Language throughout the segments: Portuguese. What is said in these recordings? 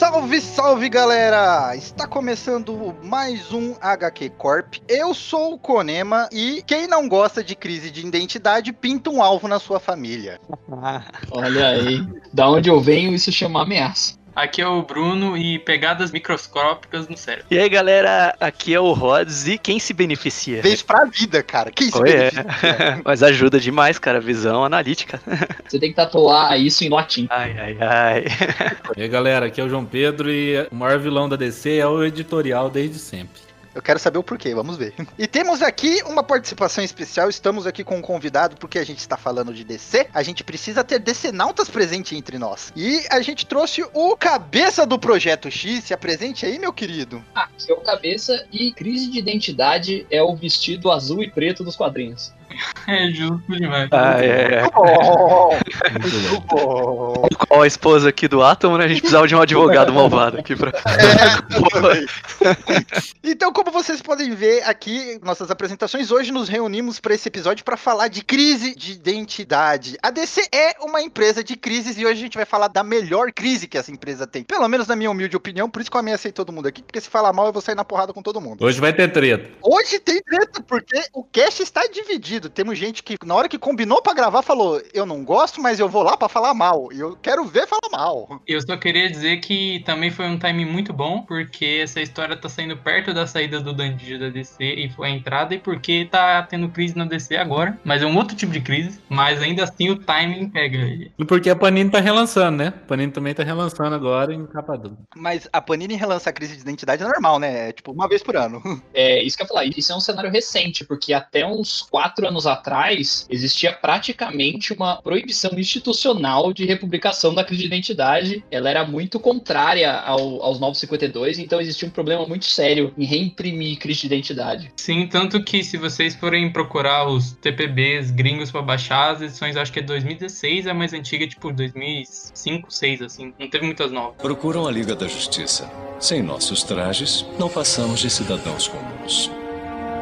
Salve, salve galera! Está começando mais um HQ Corp. Eu sou o Konema e quem não gosta de crise de identidade pinta um alvo na sua família. Olha aí, da onde eu venho isso chama ameaça. Aqui é o Bruno e pegadas microscópicas no cérebro. E aí, galera, aqui é o Rods e quem se beneficia? Fez pra vida, cara. Quem se Oi, é. beneficia? Mas ajuda demais, cara, visão analítica. Você tem que tatuar isso em latim. Ai, ai, ai. E aí galera, aqui é o João Pedro e o maior vilão da DC é o editorial desde sempre. Eu quero saber o porquê, vamos ver. E temos aqui uma participação especial. Estamos aqui com um convidado, porque a gente está falando de DC. A gente precisa ter DC-nautas presente entre nós. E a gente trouxe o cabeça do Projeto X. Se apresente aí, meu querido. É o cabeça e crise de identidade é o vestido azul e preto dos quadrinhos. É justo demais. Ai, ai, ai. Oh, Muito bom. Qual a esposa aqui do Atom, né? A gente precisava de um advogado malvado aqui pra. Então, como vocês podem ver aqui, nossas apresentações, hoje nos reunimos para esse episódio para falar de crise de identidade. A DC é uma empresa de crises e hoje a gente vai falar da melhor crise que essa empresa tem. Pelo menos na minha humilde opinião, por isso que eu ameacei todo mundo aqui, porque se falar mal eu vou sair na porrada com todo mundo. Hoje vai ter treta. Hoje tem treta, porque o cast está dividido. Temos gente que, na hora que combinou pra gravar, falou: Eu não gosto, mas eu vou lá pra falar mal. E eu quero ver falar mal. Eu só queria dizer que também foi um timing muito bom, porque essa história tá saindo perto da saída do Dandijo da DC e foi a entrada, e porque tá tendo crise na DC agora. Mas é um outro tipo de crise, mas ainda assim o timing pega. E porque a Panini tá relançando, né? A Panini também tá relançando agora em capa dura. Mas a Panini relança a crise de identidade é normal, né? É tipo uma vez por ano. É isso que eu ia falar. Isso é um cenário recente, porque até uns quatro anos atrás existia praticamente uma proibição institucional de republicação da crise de identidade. Ela era muito contrária ao- aos 952, então existia um problema muito sério em reimprimir crise de identidade. Sim, tanto que se vocês forem procurar os TPBs gringos pra baixar, as edições acho que é 2016, a mais antiga é tipo 2005, 2006, assim. Não teve muitas novas. Procuram a Liga da Justiça. Sem nossos trajes, não passamos de cidadãos comuns.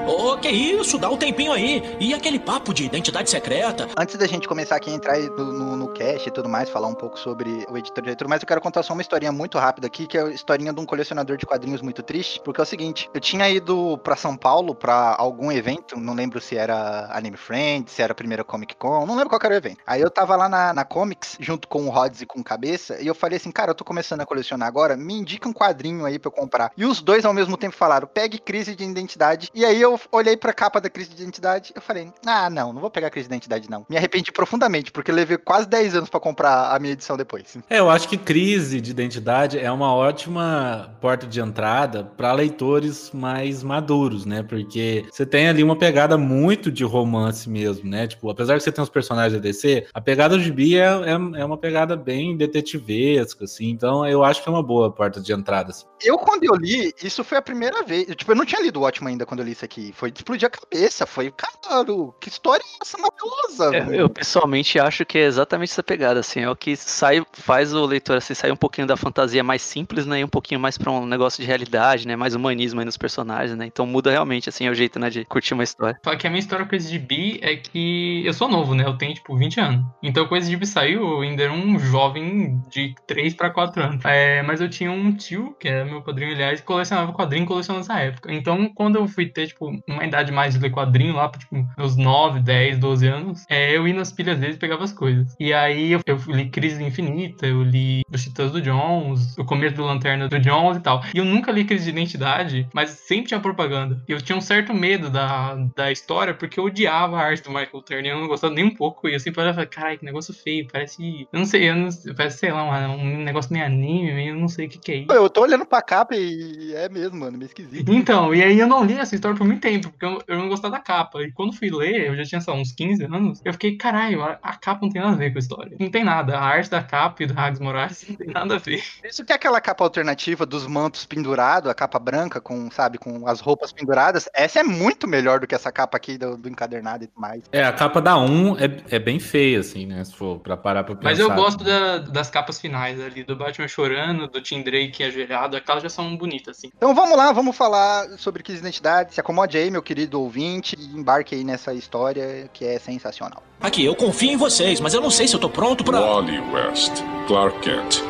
Ô, que isso? Dá um tempinho aí. E aquele papo de identidade secreta? Antes da gente começar aqui a entrar no, no, no cast e tudo mais, falar um pouco sobre o editor e tudo mais, eu quero contar só uma historinha muito rápida aqui, que é a historinha de um colecionador de quadrinhos muito triste, porque é o seguinte, eu tinha ido pra São Paulo pra algum evento, não lembro se era Anime Friends, se era a primeira Comic Con, não lembro qual era o evento. Aí eu tava lá na, na Comics, junto com o Rods e com o Cabeça, e eu falei assim, cara, eu tô começando a colecionar agora, me indica um quadrinho aí pra eu comprar. E os dois ao mesmo tempo falaram, pegue crise de identidade, e aí eu olhei pra capa da crise de identidade, eu falei, ah, não, não vou pegar a crise de identidade não. Me arrependi profundamente, porque eu levei quase 10 anos pra comprar a minha edição depois. É, eu acho que crise de identidade é uma ótima porta de entrada para leitores mais maduros, né? Porque você tem ali uma pegada muito de romance mesmo, né? Tipo, apesar que você tem os personagens da DC, a pegada do gibi é, é, é uma pegada bem detetivesca, assim. Então, eu acho que é uma boa porta de entrada. assim. Eu, quando eu li, isso foi a primeira vez. eu, Tipo, eu não tinha lido o Watchmen ainda quando eu li isso aqui. Foi de explodir a cabeça. Foi, caralho, que história é essa maravilhosa? É, eu pessoalmente acho que é exatamente essa pegada, assim, é o que sai, faz o leitor assim, sair um pouquinho da fantasia mais simples, né, e um pouquinho mais pra um negócio de realidade, né, mais humanismo aí nos personagens, né, então muda realmente, assim, o jeito, né, de curtir uma história. Só que a minha história com esse gibi é que eu sou novo, né? Eu tenho, tipo, 20 anos. Então, quando esse gibi saiu, eu ainda era um jovem de 3 pra 4 anos. É, mas eu tinha um tio, que era meu padrinho, aliás, que colecionava quadrinho e colecionava nessa época. Então, quando eu fui ter, tipo, uma idade mais de ler quadrinho, lá tipo, meus 9, 10, 12 anos, é, eu ia nas pilhas deles e pegava as coisas. E aí, eu, eu li Crise Infinita, eu li Os Titãs do Jones, o começo do Lanterna do Jones e tal. E eu nunca li Crise de Identidade, mas sempre tinha propaganda. E eu tinha um certo medo da, da história, porque eu odiava a arte do Michael Turner, eu não gostava nem um pouco. E eu sempre olhava e falava, caralho, que negócio feio, parece. Eu não sei, eu não, parece, sei lá, um, um negócio meio anime, meio não sei o que, que é isso. Eu tô olhando pra capa e é mesmo, mano, meio esquisito. Então, e aí eu não li essa história por muito tempo, porque eu, eu não gostava da capa. E quando fui ler, eu já tinha, sei lá, uns 15 anos, eu fiquei, caralho, a, a capa não tem nada a ver com a história. Não tem nada. A arte da capa e do Hags Moraes não tem nada a ver. Isso que é aquela capa alternativa dos mantos pendurados, a capa branca com, sabe, com as roupas penduradas, essa é muito melhor do que essa capa aqui do, do encadernado e tudo mais. É, a capa da 1 é, é bem feia, assim, né? Se for pra parar pra pensar. Mas eu gosto da- das capas finais ali, do Batman chorando, do Tim Drake ajoelhado, aquelas já são bonitas, assim. Então vamos lá, vamos falar sobre crise de identidade. Se acomode aí, meu querido ouvinte, e embarque aí nessa história que é sensacional. Aqui, eu confio em vocês, mas eu não sei se eu tô pronto pra. Wally West, Clark Kent.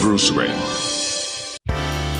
Bruce Wayne.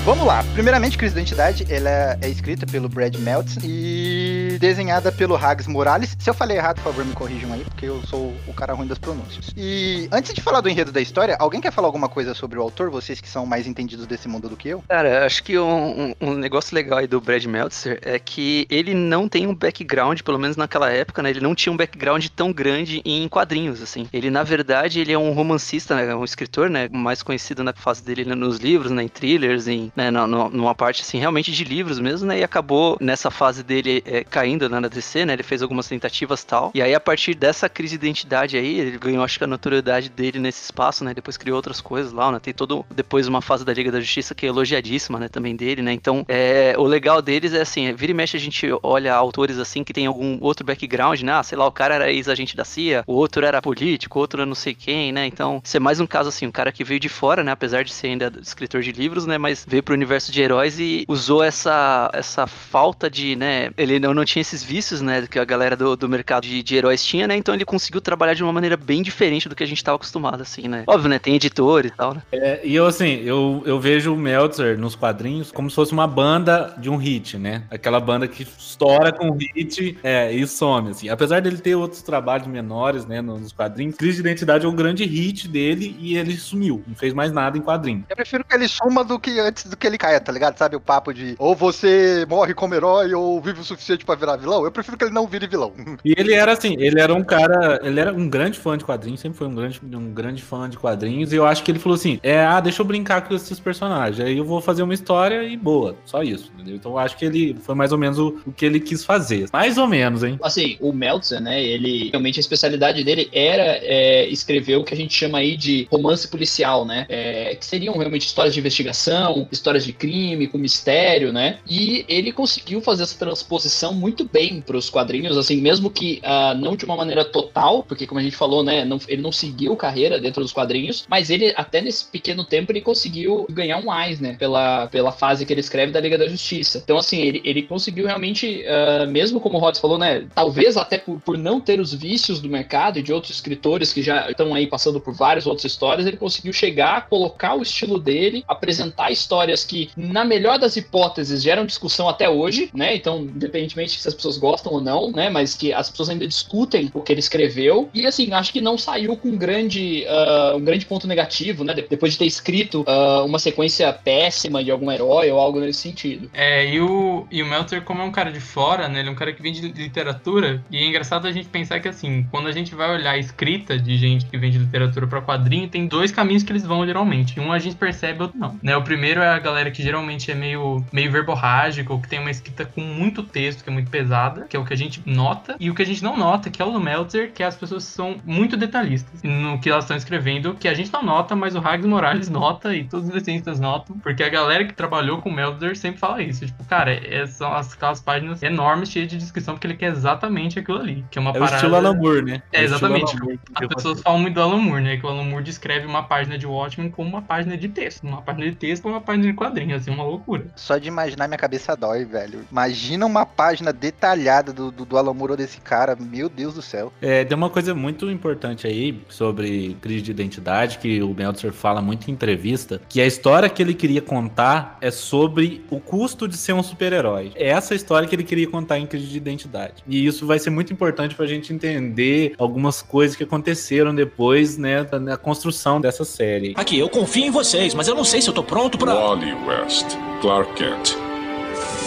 Vamos lá. Primeiramente, Crise da Identidade, ela é, é escrita pelo Brad Meltz e desenhada pelo Hags Morales. Se eu falei errado, por favor, me corrijam aí, porque eu sou o cara ruim das pronúncias. E antes de falar do enredo da história, alguém quer falar alguma coisa sobre o autor? Vocês que são mais entendidos desse mundo do que eu? Cara, acho que um, um- negócio legal aí do Brad Meltzer é que ele não tem um background, pelo menos naquela época, né? Ele não tinha um background tão grande em quadrinhos, assim. Ele, na verdade, ele é um romancista, né? Um escritor, né? Mais conhecido na fase dele né, nos livros, né? Em thrillers, em, né? numa parte, assim, realmente de livros mesmo, né? E acabou nessa fase dele é, caindo né, na DC, né? Ele fez algumas tentativas tal. E aí, a partir dessa crise de identidade aí, ele ganhou, acho que a notoriedade dele nesse espaço, né? Depois criou outras coisas lá, né? Tem todo, depois uma fase da Liga da Justiça que é elogiadíssima, né? Também dele, né? Então, é, o legal deles é assim, vira e mexe a gente olha autores assim que tem algum outro background, né? Ah, sei lá, o cara era ex-agente da CIA, o outro era político, o outro era não sei quem, né? Então, isso é mais um caso assim, um cara que veio de fora, né? Apesar de ser ainda escritor de livros, né? Mas veio pro universo de heróis e usou essa, essa falta de, né? Ele não, não tinha esses vícios, né? Que a galera do, do mercado de, de heróis tinha, né? Então ele conseguiu trabalhar de uma maneira bem diferente do que a gente tava acostumado, assim, né? Óbvio, né? Tem editor e tal, né? É, e eu, assim, eu, eu vejo o Meltzer nos quadrinhos como se fosse uma banda de um hit, né? Aquela banda que estoura com o hit é, e some, assim. Apesar dele ter outros trabalhos menores, né, nos quadrinhos, Crise de Identidade é o grande hit dele e ele sumiu. Não fez mais nada em quadrinho. Eu prefiro que ele suma do que antes do que ele caia, tá ligado? Sabe o papo de ou você morre como herói ou vive o suficiente pra virar vilão? Eu prefiro que ele não vire vilão. E ele era assim, ele era um cara, ele era um grande fã de quadrinhos, sempre foi um grande, um grande fã de quadrinhos, e eu acho que ele falou assim: é, ah, deixa eu brincar com esses personagens, aí eu vou fazer uma história e boa, só isso, entendeu? Então eu acho que ele foi mais ou menos o, o que ele quis fazer. Mais ou menos, hein? Assim, o Meltzer, né, ele, realmente a especialidade dele era é, escrever o que a gente chama aí de romance policial, né, é, que seriam realmente histórias de investigação, histórias de crime, com mistério, né, e ele conseguiu fazer essa transposição muito bem para os quadrinhos, assim, mesmo que ah, não de uma maneira total, porque como a gente falou, né, não- ele não seguiu carreira dentro dos quadrinhos, mas ele, até nesse pequeno tempo, ele conseguiu ganhar um mais, né, pela, pela fase que ele escreve da Liga da Justiça. Então, assim, ele, ele conseguiu realmente, ah, mesmo como o Rods falou, né, talvez até por, por não ter os vícios do mercado e de outros escritores que já estão aí passando por várias outras histórias, ele conseguiu chegar, colocar o estilo dele, apresentar histórias que, na melhor das hipóteses, geram discussão até hoje, né, então, independentemente se as pessoas gostam ou não, né, mas que as pessoas ainda discutem o que ele escreveu, e assim, acho que não saiu com um grande, ah, um grande ponto negativo, né, de- depois de ter escrito ah, uma sequência péssima de algum herói ou algo nesse sentido. É, e o, e o Meltzer, como é um cara de fora, né? Ele é um cara que vem de literatura. E é engraçado a gente pensar que, assim, quando a gente vai olhar a escrita de gente que vem de literatura pra quadrinho, tem dois caminhos que eles vão geralmente. Um a gente percebe, outro não. Né? O primeiro é a galera que geralmente é meio, meio verborrágico, que tem uma escrita com muito texto, que é muito pesada, que é o que a gente nota. E o que a gente não nota, que é o do Meltzer, que as pessoas são muito detalhistas no que elas estão escrevendo, que a gente não nota, mas o Hags Morales nota e todos os desenhistas notam, porque a galera que trabalhou com o Meltzer sempre fala isso. Tipo, cara, é- são as- aquelas páginas enormes cheias de descrição, porque ele quer exatamente aquilo ali. Que é uma É o parada. estilo Alan Moore, né? É, o estilo exatamente. Alan Moore As pessoas falam muito do Alan Moore, né? Que o Alan Moore descreve uma página de Watchmen como uma página de texto. Uma página de texto como uma página de quadrinho, assim, uma loucura. Só de imaginar minha cabeça dói, velho. Imagina uma página detalhada do, do, do Alan Moore desse cara, meu Deus do céu. É, tem uma coisa muito importante aí sobre crise de identidade que o Meltzer fala muito em entrevista, que a história que ele queria contar é sobre o custo de ser um super-herói. É essa história que ele queria contar em crise de identidade. E isso vai ser muito importante pra gente entender algumas coisas que aconteceram depois, né, da, da construção dessa série. Aqui, eu confio em vocês, mas eu não sei se eu tô pronto pra. Wally West, Clark Kent,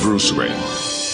Bruce Wayne.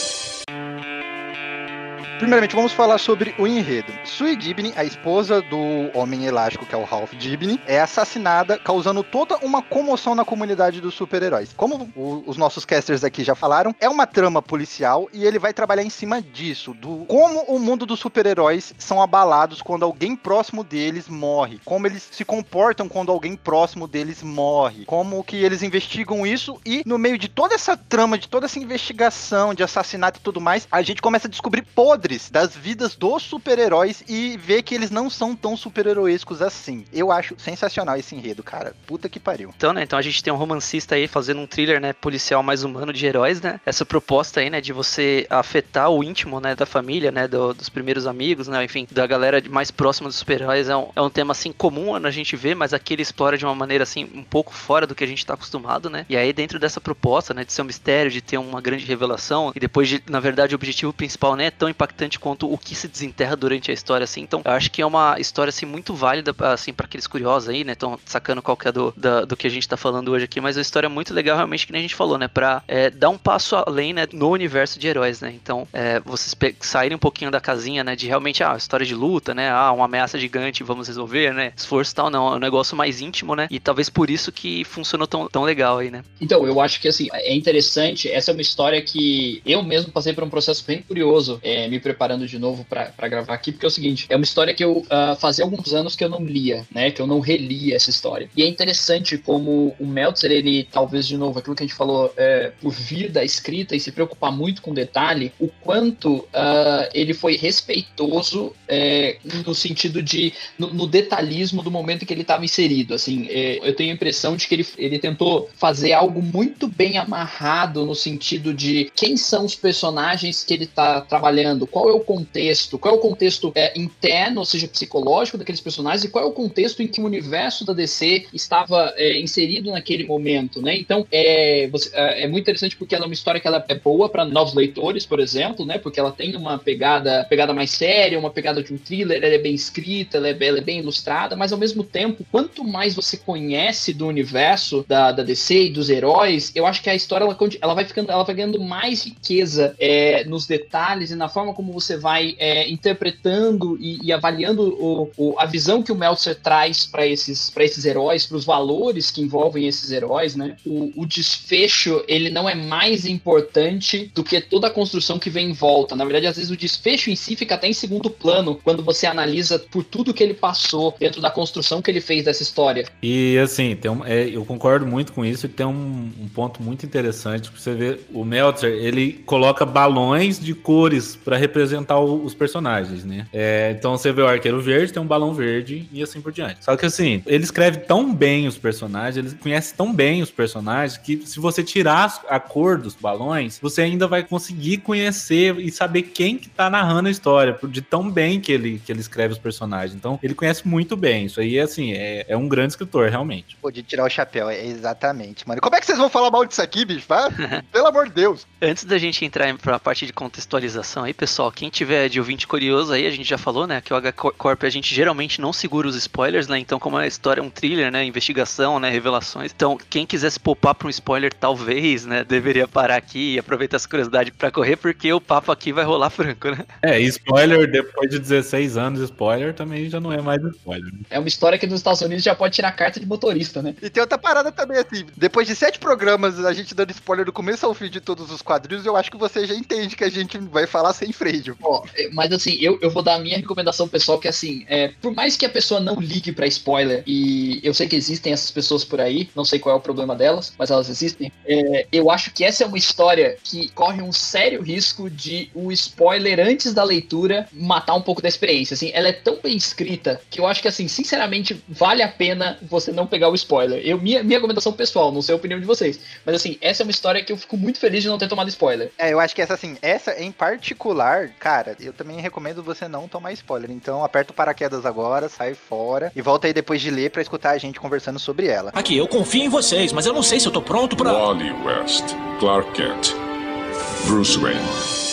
Primeiramente, vamos falar sobre o enredo. Sue Dibny, a esposa do Homem Elástico, que é o Ralph Dibny, é assassinada, causando toda uma comoção na comunidade dos super-heróis. Como o- os nossos casters aqui já falaram, é uma trama policial e ele vai trabalhar em cima disso, do como o mundo dos super-heróis são abalados quando alguém próximo deles morre, como eles se comportam quando alguém próximo deles morre, como que eles investigam isso e no meio de toda essa trama, de toda essa investigação de assassinato e tudo mais, a gente começa a descobrir podres das vidas dos super-heróis e ver que eles não são tão super-heroíscos assim. Eu acho sensacional esse enredo, cara. Puta que pariu. Então, né, então a gente tem um romancista aí fazendo um thriller, né, policial mais humano de heróis, né? Essa proposta aí, né, de você afetar o íntimo, né, da família, né, do- dos primeiros amigos, né, enfim, da galera mais próxima dos super-heróis é um, é um tema assim comum a gente vê, mas aqui ele explora de uma maneira assim um pouco fora do que a gente tá acostumado, né? E aí dentro dessa proposta, né, de ser um mistério, de ter uma grande revelação e depois de, na verdade, o objetivo principal, né, é tão impactante quanto o que se desenterra durante a história assim. Então, eu acho que é uma história assim muito válida assim para aqueles curiosos aí, né, estão sacando qual que é do, da- do que a gente tá falando hoje aqui, mas é uma história muito legal realmente que nem a gente falou, né, para dar um passo além, né, no universo de heróis, né? Então, é, vocês saírem um pouquinho da casinha, né, de realmente ah, história de luta, né, ah, uma ameaça gigante, vamos resolver, né? Esforço e tal, não, é um negócio mais íntimo, né? E talvez por isso que funcionou tão, tão legal aí, né? Então, eu acho que assim, é interessante. Essa é uma história que eu mesmo passei por um processo bem curioso, é, me preparando de novo pra gravar aqui, porque é o seguinte: é uma história que eu ah, fazia alguns anos que eu não lia, né? Que eu não relia essa história. E é interessante como o Meltzer, ele, talvez de novo, aquilo que a gente falou, é, por vir da escrita e se preocupar muito com detalhe, o quanto ah, ele foi respeitoso é, no sentido de no, no detalhismo do momento que ele estava inserido. Assim, é, eu tenho a impressão de que ele, ele tentou fazer algo muito bem amarrado no sentido de quem são os personagens que ele está trabalhando, qual é o contexto, qual é o contexto é, interno, ou seja, psicológico daqueles personagens, e qual é o contexto em que o universo da DC estava é, inserido naquele momento, né? Então é, você- é é muito interessante porque ela é uma história que ela é boa para novos leitores, por exemplo, né? Porque ela tem uma pegada, pegada mais séria, uma pegada de um thriller, ela é bem escrita, ela é, ela é bem ilustrada, mas ao mesmo tempo, quanto mais você conhece do universo da, da DC e dos heróis, eu acho que a história ela, ela vai ficando, ela vai ganhando mais riqueza é, nos detalhes e na forma como você vai é, interpretando e, e avaliando o- o- a visão que o Meltzer traz para esses, esses heróis, para os valores que envolvem esses heróis, né? O, o desfecho ele não é mais importante do que toda a construção que vem em volta. Na verdade, às vezes o desfecho em si fica até em segundo plano quando você analisa por tudo que ele passou dentro da construção que ele fez dessa história. E assim, tem um, é, eu concordo muito com isso e tem um, um ponto muito interessante pra você ver. O Meltzer, ele coloca balões de cores pra representar o- os personagens, né? É, então você vê o Arqueiro Verde, tem um balão verde e assim por diante. Só que assim, ele escreve tão bem os personagens, ele conhece tão bem os personagens que se você tirar a cor dos balões, você ainda vai conseguir conhecer e saber quem que tá narrando a história, por- de tão bem que ele, que ele escreve os personagens. Então, ele conhece muito bem. Isso aí, assim, é, é um grande escritor, realmente. Pô, de tirar o chapéu, é exatamente, mano. Como é que vocês vão falar mal disso aqui, bicho? Pelo amor de Deus. Antes da gente entrar para a parte de contextualização aí, pessoal, quem tiver de ouvinte curioso aí, a gente já falou, né, que o H-Corp a gente geralmente não segura os spoilers, né, então como a história é um thriller, né, investigação, né, revelações, então quem quiser se poupar para um spoiler, talvez, né, deveria parar aqui e aproveitar essa curiosidade para correr, porque o papo aqui vai rolar franco, né. É, e spoiler, depois de 16 anos, spoiler também já não é mais spoiler. né? É uma história que nos Estados Unidos já pode tirar carta de motorista, né? E tem outra parada também, assim. Depois de sete programas, a gente dando spoiler do começo ao fim de todos os quadrinhos, eu acho que você já entende que a gente vai falar sem freio. Ó, é, mas assim, eu, eu vou dar a minha recomendação pessoal, que assim, é, por mais que a pessoa não ligue pra spoiler, e eu sei que existem essas pessoas por aí, não sei qual é o problema delas, mas elas existem, é, eu acho que essa é uma história que corre um sério risco de o spoiler antes da leitura matar um pouco da experiência. Assim, ela é tão bem escrita que eu acho que, assim, sinceramente, vale a pena você não pegar o spoiler. Eu, minha, minha recomendação pessoal, não sei a opinião de vocês, mas assim, essa é uma história que eu fico muito feliz de não ter tomado spoiler. É, eu acho que essa, assim, essa em particular, cara, eu também recomendo você não tomar spoiler. Então, aperta o paraquedas agora, sai fora e volta aí depois de ler pra escutar a gente conversando sobre ela. Aqui, eu confio em vocês, mas eu não sei se eu tô pronto pra. Wally West, Clark Kent, Bruce Wayne.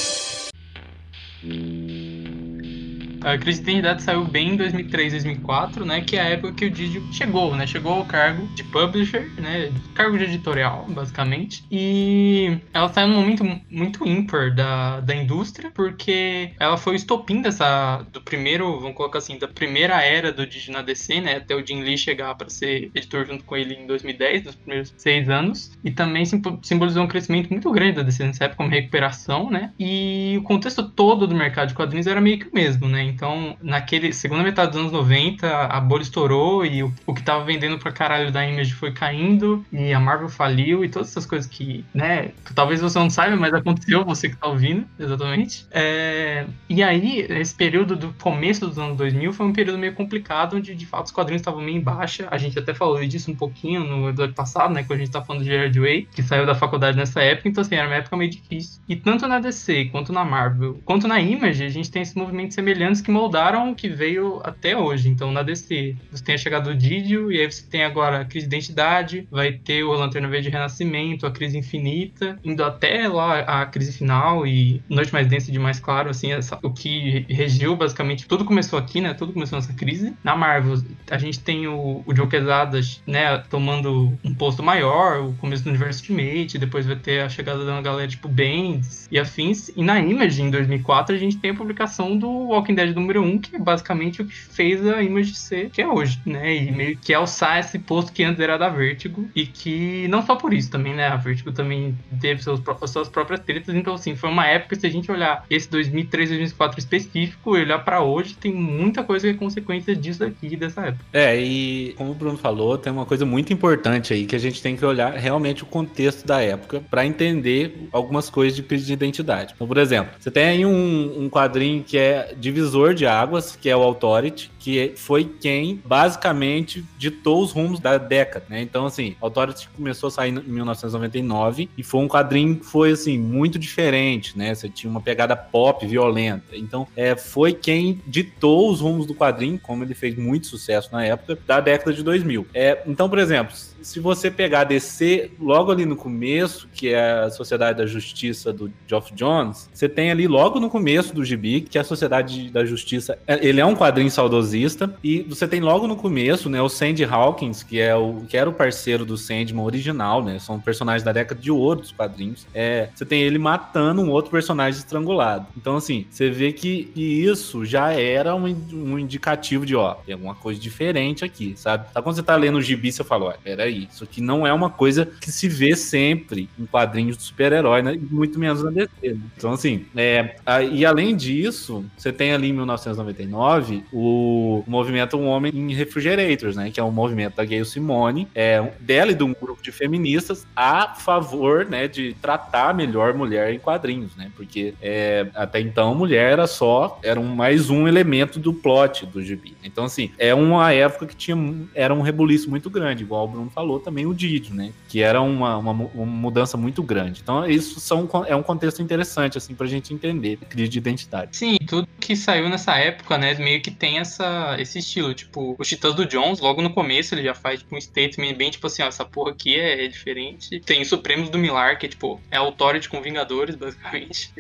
A Crise de Identidade saiu bem em 2003, 2004, né? Que é a época que o Didio chegou, né? Chegou ao cargo de publisher, né? Cargo de editorial, basicamente. E ela saiu num momento muito ímpar da, da indústria, porque ela foi o estopim dessa, do primeiro, vamos colocar assim, da primeira era do Didio na DC, né? Até o Jim Lee chegar para ser editor junto com ele em 2010, nos primeiros seis anos. E também simbo- simbolizou um crescimento muito grande da DC nessa época, uma recuperação, né? E o contexto todo do mercado de quadrinhos era meio que o mesmo, né? Então, naquele segunda metade dos anos 90, a bolha estourou e o, o que tava vendendo pra caralho da Image foi caindo e a Marvel faliu e todas essas coisas que, né, que talvez você não saiba, mas aconteceu, você que tá ouvindo, exatamente. É, e aí, esse período do começo dos anos 2000 foi um período meio complicado, onde de fato os quadrinhos estavam meio em baixa. A gente até falou disso um pouquinho no episódio passado, né, quando a gente tá falando de Gerard Way, que saiu da faculdade nessa época, então assim, era uma época meio difícil. E tanto na DC, quanto na Marvel, quanto na Image, a gente tem esses movimentos semelhantes que moldaram que veio até hoje. Então, na DC, você tem a chegada do Didio, e aí você tem agora a crise de identidade, vai ter o Lanterna Verde Renascimento, a crise infinita, indo até lá a crise final e Noite Mais Densa de Mais Claro, assim, essa, o que regiu basicamente, tudo começou aqui, né? Tudo começou nessa crise. Na Marvel, a gente tem o, o Joe Quesadas, né, tomando um posto maior, o começo do universo Ultimate, depois vai ter a chegada uma galera tipo Bendis e afins. E na Image, em 2004, a gente tem a publicação do Walking Dead número 1, que é basicamente o que fez a Image ser que é hoje, né? E meio que alçar esse posto que antes era da Vertigo e que não só por isso também, né? A Vertigo também teve seus, suas próprias tretas, então assim, foi uma época, se a gente olhar esse 2003, 2004 específico, olhar para hoje, tem muita coisa que é consequência disso daqui, dessa época. É, e como o Bruno falou, tem uma coisa muito importante aí que a gente tem que olhar realmente o contexto da época para entender algumas coisas de crise de identidade. Então, por exemplo, você tem aí um, um quadrinho que é divisor de águas, que é o Authority, que foi quem basicamente ditou os rumos da década, né? Então, assim, Authority começou a sair em 1999 e foi um quadrinho que foi, assim, muito diferente, né? Você tinha uma pegada pop, violenta. Então, é, foi quem ditou os rumos do quadrinho, como ele fez muito sucesso na época, da década de 2000. É, então, por exemplo, se você pegar DC logo ali no começo, que é a Sociedade da Justiça do Geoff Jones, você tem ali logo no começo do gibi, que é a Sociedade da Justiça, é, ele é um quadrinho saudosista, e você tem logo no começo, né, o Sandy Hawkins, que é o que era o parceiro do Sandman original, né, são personagens da década de ouro dos quadrinhos. É, você tem ele matando um outro personagem estrangulado. Então, assim, você vê que, isso já era um, um indicativo de, ó, tem alguma coisa diferente aqui, sabe? Sabe quando você tá lendo o gibi, você fala, ó, peraí, isso aqui não é uma coisa que se vê sempre em quadrinhos de super-herói, né? muito menos na DC. Né? Então, assim, é, a, e além disso, você tem ali em 1999 o, o movimento Um Homem em Refrigerators, né? Que é um movimento da Gayle Simone, é, dela e de um grupo de feministas a favor, né, de tratar melhor mulher em quadrinhos, né? Porque é, até então mulher era só, era um, mais um elemento do plot do gibi. Então, assim, é uma época que tinha, era um rebuliço muito grande, igual o Bruno falou também o Didio, né? Que era uma, uma, uma, mudança muito grande. Então, isso são, é um contexto interessante, assim, pra gente entender crise de identidade. Sim, tudo que saiu nessa época, né, meio que tem essa, esse estilo. Tipo, os Titãs do Jones, logo no começo, ele já faz tipo, um statement bem tipo assim, ó, essa porra aqui é, é diferente. Tem Supremos do Milar, que é tipo, é Authority com Vingadores, basicamente,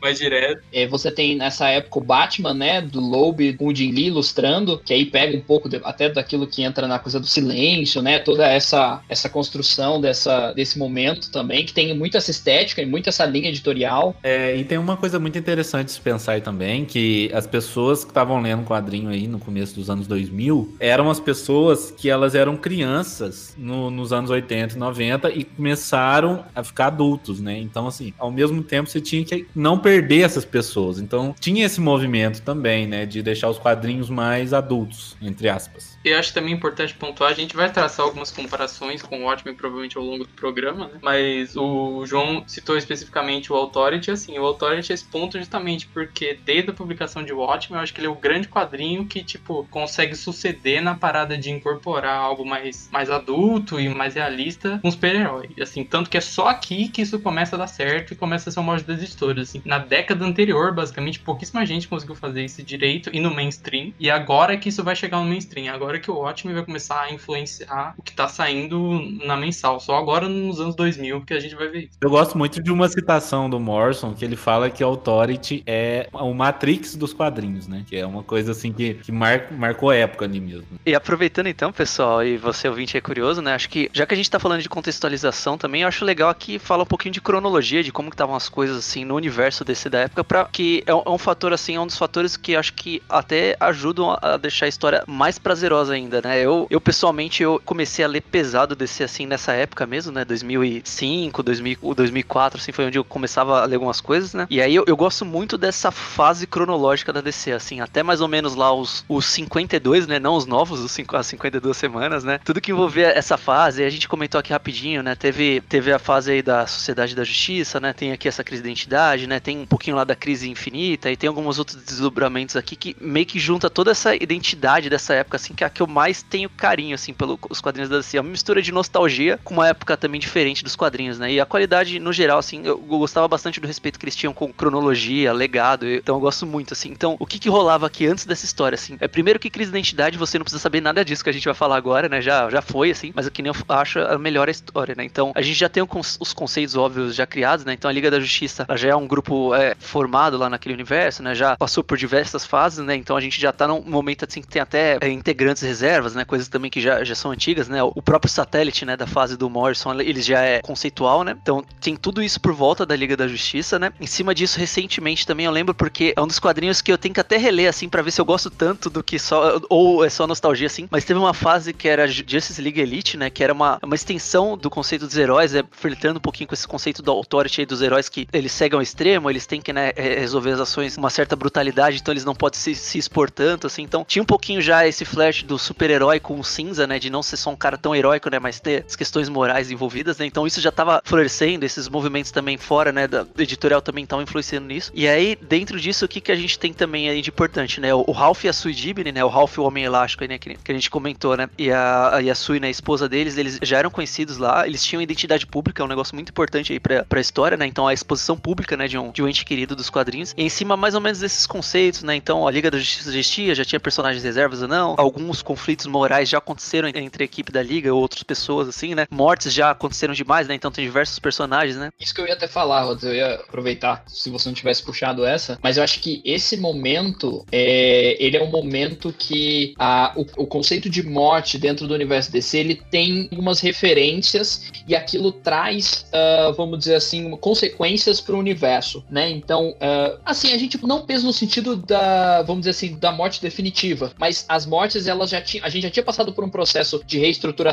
mais direto. É, você tem nessa época o Batman, né, do Loeb com o Jim Lee ilustrando, que aí pega um pouco de, até daquilo que entra na coisa do silêncio, né, toda essa essa construção dessa, desse momento também, que tem muita essa estética e muita essa linha editorial. É, e tem uma coisa muito interessante de se pensar aí também, que as pessoas que estavam lendo quadrinho aí no começo dos anos 2000, eram as pessoas que elas eram crianças no, nos anos 80 e 90 e começaram a ficar adultos, né? Então, assim, ao mesmo tempo você tinha que não perder essas pessoas. Então, tinha esse movimento também, né, de deixar os quadrinhos mais adultos, entre aspas. Eu acho também importante pontuar, a gente vai traçar algumas comparações com o Watchmen provavelmente ao longo do programa, né? Mas o João citou especificamente o Authority, assim, o Authority é esse ponto justamente porque desde a publicação de Watchmen, eu acho que ele é o grande quadrinho que, tipo, consegue suceder na parada de incorporar algo mais, mais adulto e mais realista com super-herói. Assim, tanto que é só aqui que isso começa a dar certo e começa a ser uma das editoras, assim. Na década anterior, basicamente, pouquíssima gente conseguiu fazer isso direito e no mainstream. E agora que isso vai chegar no mainstream. Agora que o Watchmen vai começar a influenciar o que tá saindo na mensal. Só agora nos anos 2000 que a gente vai ver isso. Eu gosto muito de uma citação do Morrison que ele fala que Authority é o Matrix dos quadrinhos, né? Que é uma coisa assim que, que mar, marcou época ali mesmo. E aproveitando então, pessoal, e você ouvinte é curioso, né? Acho que já que a gente tá falando de contextualização também, eu acho legal aqui falar um pouquinho de cronologia, de como que estavam as coisas assim no universo desse da época, para que é um, é um, fator assim, é um dos fatores que acho que até ajudam a deixar a história mais prazerosa ainda, né? Eu, eu pessoalmente eu comecei a ler pesado desse assim nessa época mesmo, né? 2005, 2000, 2004, assim foi onde eu começava a ler algumas coisas, né? E aí eu, eu gosto muito dessa fase cronológica da DC, assim, até mais ou menos lá os, os 52, né? Não os novos, os cinco, as 52 semanas, né? Tudo que envolvia essa fase, a gente comentou aqui rapidinho, né? Teve, teve a fase aí da Sociedade da Justiça, né? Tem aqui essa crise de identidade, né? Tem um pouquinho lá da crise infinita e tem alguns outros desdobramentos aqui que meio que junta toda essa identidade dessa época, assim, que é a que eu mais tenho carinho, assim, pelos quadrinhos da DC. É uma mistura de nostalgia com uma época também diferente dos quadrinhos, né? E a qualidade, no geral, assim, eu gostava bastante do respeito que eles tinham com cronologia, legado, então eu gosto muito, assim. Então, o que que rolava aqui antes dessa história, assim? É primeiro que crise de identidade, você não precisa saber nada disso que a gente vai falar agora, né? Já, já foi, assim, mas aqui nem eu acho a melhor história, né? Então, a gente já tem os conceitos óbvios já criados, né? Então, a Liga da Justiça já é um grupo é, formado lá naquele universo, né? Já passou por diversas fases, né? Então, a gente já tá num momento, assim, que tem até é, integrantes reservas, né? Coisas também que já, já são antigas, né? O próprio satélite, né? Da fase do Morrison, ele já é conceitual, né? Então, tem tudo isso por volta da Liga da Justiça, né? Em cima disso, recentemente também eu lembro porque é um dos quadrinhos que eu tenho que até reler, assim, para ver se eu gosto tanto do que só. Ou é só nostalgia, assim. Mas teve uma fase que era Justice League Elite, né? Que era uma, uma extensão do conceito dos heróis, é, flertando um pouquinho com esse conceito do authority aí dos heróis que eles seguem ao extremo, eles têm que né, resolver as ações com uma certa brutalidade, então eles não podem se, se expor tanto, assim. Então tinha um pouquinho já esse flash do super-herói com o cinza, né? De não ser só um cara tão heróico, né? Mas ter as questões morais envolvidas, né? Então isso já tava florescendo, esses movimentos também fora, né? Da editorial também estavam influenciando nisso. E aí, dentro disso, o que, que a gente tem também aí de importante, né? O, Ralph e a Sue Dibny, né? O Ralph, o Homem Elástico aí, né? Que, que, a gente comentou, né? E a, e a Sue, né? A esposa deles, eles já eram conhecidos lá, eles tinham identidade pública, é um negócio muito importante aí pra, pra história, né? Então a exposição pública, né? De um, de um ente querido dos quadrinhos. E em cima, mais ou menos, desses conceitos, né? Então a Liga da Justiça existia, já tinha personagens reservas ou não. Alguns conflitos morais já aconteceram entre a equipe da Liga ou outras pessoas, assim, né? Mortes já aconteceram demais, né? Então tem diversos personagens, né? Isso que eu ia até falar, Rods, eu ia aproveitar se você não tivesse puxado essa, mas eu acho que esse momento, é, ele é um momento que a, o, o conceito de morte dentro do universo DC, ele tem algumas referências e aquilo traz, uh, vamos dizer assim, consequências para o universo, né? Então, uh, assim, a gente não pensa no sentido da, vamos dizer assim, da morte definitiva, mas as mortes, elas já tinham, a gente já tinha passado por um processo de reestruturação,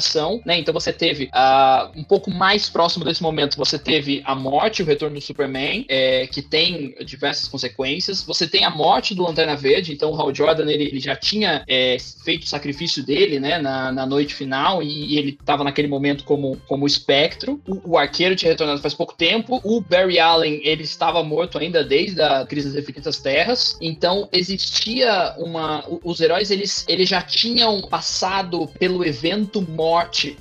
né? Então você teve uh, um pouco mais próximo desse momento, você teve a morte, o retorno do Superman, é, que tem diversas consequências. Você tem a morte do Lanterna Verde, então o Hal Jordan ele, ele já tinha é, feito o sacrifício dele, né, na, na noite final e, e ele estava naquele momento como, como espectro. O, o, arqueiro tinha retornado faz pouco tempo. O Barry Allen ele estava morto ainda desde a crise das Infinitas Terras. Então existia uma, os heróis eles, eles já tinham passado pelo evento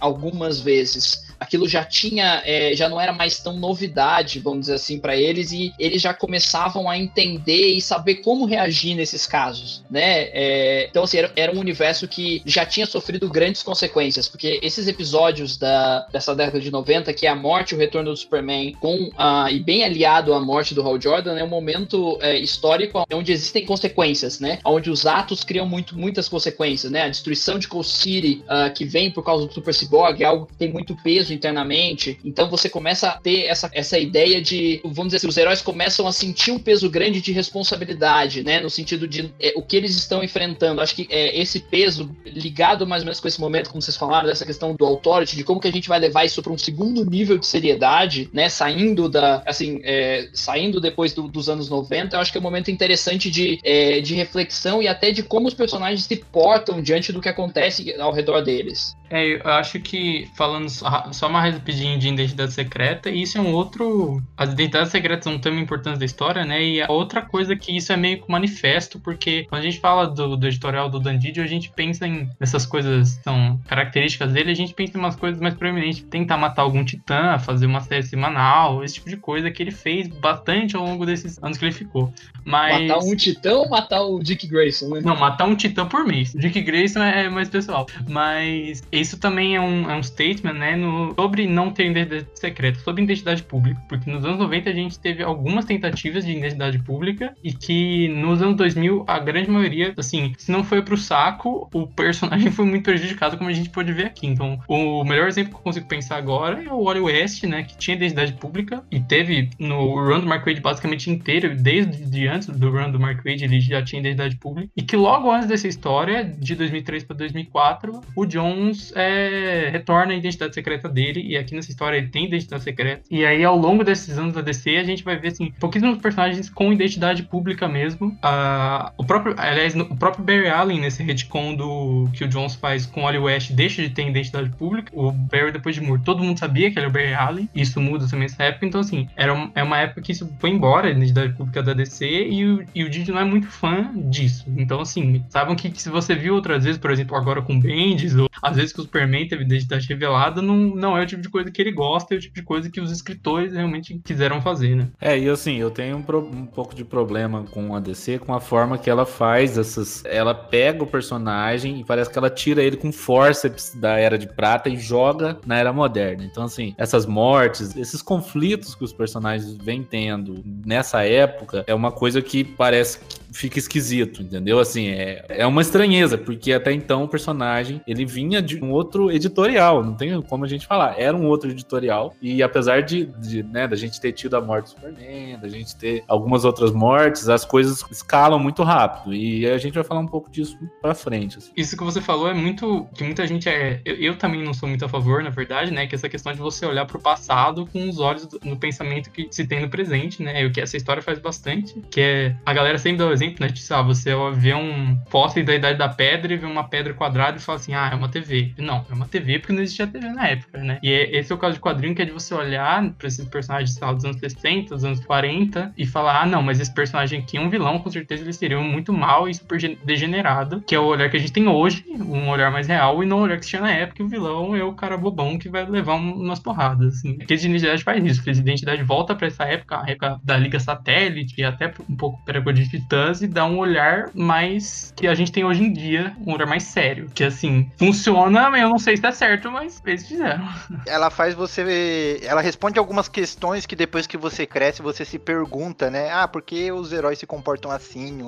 algumas vezes aquilo já tinha, é, já não era mais tão novidade, vamos dizer assim, para eles, e eles já começavam a entender e saber como reagir nesses casos, né? É, então, assim, era, era, um universo que já tinha sofrido grandes consequências, porque esses episódios da, dessa década de 90, que é a morte e o retorno do Superman, com a, e bem aliado à morte do Hal Jordan, é um momento é, histórico onde existem consequências, né? Onde os atos criam muito, muitas consequências, né? A destruição de Cold City, uh, que vem por causa do Super Cyborg, é algo que tem muito peso internamente. Então você começa a ter essa, essa ideia de, vamos dizer assim, os heróis começam a sentir um peso grande de responsabilidade, né? No sentido de é, o que eles estão enfrentando. Acho que é, esse peso, ligado mais ou menos com esse momento, como vocês falaram, dessa questão do authority, de como que a gente vai levar isso para um segundo nível de seriedade, né? Saindo da, assim, é, saindo depois do, dos anos 90, eu acho que é um momento interessante de, é, de reflexão e até de como os personagens se portam diante do que acontece ao redor deles. É, eu acho que, falando só, só mais rapidinho de identidade secreta, isso é um outro. As identidades secretas são um tema importante da história, né? E a outra coisa que isso é meio que manifesto, porque quando a gente fala do, do editorial do Dandidio, a gente pensa em essas coisas são características dele, a gente pensa em umas coisas mais proeminentes, tentar matar algum titã, fazer uma série semanal, esse tipo de coisa que ele fez bastante ao longo desses anos que ele ficou. Mas... Matar um titã ou matar o Dick Grayson, né? Não, matar um titã por mês. O Dick Grayson é mais pessoal. Mas isso também é um, é um statement, né, no, sobre não ter identidade secreta, sobre identidade pública, porque nos anos 90 a gente teve algumas tentativas de identidade pública e que nos anos 2000 a grande maioria, assim, se não foi pro saco, o personagem foi muito prejudicado, como a gente pode ver aqui. Então, o melhor exemplo que eu consigo pensar agora é o Wally West, né, que tinha identidade pública e teve no run do Mark Wade basicamente inteiro, desde de antes do run do Mark Wade, ele já tinha identidade pública, e que logo antes dessa história, de 2003 para 2004, o Jones é, retorna a identidade secreta dele, e aqui nessa história ele tem identidade secreta. E aí, ao longo desses anos da DC, a gente vai ver, assim, pouquíssimos personagens com identidade pública mesmo. Ah, o próprio, aliás, o próprio Barry Allen, nesse retcon do que o Jones faz com Wally West, deixa de ter identidade pública. O Barry, depois de morto, todo mundo sabia que ele era o Barry Allen. Isso muda também nessa época. Então, assim, era um- é uma época que isso foi embora, a identidade pública da DC, e o, e o Didi não é muito fã disso. Então, assim, sabem que se você viu outras vezes, por exemplo, agora com Bendis, ou às vezes que o Superman teve identidade revelada, não, não é o tipo de coisa que ele gosta, é o tipo de coisa que os escritores realmente quiseram fazer, né? É, e assim, eu tenho um, pro- um pouco de problema com a DC, com a forma que ela faz essas. Ela pega o personagem e parece que ela tira ele com forceps da Era de Prata e joga na Era Moderna. Então, assim, essas mortes, esses conflitos que os personagens vêm tendo nessa época é uma coisa que parece que fica esquisito, entendeu? Assim, é, é uma estranheza, porque até então o personagem ele vinha de um outro editorial, não tem como a gente falar, era um outro editorial, e apesar de, de né, da gente ter tido a morte do Superman, da gente ter algumas outras mortes, as coisas escalam muito rápido, e a gente vai falar um pouco disso pra frente. assim. Isso que você falou é muito. que muita gente é. Eu, eu também não sou muito a favor, na verdade, né? Que essa questão de você olhar pro passado com os olhos do- no pensamento que se tem no presente, né? E o que essa história faz bastante. Que é. A galera sempre dá o exemplo, né? De, lá, você vê um fóssil da Idade da Pedra e vê uma pedra quadrada e fala assim, ah, é uma TV. Não, é uma TV porque não existia TV na época, né? E é- esse é o caso de quadrinho que é de você olhar pra esses personagens, sei lá, dos anos 60, dos anos 40 e falar, ah, não, mas esse personagem aqui é um vilão, com certeza ele seria muito mal e super gen- degenerado, que é o olhar que a gente tem hoje, um olhar mais real, e não o olhar que tinha na época, o vilão é o cara bobão que vai levar um- umas porradas, assim. Crise de Identidade faz isso, de Identidade volta pra essa época, a época da Liga Satélite, e até um pouco época de Titãs, e dá um olhar mais que a gente tem hoje em dia, um olhar mais sério, que assim, funciona, eu não sei se é certo, mas eles fizeram. Ela faz você. Ela responde algumas questões que depois que você cresce, você se pergunta, né? Ah, por que os heróis se comportam assim,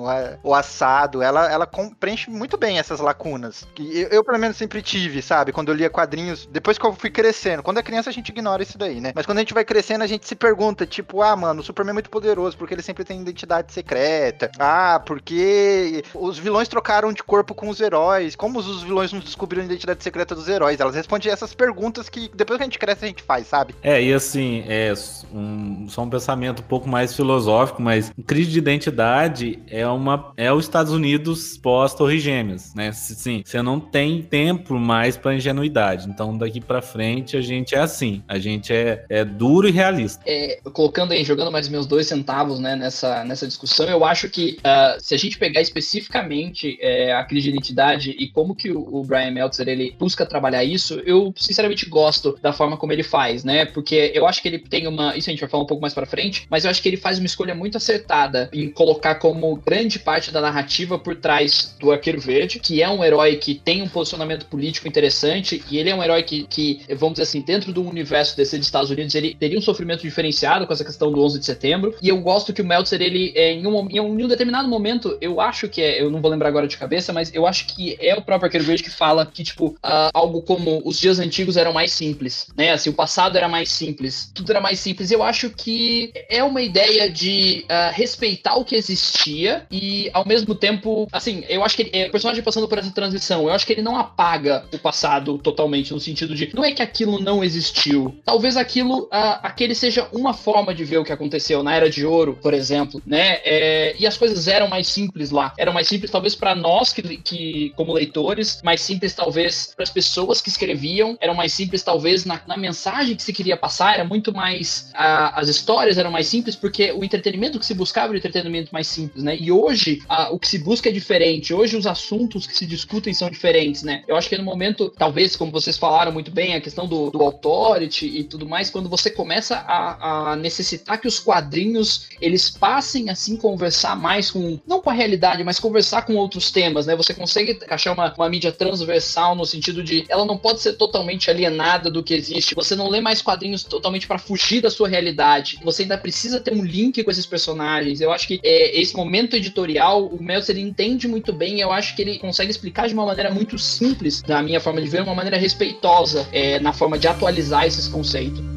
ou assado? Ela, ela preenche muito bem essas lacunas. Que eu, eu, pelo menos, sempre tive, sabe? Quando eu lia quadrinhos, depois que eu fui crescendo. Quando é criança, a gente ignora isso daí, né? Mas quando a gente vai crescendo, a gente se pergunta, tipo, ah, mano, o Superman é muito poderoso, porque ele sempre tem identidade secreta. Ah, porque os vilões trocaram de corpo com os heróis. Como os vilões não descobriram identidade secreta dos heróis? Elas respondem essas perguntas que depois que a gente cresce, a gente faz, sabe? É, e assim, é um, só um pensamento um pouco mais filosófico, mas crise de identidade é uma é os Estados Unidos pós-Torre Gêmeas, né? Sim, você não tem tempo mais para ingenuidade. Então daqui para frente a gente é assim, a gente é, é duro e realista. É, colocando aí, jogando mais meus dois centavos né, nessa, nessa discussão, eu acho que ah, se a gente pegar especificamente é, a crise de identidade e como que o, o Brian Meltzer ele busca trabalhar isso, eu sinceramente gosto da forma como ele faz, né? Porque eu acho que ele tem uma. Isso a gente vai falar um pouco mais pra frente, mas eu acho que ele faz uma escolha muito acertada em colocar como grande parte da narrativa por trás do Arqueiro Verde, que é um herói que tem um posicionamento político interessante, e ele é um herói que, que vamos dizer assim, dentro do universo desse dos Estados Unidos, ele teria um sofrimento diferenciado com essa questão do 11 de setembro, e eu gosto que o Meltzer, ele, é, em, um, em um determinado momento, eu acho que é, eu não vou lembrar agora de cabeça, mas eu acho que é o próprio Arqueiro Verde que fala que, tipo, ah, algo como os dias antigos eram mais simples, né? Assim, o passado era mais simples, tudo era mais simples. Eu acho que é uma ideia de ah, respeitar o que existia e, ao mesmo tempo, assim, eu acho que ele, é, o personagem passando por essa transição, eu acho que ele não apaga o passado totalmente, no sentido de, não é que aquilo não existiu, talvez aquilo, ah, aquele seja uma forma de ver o que aconteceu na Era de Ouro, por exemplo, né? É, e as coisas eram mais simples lá, eram mais simples talvez para nós que, que, como leitores, mais simples talvez para as pessoas que escreviam, eram mais simples talvez na, na mensagem que se queria passar, era muito mais, ah, as histórias eram mais simples porque o entretenimento que se buscava era o entretenimento mais simples, né? E hoje ah, o que se busca é diferente, hoje os assuntos que se discutem são diferentes, né? Eu acho que no momento, talvez, como vocês falaram muito bem, a questão do, do authority e tudo mais, quando você começa a, a necessitar que os quadrinhos eles passem assim conversar mais com, não com a realidade, mas conversar com outros temas, né? Você consegue achar uma, uma mídia transversal no sentido de ela não pode ser totalmente alienada do que existe. Você não lê mais quadrinhos totalmente para fugir da sua realidade. Você ainda precisa ter um link com esses personagens. Eu acho que é, esse momento editorial, o Meltzer entende muito bem. Eu acho que ele consegue explicar de uma maneira muito simples, da minha forma de ver, uma maneira respeitosa é, na forma de atualizar esses conceitos.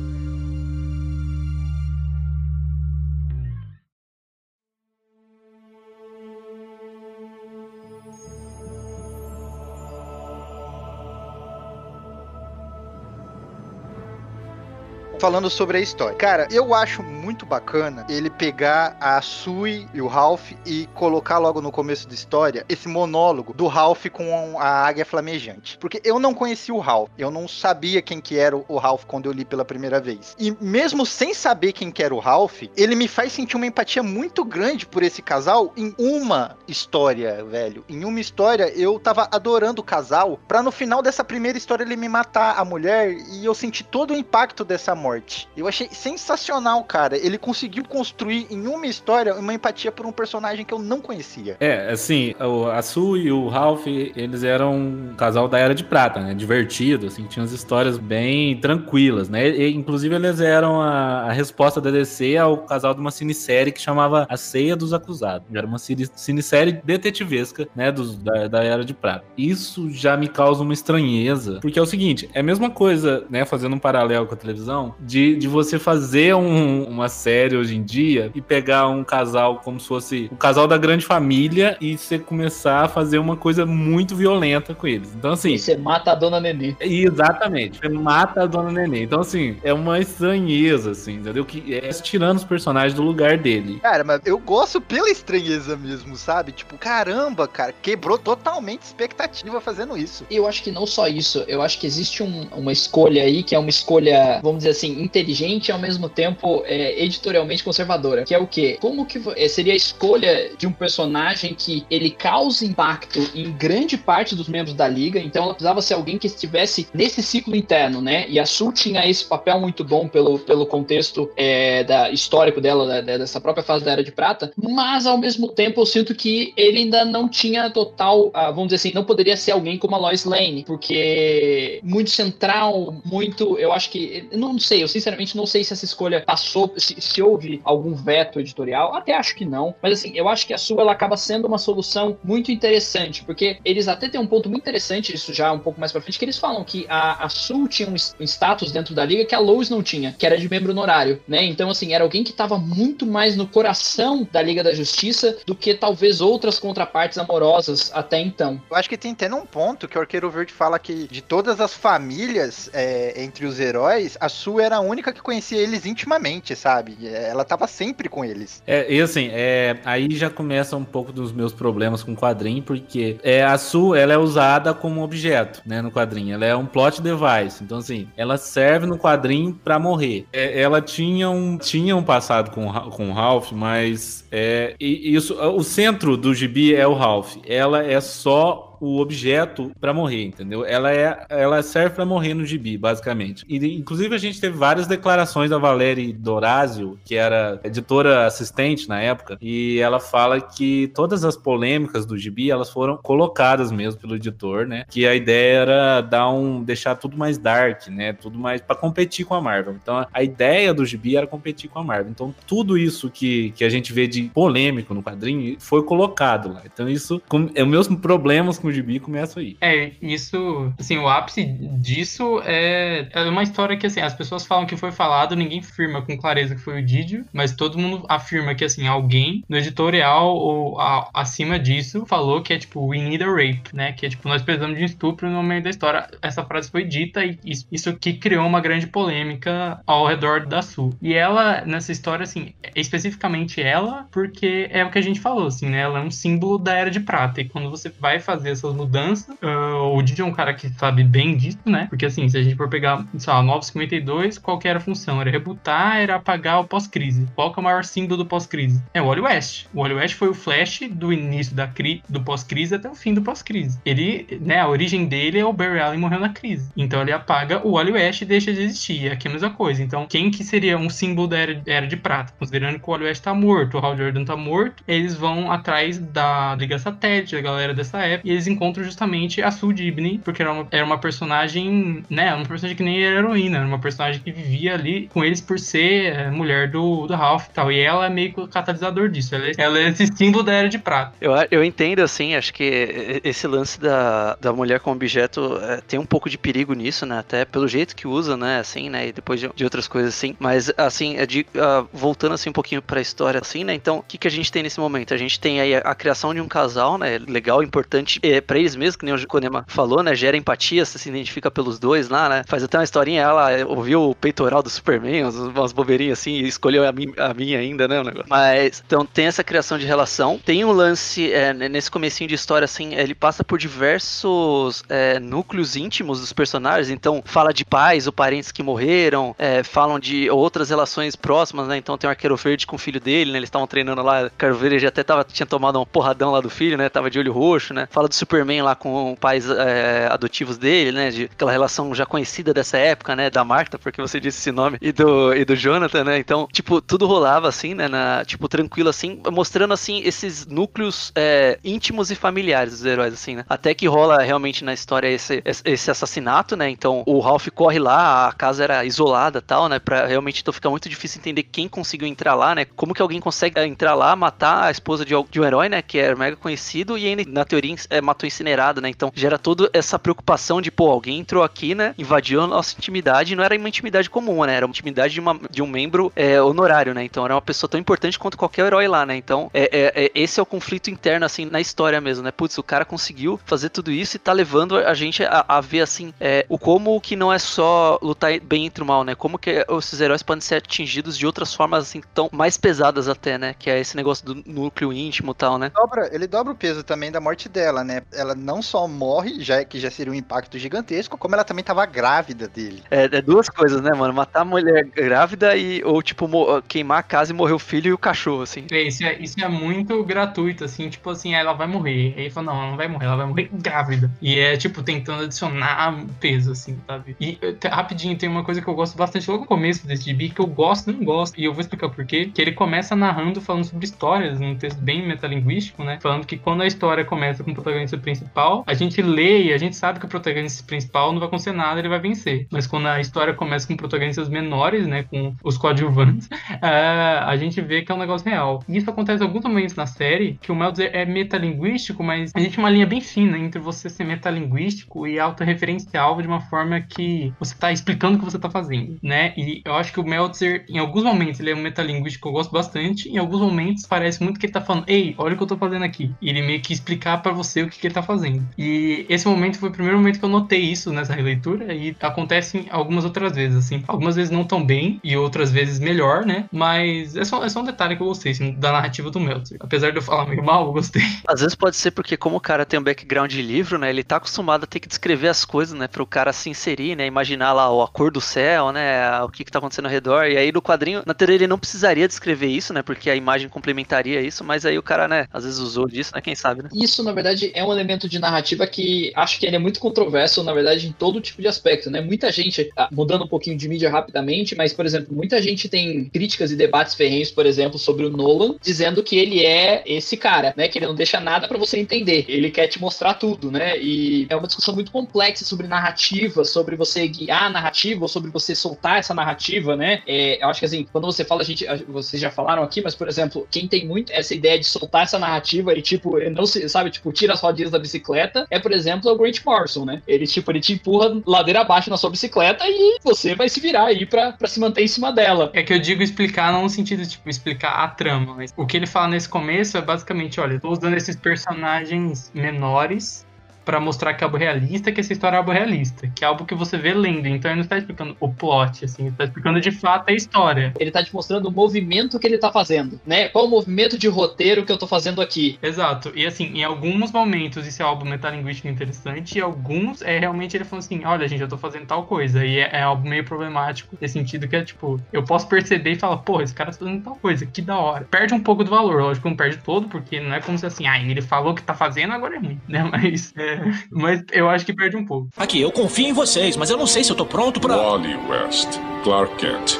Falando sobre a história. Cara, eu acho muito bacana ele pegar a Sui e o Ralph e colocar logo no começo da história esse monólogo do Ralph com a águia flamejante. Porque eu não conhecia o Ralph, eu não sabia quem que era o Ralph quando eu li pela primeira vez. E mesmo sem saber quem que era o Ralph, ele me faz sentir uma empatia muito grande por esse casal em uma história, velho. Em uma história eu tava adorando o casal, pra no final dessa primeira história ele me matar a mulher e eu senti todo o impacto dessa morte. Eu achei sensacional, cara. Ele conseguiu construir em uma história uma empatia por um personagem que eu não conhecia. É, assim, a Sue e o Ralph, eles eram um casal da Era de Prata, né? Divertido, assim, tinha umas histórias bem tranquilas, né? E, inclusive, eles eram a, a resposta da DC ao casal de uma cinesérie que chamava A Ceia dos Acusados. Era uma cinesérie detetivesca, né? Dos, da, da Era de Prata. Isso já me causa uma estranheza, porque é o seguinte, é a mesma coisa, né? Fazendo um paralelo com a televisão, de, de você fazer um- uma série hoje em dia e pegar um casal como se fosse o casal da grande família e você começar a fazer uma coisa muito violenta com eles. Então, assim, E você mata a dona Nenê. Exatamente. Você mata a dona Nenê. Então, assim, é uma estranheza, assim, entendeu? Que é tirando os personagens do lugar dele. Cara, mas eu gosto pela estranheza mesmo, sabe? Tipo, caramba, cara, quebrou totalmente expectativa fazendo isso. Eu acho que não só isso, eu acho que existe um- uma escolha aí que é uma escolha, vamos dizer assim, inteligente e ao mesmo tempo é, editorialmente conservadora. Que é o quê? Como que é, seria a escolha de um personagem que ele causa impacto em grande parte dos membros da liga, então ela precisava ser alguém que estivesse nesse ciclo interno, né? E a Sul tinha esse papel muito bom pelo, pelo contexto é, da, histórico dela, da- dessa própria fase da Era de Prata, mas ao mesmo tempo eu sinto que ele ainda não tinha total, ah, vamos dizer assim, não poderia ser alguém como a Lois Lane, porque muito central, muito, eu acho que, não sei, eu sinceramente não sei se essa escolha passou, se, se houve algum veto editorial, até acho que não, mas assim, eu acho que a sua ela acaba sendo uma solução muito interessante, porque eles até têm um ponto muito interessante, isso já um pouco mais pra frente, que eles falam que a, a Sul tinha um, um status dentro da liga que a Lois não tinha, que era de membro honorário, né? Então, assim, era alguém que tava muito mais no coração da Liga da Justiça do que talvez outras contrapartes amorosas até então. Eu acho que tem até um ponto que o Arqueiro Verde fala que de todas as famílias é, entre os heróis, a Sue era a única que conhecia eles intimamente, sabe? Ela tava sempre com eles. É, e assim, é, aí já começa um pouco dos meus problemas com o quadrinho, porque é, a Su, ela é usada como objeto, né, no quadrinho. Ela é um plot device. Então, assim, ela serve no quadrinho pra morrer. É, ela tinha um, tinha um passado com, com o Ralph, mas é, isso, o centro do gibi é o Ralph. Ela é só o objeto pra morrer, entendeu? Ela é, ela serve pra morrer no gibi, basicamente. E inclusive a gente teve várias declarações da Valéria Dorazio, que era editora assistente na época, e ela fala que todas as polêmicas do gibi, elas foram colocadas mesmo pelo editor, né? Que a ideia era dar um deixar tudo mais dark, né? Tudo mais para competir com a Marvel. Então a ideia do gibi era competir com a Marvel. Então tudo isso que, que a gente vê de polêmico no quadrinho foi colocado lá. Então isso é os meus problemas com o gibi começam aí. É, isso, assim, o ápice disso é, é uma história que, assim, as pessoas falam que foi falado, ninguém afirma com clareza que foi o Didio, mas todo mundo afirma que, assim, alguém no editorial ou a- acima disso falou que é, tipo, we need a rape, né, que é, tipo, nós precisamos de um estupro no meio da história. Essa frase foi dita e isso, isso que criou uma grande polêmica ao redor da Sul. E ela, nessa história, assim, especificamente ela, porque é o que a gente falou, assim, né, ela é um símbolo da Era de Prata, e quando você vai fazer essas mudanças, ah, o Didi é um cara que sabe bem disso, né? Porque assim, se a gente for pegar, sei lá, 952, qual que era a função? Era rebutar, era apagar o pós-crise. Qual que é o maior símbolo do pós-crise? É o Wally West. O Wally West foi o Flash do início da cri do pós-crise até o fim do pós-crise. Ele, né, a origem dele é o Barry Allen morreu na crise. Então ele apaga o Wally West e deixa de existir. Aqui é a mesma coisa. Então, quem que seria um símbolo da era, era de prata? Considerando que o Wally West tá morto, o Hal Jordan tá morto, eles vão atrás da Liga Satélite, da galera dessa época, e eles encontram justamente a Sue Dibney, porque era uma, era uma personagem, né, uma personagem que nem era heroína, era uma personagem que vivia ali com eles por ser é, mulher do, do Ralph e tal, e ela é meio que o catalisador disso, ela é, ela é esse símbolo da Era de Prata. Eu, eu entendo, assim, acho que esse lance da, da mulher como objeto é, tem um pouco de perigo nisso, né? Até pelo jeito que usa, né? Assim, né? E depois de, de outras coisas assim. Mas, assim, é de, ah, voltando assim um pouquinho pra história, assim, né? Então, o que, que a gente tem nesse momento? A gente tem aí a, a criação de um casal, né? Legal, importante, é, é pra eles mesmos, que nem o Konema falou, né? Gera empatia, se identifica pelos dois lá, né? Faz até uma historinha, ela ouviu o peitoral do Superman, umas, bobeirinhas assim, e escolheu a, mi, a minha ainda, né? Mas, então tem essa criação de relação. Tem um lance, é, nesse comecinho de história, assim, ele passa por diversos é, núcleos íntimos dos personagens, então fala de pais ou parentes que morreram, é, falam de outras relações próximas, né? Então tem o Arqueiro Verde com o filho dele, né? Eles estavam treinando lá, o Arqueiro Verde até tava, tinha tomado um porradão lá do filho, né? Tava de olho roxo, né? Fala do Superman lá com pais é, adotivos dele, né? De aquela relação já conhecida dessa época, né? Da Marta, porque você disse esse nome, e do, e do Jonathan, né? Então, tipo, tudo rolava assim, né? Na, tipo, tranquilo assim, mostrando assim esses núcleos é, íntimos e familiares dos heróis, assim, né? Até que rola realmente na história esse, esse assassinato, né? Então o Ralph corre lá, a casa era isolada tal, né? Pra realmente então fica muito difícil entender quem conseguiu entrar lá, né? Como que alguém consegue é, entrar lá, matar a esposa de, de um herói, né? Que é mega conhecido e ainda, na teoria, é, matou incinerado, né? Então gera toda essa preocupação de, pô, alguém entrou aqui, né? Invadiu a nossa intimidade, não era uma intimidade comum, né? Era uma intimidade de, uma, de um membro é, honorário, né? Então era uma pessoa tão importante quanto qualquer herói lá, né? Então é, é, é, esse é o conflito interno, assim, na história mesmo, né? Putz, o cara conseguiu fazer tudo isso e tá levando a gente a, a ver, assim, é, o como que não é só lutar bem entre o mal, né? Como que esses heróis podem ser atingidos de outras formas, assim, tão mais pesadas até, né? Que é esse negócio do núcleo íntimo e tal, né? Dobra, ele dobra o peso também da morte dela, né? Ela não só morre, já que já seria um impacto gigantesco, como ela também tava grávida dele. É, é duas coisas, né, mano? Matar a mulher grávida e, ou, tipo, queimar a casa e morrer o filho e o cachorro, assim. É, isso é, isso é muito gratuito, assim, tipo assim, ela vai morrer. Aí ele fala, não, ela não vai morrer, ela vai morrer grávida. E é, tipo, tentando adicionar peso, assim, sabe? E rapidinho, tem uma coisa que eu gosto bastante logo no começo desse gibi, que eu gosto, não gosto, e eu vou explicar por quê. Que ele começa narrando, falando sobre histórias, num texto bem metalinguístico, né? Falando que quando a história começa com o protagonista principal, a gente lê e a gente sabe que o protagonista principal não vai acontecer nada, ele vai vencer. Mas quando a história começa com protagonistas menores, né? Com os coadjuvantes, uh, a gente vê que é um negócio real. E isso acontece em alguns momentos na série, que o Meltzer é metalinguístico, mas a gente tem uma linha bem fina entre você ser metalinguístico e autorreferencial de uma forma que você tá explicando o que você tá fazendo, né? E eu acho que o Meltzer, em alguns momentos, ele é um metalinguístico que eu gosto bastante, em alguns momentos parece muito que ele tá falando, ei, olha o que eu tô fazendo aqui. E ele meio que explicar para você o que, que ele tá fazendo. E esse momento foi o primeiro momento que eu notei isso nessa releitura, e acontece algumas outras vezes, assim. Algumas vezes não tão bem, e outras vezes melhor, né? Mas é só, é só um detalhe que eu gostei, assim, da narrativa do Meltzer. Apesar de eu falar meio mal, eu gostei. Às vezes pode ser porque, como o cara tem um background de livro, né? Ele tá acostumado a ter que descrever as coisas, né? Pro cara se inserir, né? Imaginar lá a cor do céu, né? O que que tá acontecendo ao redor. E aí no quadrinho, na teoria, ele não precisaria descrever isso, né? Porque a imagem complementaria isso, mas aí o cara, né? Às vezes usou disso, né? Quem sabe, né? Isso, na verdade, é um elemento de narrativa que acho que ele é muito controverso, na verdade, em todo tipo de aspecto, né? Muita gente, ah, mudando um pouquinho de mídia rapidamente, mas, por exemplo, muita gente tem críticas e debates ferrenhos, por exemplo, sobre o Nolan, dizendo que ele é esse cara, né? Que ele não deixa nada para você entender. Ele quer te mostrar tudo, né? E é uma discussão muito complexa sobre narrativa, sobre você guiar a narrativa, ou sobre você soltar essa narrativa, né? É, eu acho que assim, quando você fala, a gente, vocês já falaram aqui, mas, por exemplo, quem tem muito essa ideia de soltar essa narrativa e, tipo, não se, sabe, tipo, tira as da bicicleta, é, por exemplo, o Grant Morrison, né? Ele, tipo, ele te empurra ladeira abaixo na sua bicicleta e você vai se virar aí pra, pra se manter em cima dela. É que eu digo explicar não no sentido, tipo, explicar a trama, mas o que ele fala nesse começo é basicamente, olha, eu tô usando esses personagens menores para mostrar que é algo realista, que essa história é algo realista, que é algo que você vê lendo. Então ele não está explicando o plot, assim, ele está explicando de fato a história. Ele está te mostrando o movimento que ele está fazendo, né? Qual o movimento de roteiro que eu estou fazendo aqui. Exato. E assim, em alguns momentos isso é algo metalinguístico interessante, e alguns é realmente ele falando assim: olha, gente, eu estou fazendo tal coisa. E é, é, algo meio problemático, nesse sentido que é tipo, eu posso perceber e falar, porra, esse cara está fazendo tal coisa, que da hora. Perde um pouco do valor, lógico, não perde todo, porque não é como se assim, ah, ele falou que tá fazendo, agora é ruim, né? Mas. É, mas eu acho que perde um pouco. Aqui, eu confio em vocês, mas eu não sei se eu tô pronto pra. Wally West, Clark Kent,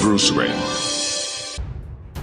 Bruce Wayne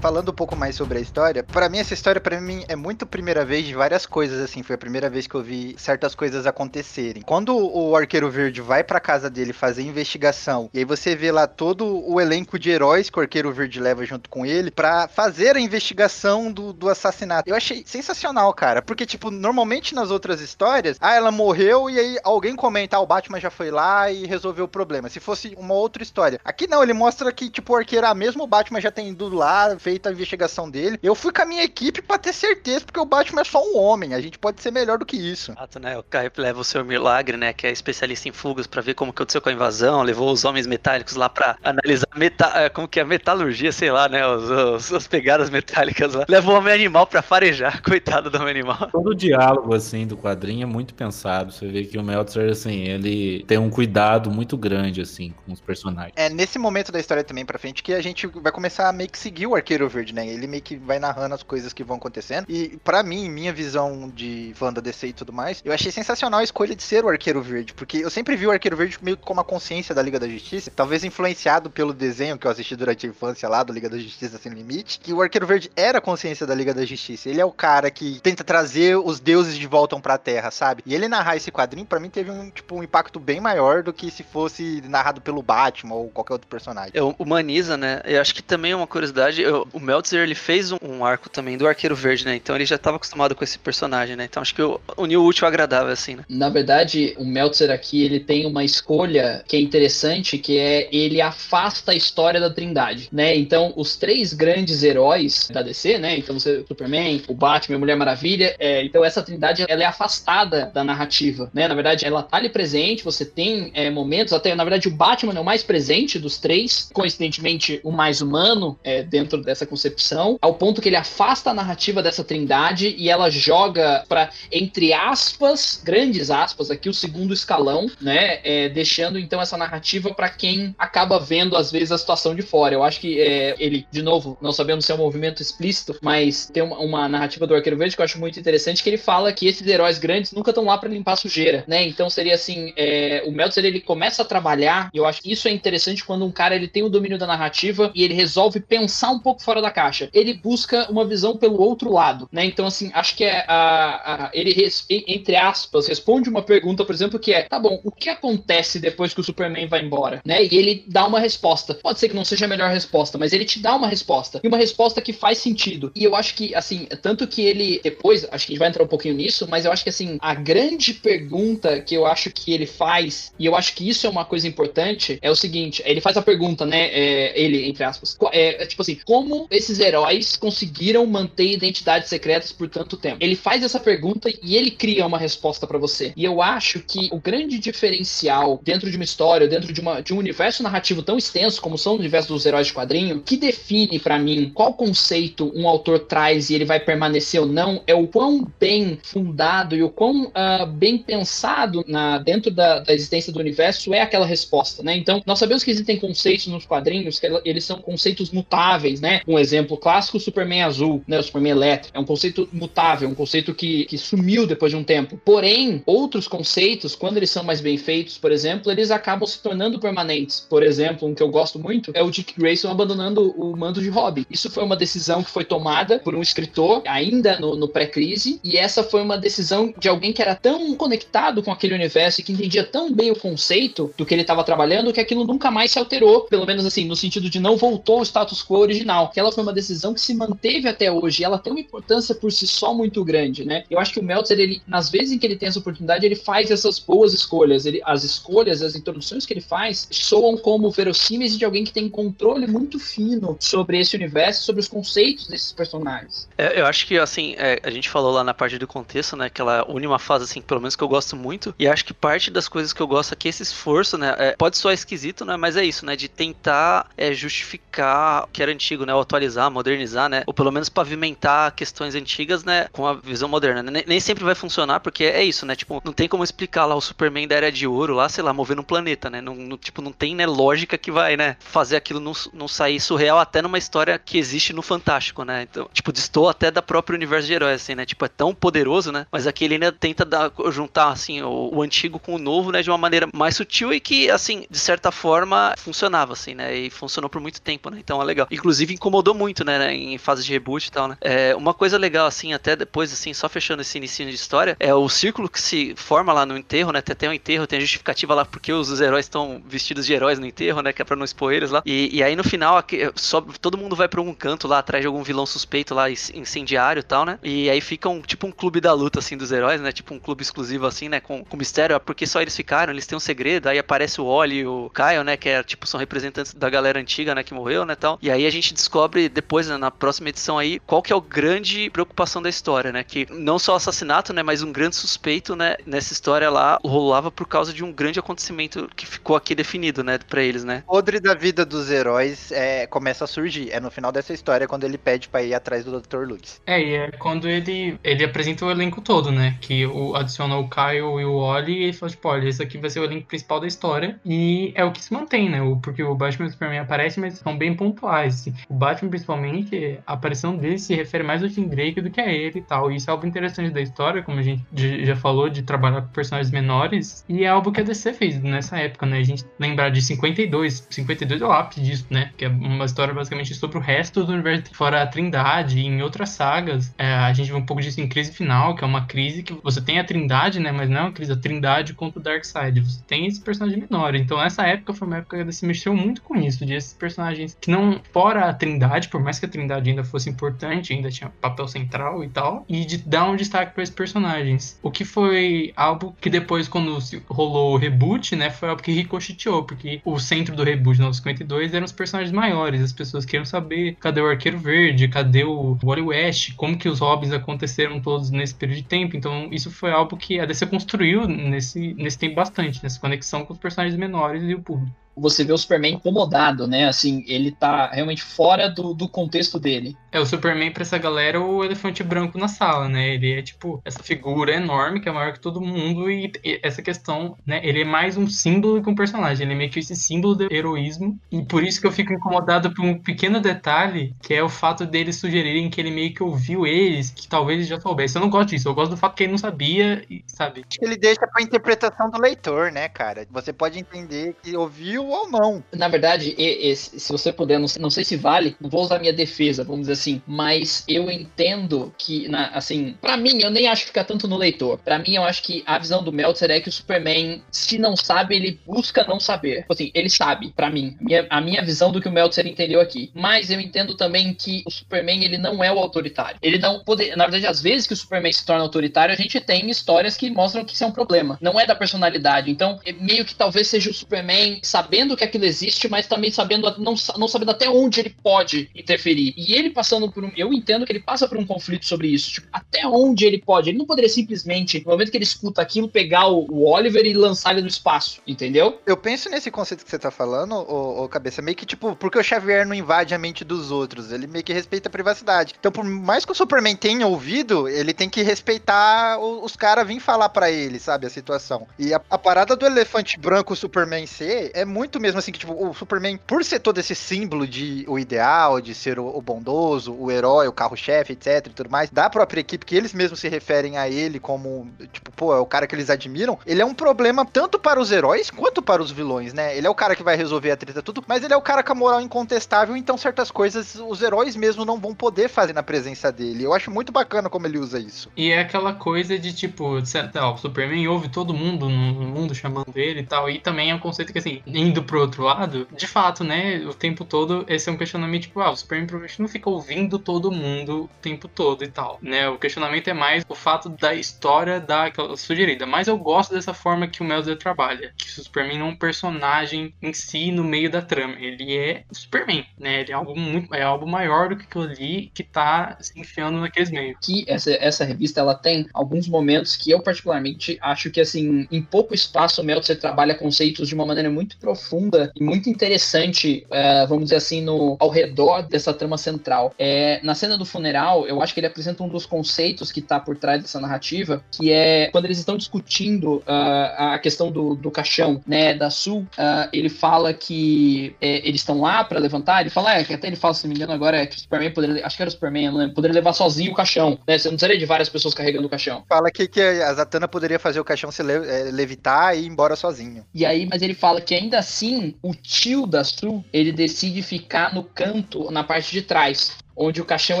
falando um pouco mais sobre a história, para mim essa história para mim é muito primeira vez de várias coisas assim, foi a primeira vez que eu vi certas coisas acontecerem. Quando o Arqueiro Verde vai para casa dele fazer investigação, e aí você vê lá todo o elenco de heróis que o Arqueiro Verde leva junto com ele para fazer a investigação do, do assassinato. Eu achei sensacional, cara, porque tipo, normalmente nas outras histórias, ah, ela morreu e aí alguém comenta, ah, o Batman já foi lá e resolveu o problema. Se fosse uma outra história. Aqui não, ele mostra que tipo o Arqueiro, ah, mesmo o Batman já tem ido lá, fez feita a investigação dele. Eu fui com a minha equipe pra ter certeza, porque o Batman é só um homem. A gente pode ser melhor do que isso. Exato, né? O Caio leva o seu Milagre, né? Que é especialista em fugas pra ver como que aconteceu com a invasão. Levou os homens metálicos lá pra analisar meta, eh, como que é a metalurgia, sei lá, né? Os, os- as pegadas metálicas lá. Leva o homem animal pra farejar, coitado do homem animal. Todo o diálogo, assim, do quadrinho é muito pensado. Você vê que o Meltzer, assim, ele tem um cuidado muito grande, assim, com os personagens. É nesse momento da história também pra frente que a gente vai começar a meio que seguir o Arqueiro Verde, né? Ele meio que vai narrando as coisas que vão acontecendo. E pra mim, minha visão de fã da DC e tudo mais, eu achei sensacional a escolha de ser o Arqueiro Verde, porque eu sempre vi o Arqueiro Verde meio que como a consciência da Liga da Justiça, talvez influenciado pelo desenho que eu assisti durante a infância lá do Liga da Justiça Sem Limite, que o Arqueiro Verde era a consciência da Liga da Justiça. Ele é o cara que tenta trazer os deuses de volta pra Terra, sabe? E ele narrar esse quadrinho pra mim teve um tipo um impacto bem maior do que se fosse narrado pelo Batman ou qualquer outro personagem. Eu, humaniza, né? Eu acho que também é uma curiosidade. eu- o Meltzer ele fez um, um arco também do Arqueiro Verde, né? Então ele já estava acostumado com esse personagem, né? Então acho que uniu o útil agradável, assim, né? Na verdade, o Meltzer aqui, ele tem uma escolha que é interessante, que é ele afasta a história da Trindade, né? Então, os três grandes heróis da DC, né? Então, você, o Superman, o Batman a Mulher Maravilha, é, então essa Trindade, ela é afastada da narrativa, né? Na verdade, ela tá ali presente, você tem é, momentos, até, na verdade, o Batman é o mais presente dos três, coincidentemente, o mais humano é, dentro dessa concepção, ao ponto que ele afasta a narrativa dessa Trindade e ela joga pra entre aspas, grandes aspas aqui, o segundo escalão, né? É, deixando então essa narrativa pra quem acaba vendo às vezes a situação de fora. Eu acho que é, ele, de novo, não sabendo se é um movimento explícito, mas tem uma, uma narrativa do Arqueiro Verde que eu acho muito interessante, que ele fala que esses heróis grandes nunca estão lá pra limpar sujeira, né? Então seria assim, é, o Meltzer ele começa a trabalhar, e eu acho que isso é interessante quando um cara ele tem o domínio da narrativa e ele resolve pensar um pouco fora da caixa. Ele busca uma visão pelo outro lado, né? Então assim, acho que é a, a- ele res- entre aspas responde uma pergunta, por exemplo, que é: tá bom, o que acontece depois que o Superman vai embora, né? E ele dá uma resposta. Pode ser que não seja a melhor resposta, mas ele te dá uma resposta e uma resposta que faz sentido. E eu acho que assim, tanto que ele depois, acho que a gente vai entrar um pouquinho nisso, mas eu acho que assim, a grande pergunta que eu acho que ele faz, e eu acho que isso é uma coisa importante, é o seguinte: ele faz a pergunta, né? é, ele, entre aspas, é, é tipo assim, como esses heróis conseguiram manter identidades secretas por tanto tempo? Ele faz essa pergunta e ele cria uma resposta pra você. E eu acho que o grande diferencial dentro de uma história, dentro de, uma, de um universo narrativo tão extenso como são o universo dos heróis de quadrinho, que define pra mim qual conceito um autor traz e ele vai permanecer ou não, é o quão bem fundado e o quão ah, bem pensado na, dentro da, da existência do universo é aquela resposta, né? Então, nós sabemos que existem conceitos nos quadrinhos que eles são conceitos mutáveis, né? Um exemplo clássico, o Superman azul, né? O Superman elétrico. É um conceito mutável, um conceito que, que sumiu depois de um tempo. Porém, outros conceitos, quando eles são mais bem feitos, por exemplo, eles acabam se tornando permanentes. Por exemplo, um que eu gosto muito é o Dick Grayson abandonando o manto de Robin. Isso foi uma decisão que foi tomada por um escritor, ainda no, no pré-crise, e essa foi uma decisão de alguém que era tão conectado com aquele universo e que entendia tão bem o conceito do que ele estava trabalhando que aquilo nunca mais se alterou, pelo menos assim, no sentido de não voltou ao status quo original. Aquela foi uma decisão que se manteve até hoje, ela tem uma importância por si só muito grande, né? Eu acho que o Meltzer, ele, nas vezes em que ele tem essa oportunidade, ele faz essas boas escolhas. Ele, as escolhas, as introduções que ele faz soam como verossímeis de alguém que tem controle muito fino sobre esse universo, sobre os conceitos desses personagens. É, eu acho que, assim, é, a gente falou lá na parte do contexto, né? Que ela une uma fase, assim, pelo menos que eu gosto muito. E acho que parte das coisas que eu gosto aqui é esse esforço, né? é, pode soar esquisito, né? Mas é isso, né? De tentar é, justificar o que era antigo, né? Atualizar, modernizar, né? Ou pelo menos pavimentar questões antigas, né? Com a visão moderna. Nem, sempre vai funcionar, porque é isso, né? Tipo, não tem como explicar lá o Superman da Era de Ouro, lá, sei lá, movendo um planeta, né? Não, não- tipo, não tem, né, lógica que vai, né? Fazer aquilo não, não sair surreal até numa história que existe no Fantástico, né? Então, tipo, destoa até da própria universo de heróis, assim, né? Tipo, é tão poderoso, né? Mas aqui ele ainda tenta dar, juntar, assim, o, o antigo com o novo, né? De uma maneira mais sutil e que, assim, de certa forma, funcionava, assim, né? E funcionou por muito tempo, né? Então é legal. Inclusive incomodou muito, né? Em fase de reboot e tal, né? É, uma coisa legal, assim, até depois, assim, só fechando esse início de história, é o círculo que se forma lá no enterro, né? Tem até um enterro, tem a justificativa lá porque os, heróis estão vestidos de heróis no enterro, né? Que é pra não expor eles lá. E, e aí no final, aqui, só, todo mundo vai pra um canto lá atrás de algum vilão suspeito lá, inc- incendiário e tal, né? E aí fica um, tipo um clube da luta, assim, dos heróis, né? Tipo um clube exclusivo, assim, né? Com, com mistério, porque só eles ficaram, eles têm um segredo. Aí aparece o Oli e o Kyle, né? Que é, tipo, são representantes da galera antiga, né? Que morreu, né? Tal. E aí a gente descobre descobre depois, né, na próxima edição aí, qual que é o grande preocupação da história, né? Que não só assassinato, né? Mas um grande suspeito, né? Nessa história lá rolava por causa de um grande acontecimento que ficou aqui definido, né? Pra eles, né? O podre da vida dos heróis é, começa a surgir. É no final dessa história quando ele pede pra ir atrás do Dr. Lux. É, e é quando ele, ele apresenta o elenco todo, né? Que o, adiciona o Kyle e o Oli e ele fala, tipo, olha, esse aqui vai ser o elenco principal da história. E é o que se mantém, né? O, porque o Batman e o Superman aparecem, mas são bem pontuais. Assim. O Batman, principalmente, a aparição dele se refere mais ao Tim Drake do que a ele e tal. E isso é algo interessante da história, como a gente já falou, de trabalhar com personagens menores. E é algo que a DC fez nessa época, né? A gente lembrar de 52. 52 é o ápice disso, né? Que é uma história basicamente sobre o resto do universo, fora a Trindade e em outras sagas. É, a gente vê um pouco disso em Crise Final, que é uma crise que você tem a Trindade, né? Mas não é uma crise, a Trindade contra o Darkseid. Você tem esse personagem menor. Então essa época foi uma época que a DC mexeu muito com isso, de esses personagens que não, fora a Trindade, por mais que a Trindade ainda fosse importante, ainda tinha papel central e tal, e de dar um destaque para esses personagens. O que foi algo que depois, quando rolou o reboot, né, foi algo que ricocheteou, porque o centro do reboot de 1952 eram os personagens maiores, as pessoas queriam saber cadê o Arqueiro Verde, cadê o Wally West, como que os Robins aconteceram todos nesse período de tempo, então isso foi algo que a DC construiu nesse, nesse tempo bastante, nessa conexão com os personagens menores e o público você vê o Superman incomodado, né? Assim, ele tá realmente fora do, do contexto dele. É, o Superman pra essa galera é o elefante branco na sala, né? Ele é tipo essa figura enorme que é maior que todo mundo e, e essa questão, né? Ele é mais um símbolo que um personagem. Ele é meio que esse símbolo do heroísmo e por isso que eu fico incomodado por um pequeno detalhe que é o fato deles sugerirem que ele meio que ouviu eles, que talvez ele já soubesse. Eu não gosto disso. Eu gosto do fato que ele não sabia e sabe. Ele deixa pra interpretação do leitor, né, cara? Você pode entender que ouviu ou não. Na verdade, se você puder, não sei, não sei se vale, não vou usar minha defesa, vamos dizer assim, mas eu entendo que, na, assim, para mim, eu nem acho que fica tanto no leitor. Para mim, eu acho que a visão do Meltzer é que o Superman, se não sabe, ele busca não saber. Tipo assim, ele sabe, para mim. Minha, a minha visão do que o Meltzer entendeu aqui. Mas eu entendo também que o Superman, ele não é o autoritário. Ele não poder, na verdade, às vezes que o Superman se torna autoritário, a gente tem histórias que mostram que isso é um problema. Não é da personalidade. Então, é meio que talvez seja o Superman sabendo sabendo que aquilo existe, mas também sabendo não, não sabendo até onde ele pode interferir. E ele passando por um. Eu entendo que ele passa por um conflito sobre isso. Tipo, até onde ele pode. Ele não poderia simplesmente, no momento que ele escuta aquilo, pegar o, o Oliver e lançar ele no espaço, entendeu? Eu penso nesse conceito que você tá falando, ô, ô, cabeça, meio que tipo, porque o Xavier não invade a mente dos outros, ele meio que respeita a privacidade. Então, por mais que o Superman tenha ouvido, ele tem que respeitar os, os caras virem falar para ele, sabe, a situação. E a, a parada do elefante branco Superman ser é muito muito mesmo assim que, tipo, o Superman, por ser todo esse símbolo de o ideal, de ser o, o bondoso, o herói, o carro-chefe, etc e tudo mais, da própria equipe, que eles mesmos se referem a ele como, tipo, pô, é o cara que eles admiram, ele é um problema tanto para os heróis quanto para os vilões, né? Ele é o cara que vai resolver a treta tudo, mas ele é o cara com a moral incontestável, então certas coisas os heróis mesmo não vão poder fazer na presença dele. Eu acho muito bacana como ele usa isso. E é aquela coisa de, tipo, ó, o Superman ouve todo mundo no mundo chamando ele e tal, e também é um conceito que, assim, indo pro outro lado, de fato, né, o tempo todo, esse é um questionamento tipo, ah, o Superman provavelmente não fica ouvindo todo mundo o tempo todo e tal, né? O questionamento é mais o fato da história da sugerida, mas eu gosto dessa forma que o Melzer trabalha, que o Superman não é um personagem em si no meio da trama, ele é o Superman, né? Ele é algo muito, é algo maior do que aquilo ali que tá se enfiando naqueles meios. Que essa, essa revista, ela tem alguns momentos que eu particularmente acho que, assim, em pouco espaço o Meltzer trabalha conceitos de uma maneira muito profunda profunda e muito interessante, é, vamos dizer assim, no, ao redor dessa trama central. É, na cena do funeral, eu acho que ele apresenta um dos conceitos que está por trás dessa narrativa, que é quando eles estão discutindo uh, a questão do, do caixão, né, da Sul, uh, ele fala que é, eles estão lá para levantar, ele fala, é, que até ele fala, se não me engano agora, é que o Superman poderia, acho que era o Superman, não poderia levar sozinho o caixão, né, você não precisaria de várias pessoas carregando o caixão. Fala que, que a Zatanna poderia fazer o caixão se le, é, levitar e ir embora sozinho. E aí, mas ele fala que ainda assim o tio da Sue, ele decide ficar no canto, na parte de trás onde o caixão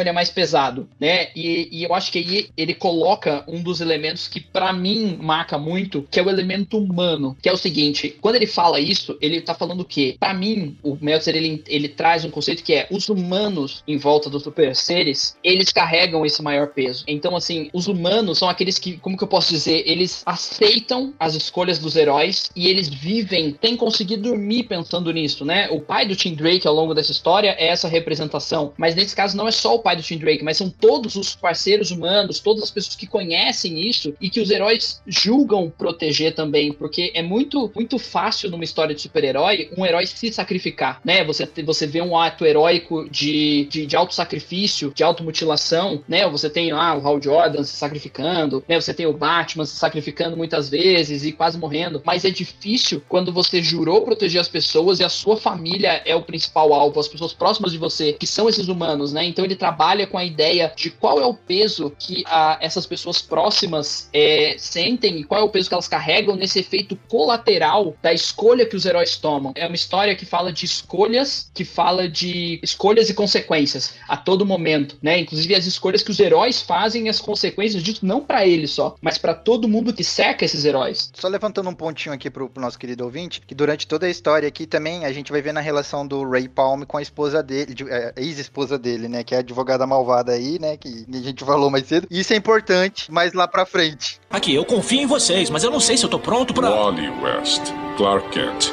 ele é mais pesado, né? E, e eu acho que aí ele coloca um dos elementos que para mim marca muito, que é o elemento humano, que é o seguinte, quando ele fala isso, ele tá falando o quê? Para mim, o Meltzer ele, ele traz um conceito que é os humanos em volta dos super seres, eles carregam esse maior peso. Então assim, os humanos são aqueles que, como que eu posso dizer, eles aceitam as escolhas dos heróis e eles vivem, têm conseguido dormir pensando nisso, né? O pai do Tim Drake ao longo dessa história é essa representação, mas nesse caso não é só o pai do Tim Drake, mas são todos os parceiros humanos, todas as pessoas que conhecem isso e que os heróis julgam proteger também, porque é muito muito fácil numa história de super-herói um herói se sacrificar, né? Você você vê um ato heróico de, de, de auto sacrifício, de automutilação, né? Você tem ah, o Hal Jordan se sacrificando, né? Você tem o Batman se sacrificando muitas vezes e quase morrendo, mas é difícil quando você jurou proteger as pessoas e a sua família é o principal alvo, as pessoas próximas de você, que são esses humanos, né? Então ele trabalha com a ideia de qual é o peso que a, essas pessoas próximas é, sentem e qual é o peso que elas carregam nesse efeito colateral da escolha que os heróis tomam. É uma história que fala de escolhas, que fala de escolhas e consequências a todo momento, né? Inclusive as escolhas que os heróis fazem e as consequências disso não para eles só, mas para todo mundo que cerca esses heróis. Só levantando um pontinho aqui pro, pro nosso querido ouvinte, que durante toda a história aqui também a gente vai ver na relação do Ray Palm com a esposa dele, é, ex-esposa dele, né? Que é a advogada malvada aí, né? Que a gente falou mais cedo. Isso é importante, mas lá pra frente. Aqui, eu confio em vocês, mas eu não sei se eu tô pronto pra. Wally West, Clark Kent,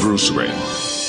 Bruce Wayne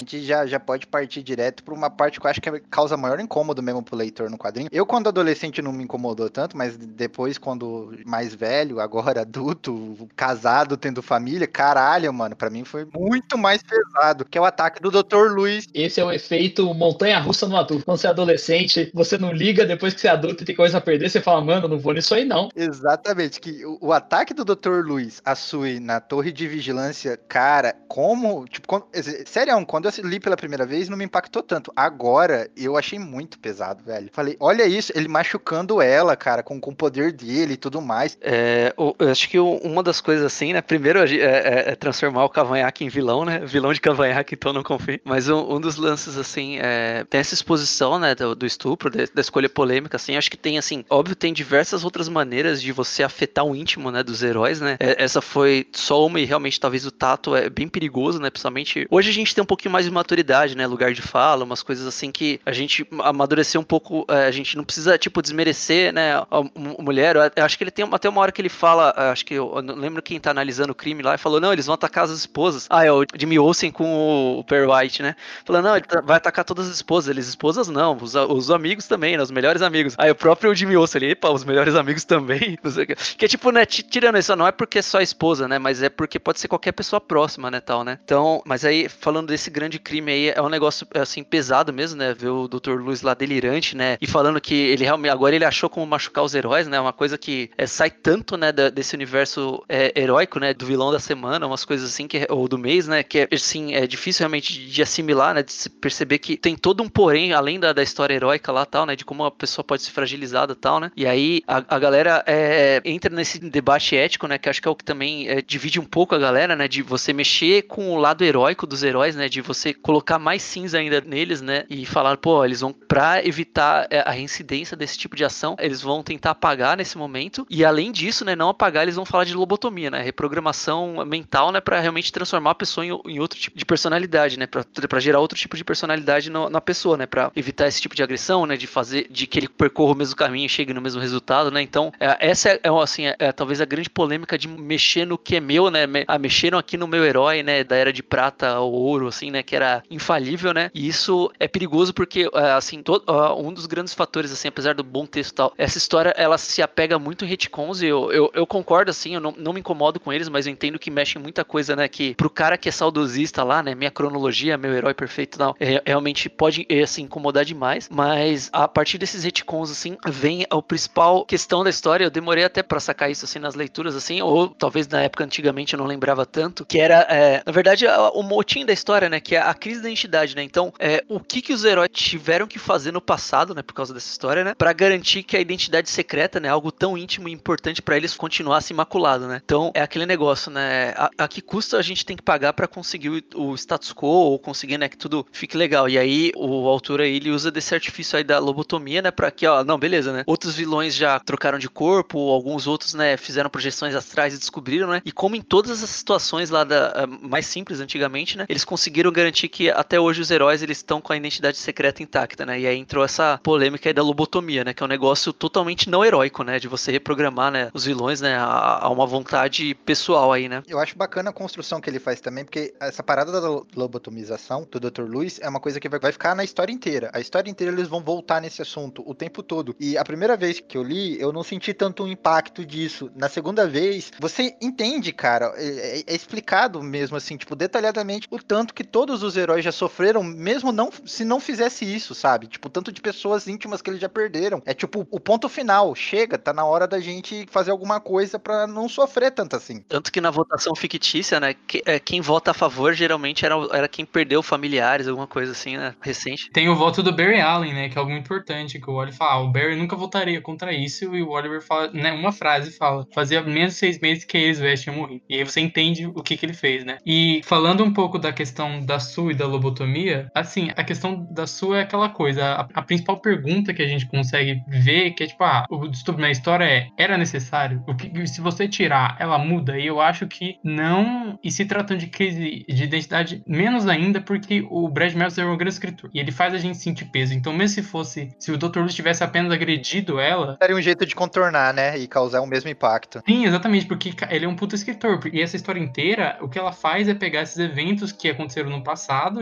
gente já, já pode partir direto para uma parte que eu acho que é causa maior incômodo mesmo pro leitor no quadrinho. Eu, quando adolescente, não me incomodou tanto, mas depois, quando mais velho, agora adulto, casado, tendo família, caralho, mano, para mim foi muito mais pesado, que é o ataque do Dr. Luiz. Esse é o efeito montanha-russa no adulto. Quando você é adolescente, você não liga, depois que você é adulto e tem coisa a perder, você fala, mano, não vou nisso aí não. Exatamente, que o, o ataque do Dr. Luiz a Sui na torre de vigilância, cara, como, tipo, quando, sério, quando eu li pela primeira vez, não me impactou tanto. Agora, eu achei muito pesado, velho. Falei, olha isso, ele machucando ela, cara, com, com o poder dele e tudo mais. É, eu acho que uma das coisas assim, né? Primeiro é, é, é transformar o cavanhaque em vilão, né? Vilão de cavanhaque, então não confio. Mas um, um dos lances, assim, é, tem essa exposição, né? Do, do estupro, de, da escolha polêmica, assim. Acho que tem, assim, óbvio, tem diversas outras maneiras de você afetar o íntimo, né? Dos heróis, né? É, essa foi só uma e realmente talvez o tato é bem perigoso, né? Principalmente. Hoje a gente tem um pouquinho mais de maturidade, né? Lugar de fala, umas coisas assim que a gente amadureceu um pouco. É, a gente não precisa, tipo, desmerecer, né? A, a mulher. Eu acho que ele tem até uma hora que ele fala. Acho que eu, eu não lembro quem tá analisando o crime lá e falou: não, eles vão atacar as esposas. Ah, é o Jimmy Olsen com o Per White, né? Falando, não, ele tá, vai atacar todas as esposas. Eles, esposas não, os, os amigos também, né? Os melhores amigos. Aí o próprio Jimmy Olsen ali, epa, os melhores amigos também. Não sei o que. Que é tipo, né? Tirando isso, não é porque é só a esposa, né? Mas é porque pode ser qualquer pessoa próxima, né? Tal, né? Então, mas aí, falando desse grande crime aí, é um negócio, assim, pesado mesmo, né? Ver o Dr. Luz lá delirante, né? E falando que ele realmente, agora ele achou como machucar os heróis, né? Uma coisa que é, sai tanto, né, da, desse universo é, heróico, né? Do vilão da semana, umas coisas assim, que, ou do mês, né? Que é, assim, é difícil realmente de, de assimilar, né? De se perceber que tem todo um porém, além da, da história heróica lá, tal, né? De como a pessoa pode ser fragilizada tal, né? E aí a, a galera é, entra nesse debate ético, né? Que acho que é o que também é, divide um pouco a galera, né? De você mexer com o lado heróico dos heróis, né? De você colocar mais cinza ainda neles, né? E falar, pô, eles vão, pra evitar é, a reincidência desse tipo de ação, eles vão tentar apagar nesse momento. E além disso, né? Não apagar, eles vão falar de lobotomia, né? Reprogramação mental, né? Pra realmente transformar a pessoa em, em outro tipo de personalidade, né? Pra, pra gerar outro tipo de personalidade no, na pessoa, né? Pra evitar esse tipo de agressão, né? De fazer, de que ele percorra o mesmo caminho e chegue no mesmo resultado, né? Então, é, essa é, é assim, é, é, talvez a grande polêmica de mexer no que é meu, né? Me, ah, mexeram aqui no meu herói, né? Da era de prata ao ouro, assim, né? Que era infalível, né? E isso é perigoso porque, é, assim, todo, um dos grandes fatores, assim, apesar do bom texto e tal, essa história, ela se apega muito em retcons e eu, eu, eu concordo, assim, eu não, não me incomodo com eles, mas eu entendo que mexe muita coisa, né? Que pro cara que é saudosista lá, né? Minha cronologia, meu herói perfeito não, é, realmente pode, assim, incomodar demais, mas a partir desses retcons, assim, vem a principal questão da história, eu demorei até para sacar isso, assim, nas leituras, assim, ou talvez na época antigamente eu não lembrava tanto, que era, é, na verdade, o motim da história, né? Que que é a crise da identidade, né? Então, é, o que que os heróis tiveram que fazer no passado, né, por causa dessa história, né, para garantir que a identidade secreta, né, algo tão íntimo e importante para eles continuasse imaculado, né? Então, é aquele negócio, né, a, a que custa a gente tem que pagar para conseguir o, o, status quo ou conseguir, né, que tudo fique legal. E aí o autor aí ele usa desse artifício aí da lobotomia, né, para que, ó, não, beleza, né? Outros vilões já trocaram de corpo, alguns outros, né, fizeram projeções astrais e descobriram, né? E como em todas as situações lá da ah, mais simples antigamente, né, eles conseguiram garantir que até hoje os heróis eles estão com a identidade secreta intacta, né? E aí entrou essa polêmica aí da lobotomia, né, que é um negócio totalmente não heróico, né, de você reprogramar, né, os vilões, né, a, a uma vontade pessoal aí, né? Eu acho bacana a construção que ele faz também, porque essa parada da lobotomização do Dr. Luiz é uma coisa que vai ficar na história inteira. A história inteira eles vão voltar nesse assunto o tempo todo. E a primeira vez que eu li, eu não senti tanto um impacto disso. Na segunda vez, você entende, cara, é, é, é explicado mesmo assim, tipo, detalhadamente o tanto que todos os heróis já sofreram, mesmo não se não fizesse isso, sabe? Tipo, tanto de pessoas íntimas que eles já perderam. É tipo o ponto final, chega, tá na hora da gente fazer alguma coisa para não sofrer tanto assim. Tanto que na votação fictícia, né, que, é, quem vota a favor geralmente era, era quem perdeu familiares, alguma coisa assim, né, recente. Tem o voto do Barry Allen, né, que é algo importante, que o Oliver fala, ah, o Barry nunca votaria contra isso, e o Oliver fala, né, uma frase fala, fazia menos de seis meses que eles tinham morrido. E aí você entende o que que ele fez, né. E falando um pouco da questão da Sue e da lobotomia, assim, a questão da Sue é aquela coisa, a, a principal pergunta que a gente consegue ver, que é tipo, ah, o distúrbio na história é, era necessário? O que, se você tirar, ela muda? E eu acho que não, e se tratando de crise de identidade, menos ainda, porque o Brad Meltzer é um grande escritor, e ele faz a gente sentir peso. Então, mesmo se fosse, se o Dr. Luz tivesse apenas agredido ela... Daria um jeito de contornar, né, e causar o mesmo impacto. Sim, exatamente, porque ele é um puto escritor, e essa história inteira, o que ela faz é pegar esses eventos que aconteceram no passado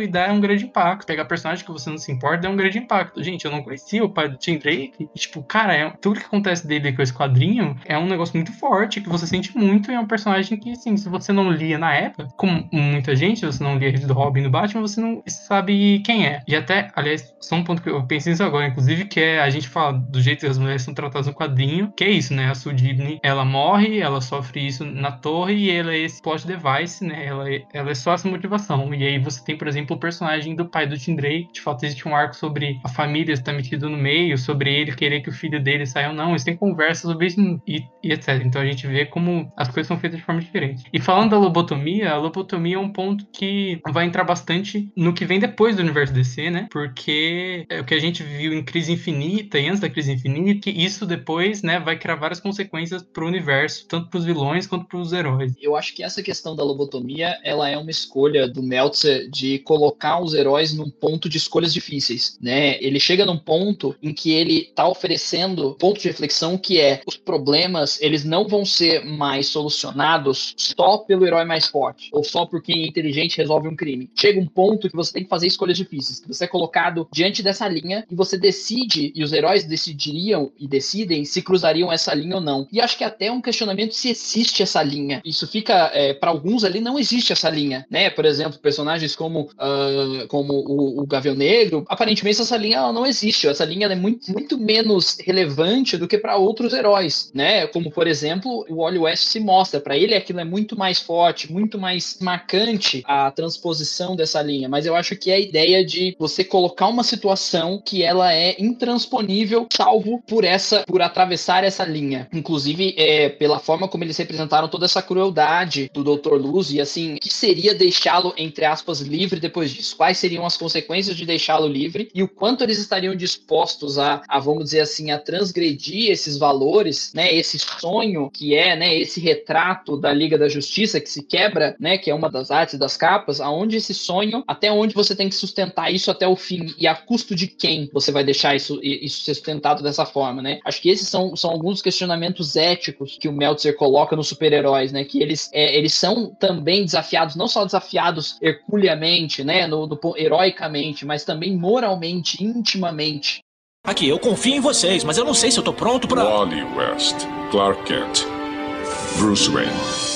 e dar um grande impacto. Pegar personagem que você não se importa, dá um grande impacto. Gente, eu não conhecia o pai do Tim Drake, e, tipo, cara, é, tudo que acontece dele com esse quadrinho é um negócio muito forte, que você sente muito, e é um personagem que, assim, se você não lia na época, como muita gente, você não lia do Robin do Batman, você não sabe quem é. E até, aliás, só um ponto que eu pensei nisso agora, inclusive, que é a gente fala do jeito que as mulheres são tratadas no quadrinho, que é isso, né? A Sudibne, ela morre, ela sofre isso na torre e ela é esse plot device, né? Ela é, ela é só essa motivação. E aí você tem, por exemplo, o personagem do pai do Tim Drake, de fato existe um arco sobre a família estar metida no meio, sobre ele querer que o filho dele saia ou não. Eles têm conversas sobre isso e, e etc. Então a gente vê como as coisas são feitas de forma diferente. E falando da lobotomia, a lobotomia é um ponto que vai entrar bastante no que vem depois do universo DC, né? Porque é o que a gente viu em Crise Infinita e antes da Crise Infinita, que isso depois, né, vai criar várias consequências pro universo, tanto pros vilões quanto pros heróis. Eu acho que essa questão da lobotomia, ela é uma escolha do Meltzer de colocar os heróis num ponto de escolhas difíceis, né? Ele chega num ponto em que ele tá oferecendo ponto de reflexão que é os problemas, eles não vão ser mais solucionados só pelo herói mais forte ou só porque quem é inteligente resolve um crime. Chega um ponto que você tem que fazer escolhas difíceis, que você é colocado diante dessa linha e você decide, e os heróis decidiriam e decidem se cruzariam essa linha ou não. E acho que até um questionamento se existe essa linha. Isso fica, é, para alguns ali, não existe essa linha, né? Por exemplo, personagens como, uh, como o, o Gavião Negro, aparentemente essa linha não existe. Essa linha é muito, muito menos relevante do que para outros heróis, né? Como, por exemplo, o Wally West se mostra. Para ele aquilo é muito mais forte, muito mais marcante a transposição dessa linha. Mas eu acho que é a ideia de você colocar uma situação que ela é intransponível, salvo por essa, por atravessar essa linha. Inclusive, é, pela forma como eles representaram toda essa crueldade do Dr. Luz e assim, que seria deixá-lo, entre aspas, livre depois disso? Quais seriam as consequências de deixá-lo livre e o quanto eles estariam dispostos a, a, vamos dizer assim, a transgredir esses valores, né? Esse sonho que é, né? Esse retrato da Liga da Justiça que se quebra, né? Que é uma das artes das capas, aonde esse sonho, até onde você tem que sustentar isso até o fim e a custo de quem você vai deixar isso, isso ser sustentado dessa forma, né? Acho que esses são, são alguns questionamentos éticos que o Meltzer coloca nos super-heróis, né? Que eles, é, eles são também desafiados, não só desafiados herculeamente, né? No, no, heroicamente, mas também moralmente, intimamente. Aqui, eu confio em vocês, mas eu não sei se eu tô pronto pra. Wally West, Clark Kent, Bruce Wayne.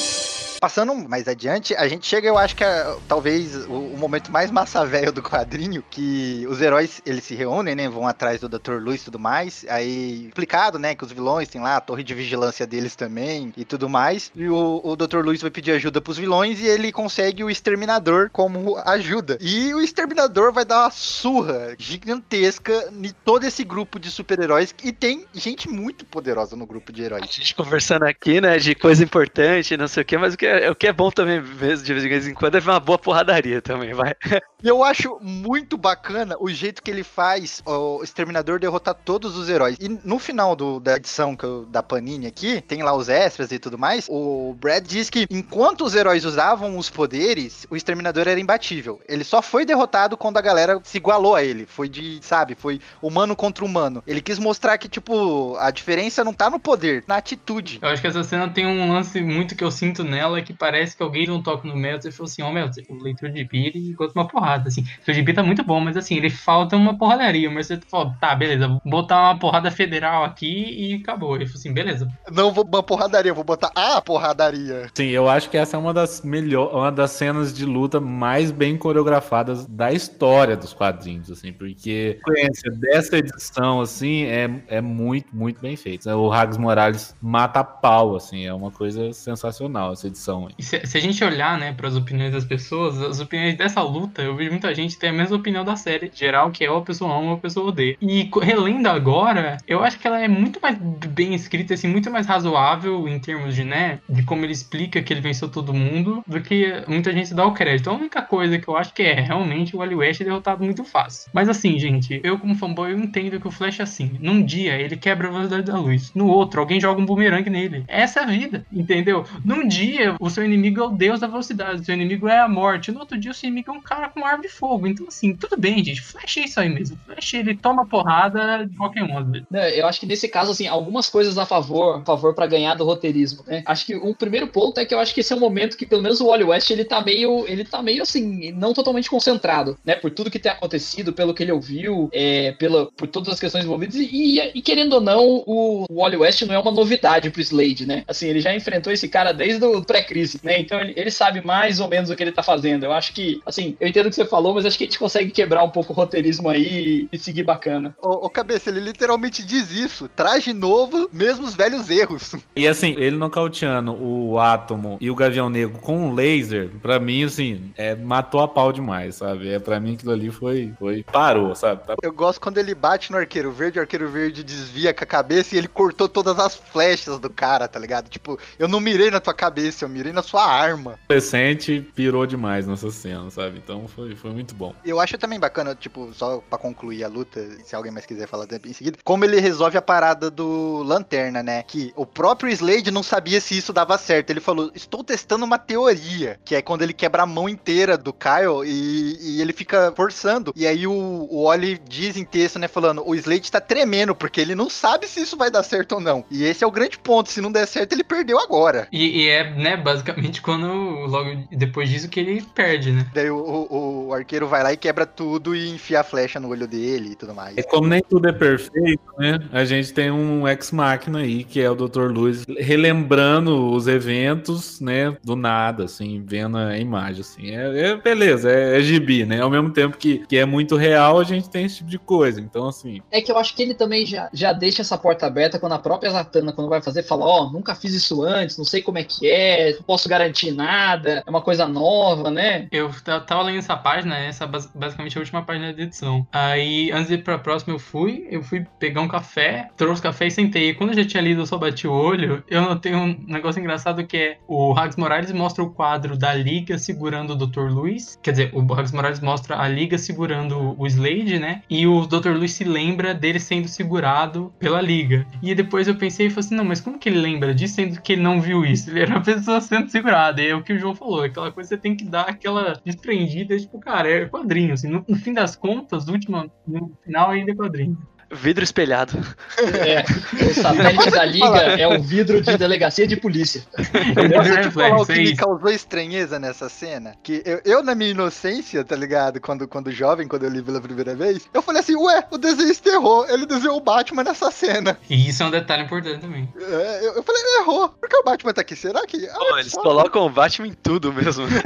Passando mais adiante, a gente chega, eu acho que é talvez o, o momento mais massa velho do quadrinho, que os heróis, eles se reúnem, né, vão atrás do Dr. Luz e tudo mais, aí explicado, né, que os vilões têm lá a torre de vigilância deles também e tudo mais, e o, o Dr. Luz vai pedir ajuda pros vilões e ele consegue o Exterminador como ajuda. E o Exterminador vai dar uma surra gigantesca em todo esse grupo de super-heróis e tem gente muito poderosa no grupo de A heróis. gente conversando aqui, né, de coisa importante, não sei o que, mas o que é, o que é bom também, mesmo, de vez em quando, é ver uma boa porradaria também, vai. E eu acho muito bacana o jeito que ele faz o Exterminador derrotar todos os heróis. E no final do- da edição que eu- da Panini aqui, tem lá os extras e tudo mais, o Brad diz que enquanto os heróis usavam os poderes, o Exterminador era imbatível. Ele só foi derrotado quando a galera se igualou a ele. Foi de, sabe, foi humano contra humano. Ele quis mostrar que, tipo, a diferença não tá no poder, na atitude. Eu acho que essa cena tem um lance muito que eu sinto nela, que parece que alguém deu um toque no Meltzer e falou assim, ó, oh, Meltzer, o leitor de bi, ele gosta de uma porrada, assim. O leitor de bi tá muito bom, mas assim, ele falta uma porradaria. Mas você falou, tá, beleza, vou botar uma porrada federal aqui e acabou. Ele falou assim, beleza. Não vou uma porradaria, vou botar a porradaria. Sim, eu acho que essa é uma das melhor, uma das cenas de luta mais bem coreografadas da história dos quadrinhos, assim, porque a sequência dessa edição, assim, é, é muito, muito bem feita. O Rags Morales mata a pau, assim, é uma coisa sensacional essa edição. E se, se a gente olhar, né, para as opiniões das pessoas, as opiniões dessa luta, eu vejo muita gente ter a mesma opinião da série geral, que é ou a pessoa ama ou a pessoa odeia. E relendo agora, eu acho que ela é muito mais bem escrita, assim, muito mais razoável em termos de, né, de como ele explica que ele venceu todo mundo, do que muita gente dá o crédito. A única coisa que eu acho que é realmente o Wally West é derrotado muito fácil. Mas assim, gente, eu como fanboy, eu entendo que o Flash é assim. Num dia ele quebra a velocidade da luz, no outro alguém joga um bumerangue nele. Essa é a vida, entendeu? Num dia o seu inimigo é o deus da velocidade, o seu inimigo é a morte. No outro dia o seu inimigo é um cara com árvore de fogo. Então assim, tudo bem, gente. Flash é isso aí mesmo. Flash ele toma porrada de qualquer modo. Né, Eu acho que nesse caso, assim, algumas coisas a favor, a favor para ganhar do roteirismo, né? Acho que um primeiro ponto é que eu acho que esse é um momento que pelo menos o Wally West ele tá meio, ele tá meio assim, não totalmente concentrado, né? Por tudo que tem acontecido, pelo que ele ouviu, é, pela, por todas as questões envolvidas e, e- e, querendo ou não, o Wally West não é uma novidade pro Slade, né? Assim, ele já enfrentou esse cara desde o pré-crise, né? Então ele, ele sabe mais ou menos o que ele tá fazendo. Eu acho que, assim, eu entendo o que você falou, mas acho que a gente consegue quebrar um pouco o roteirismo aí e, e seguir bacana. Ô, ô, cabeça, ele literalmente diz isso. Traje novo, mesmo os velhos erros. E assim, ele nocauteando o Átomo e o Gavião Negro com um laser, pra mim, assim, é, matou a pau demais, sabe? É, pra mim aquilo ali foi, foi parou, sabe? Tá- Eu gosto quando ele bate no arqueiro verde, o arqueiro verde desvia com a cabeça e ele cortou todas as flechas do cara, tá ligado? Tipo, eu não mirei na tua cabeça, eu mirei na sua arma. O adolescente pirou demais nessa cena, sabe? Então foi, foi muito bom. Eu acho também bacana, tipo, só pra concluir a luta, se alguém mais quiser falar em seguida, como ele resolve a parada do Lanterna, né? Que o próprio Slade não sabia se isso dava certo. Ele falou, estou testando uma teoria, que é quando ele quebra a mão inteira do Kyle e, e ele fica forçando. E aí o, o Oli diz em texto, né, falando, o Slade tá tremendo, porque ele não sabe se isso vai dar certo ou não. E esse é o grande ponto, se não der certo, ele perdeu agora. E, e é, né, basicamente quando, logo depois disso, que ele perde, né? Daí o, o- o arqueiro vai lá e quebra tudo e enfia a flecha no olho dele e tudo mais. E como nem tudo é perfeito, né? A gente tem um ex-máquina aí, que é o Dr. Luz, relembrando os eventos, né? Do nada, assim, vendo a imagem, assim. É, é- beleza, é, é gibi, né? Ao mesmo tempo que, que é muito real, a gente tem esse tipo de coisa. Então, assim, É que eu acho que ele também já, já deixa essa porta aberta quando a própria Zatanna, quando vai fazer, fala: Ó, nunca fiz isso antes, não sei como é que é, não posso garantir nada, é uma coisa nova, né? Eu ta- tava lendo essa página, essa é bas- basicamente a última página da edição. Aí, antes de ir pra próxima, eu fui, eu fui pegar um café, trouxe café e sentei. E quando eu já tinha lido, eu só bati o olho, eu notei um negócio engraçado que é o Rags Morales mostra o quadro da Liga segurando o Dr. Luiz. Quer dizer, o Rags Morales mostra a Liga segurando o Slade, né? E o Dr. Luiz se lembra dele sendo segurado pela Liga. E depois eu pensei e falei assim, não, mas como que ele lembra disso, sendo que ele não viu isso? Ele era uma pessoa sendo segurada. E é o que o João falou, aquela coisa você tem que dar aquela desprendida, tipo, cara, é quadrinho, assim, no, no fim das contas, última, no final ainda é quadrinho. Vidro espelhado. É, o satélite da liga é o vidro de delegacia de polícia. Posso te falar o que é me causou estranheza nessa cena? Que eu, eu, na minha inocência, tá ligado? Quando, quando jovem, quando eu li pela primeira vez, eu falei assim, ué, o desenhista errou. Ele desenhou o Batman nessa cena. E isso é um detalhe importante também. É, eu, eu falei, ele errou. Por que o Batman tá aqui? Será que. Ah, Pô, eles só- colocam o Batman em tudo mesmo.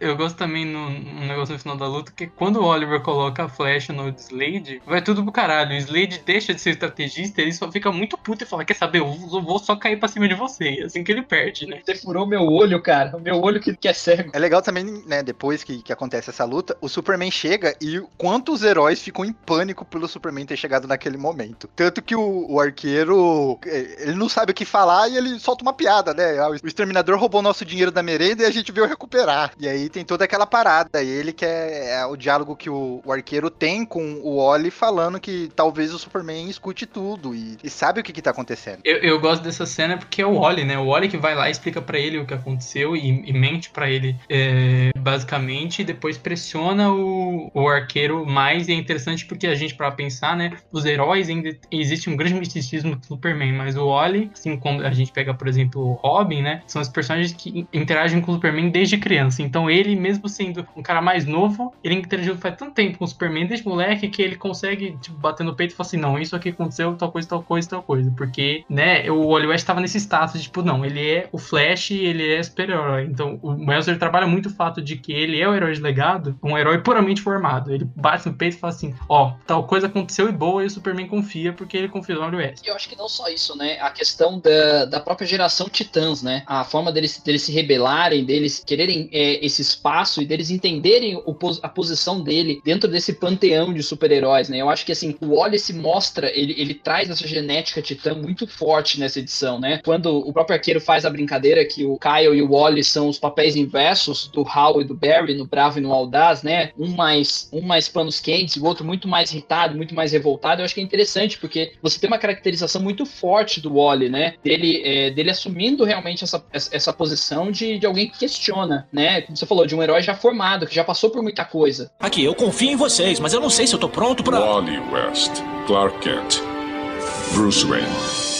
Eu gosto também no, no negócio no final da luta que quando o Oliver coloca a flecha no Slade, vai tudo pro caralho. O Slade deixa de ser estrategista, ele só fica muito puto e fala: Quer saber, eu vou só cair pra cima de você. É assim que ele perde, né? Você furou meu olho, cara. O meu olho que, que é cego. É legal também, né, depois que, que acontece essa luta, o Superman chega e quantos heróis ficam em pânico pelo Superman ter chegado naquele momento. Tanto que o, o arqueiro, eh, ele não sabe o que falar e ele solta uma piada, né? Ah, O exterminador roubou nosso dinheiro da merenda e a gente veio recuperar. E aí tem toda aquela parada. E ele que é, é o diálogo que o, o arqueiro tem com o Oli falando que talvez o Superman escute tudo e, e sabe o que, que tá acontecendo. Eu, eu gosto dessa cena porque é o Wally, né? O Wally que vai lá e explica pra ele o que aconteceu e, e mente pra ele, é, basicamente, e depois pressiona o, o arqueiro mais. E é interessante porque a gente, pra pensar, né? Os heróis ainda existe um grande misticismo do Superman, mas o Wally, assim como a gente pega, por exemplo, o Robin, né? São os personagens que interagem com o Superman desde criança. Então ele, mesmo sendo um cara mais novo, ele interagiu faz tanto tempo com o Superman desde moleque que ele consegue, tipo, bater no peito e falar assim: não, isso aqui aconteceu, tal coisa, tal coisa, tal coisa. Porque, né, o Wally West tava nesse status de, tipo, não, ele é o Flash ele é super-herói. Então o Melzer trabalha muito o fato de que ele é o herói de legado, um herói puramente formado. Ele bate no peito e fala assim: ó, tal coisa aconteceu e boa, e o Superman confia porque ele confia no Wally West. E eu acho que não só isso, né? A questão da, da própria geração titãs, né? A forma deles, deles se rebelarem, deles quererem é, esse espaço e deles entenderem o a posição dele dentro desse panteão de super-heróis, né? Eu acho que assim, o Wally se mostra, ele, ele traz essa genética titã muito forte nessa edição, né? Quando o próprio arqueiro faz a brincadeira que o Kyle e o Wally são os papéis inversos do Hal e do Barry no Bravo e no Audaz, né? Um mais, um mais panos quentes e o outro muito mais irritado, muito mais revoltado. Eu acho que é interessante porque você tem uma caracterização muito forte do Wally, né? Dele, é, dele assumindo realmente essa, essa posição de, de alguém que questiona, né? Como você falou, de um herói já formado, que já passou por muita coisa. Aqui, eu confio em vocês, mas eu não sei se eu tô pronto pra. Wally Clark Kent, Bruce Wayne.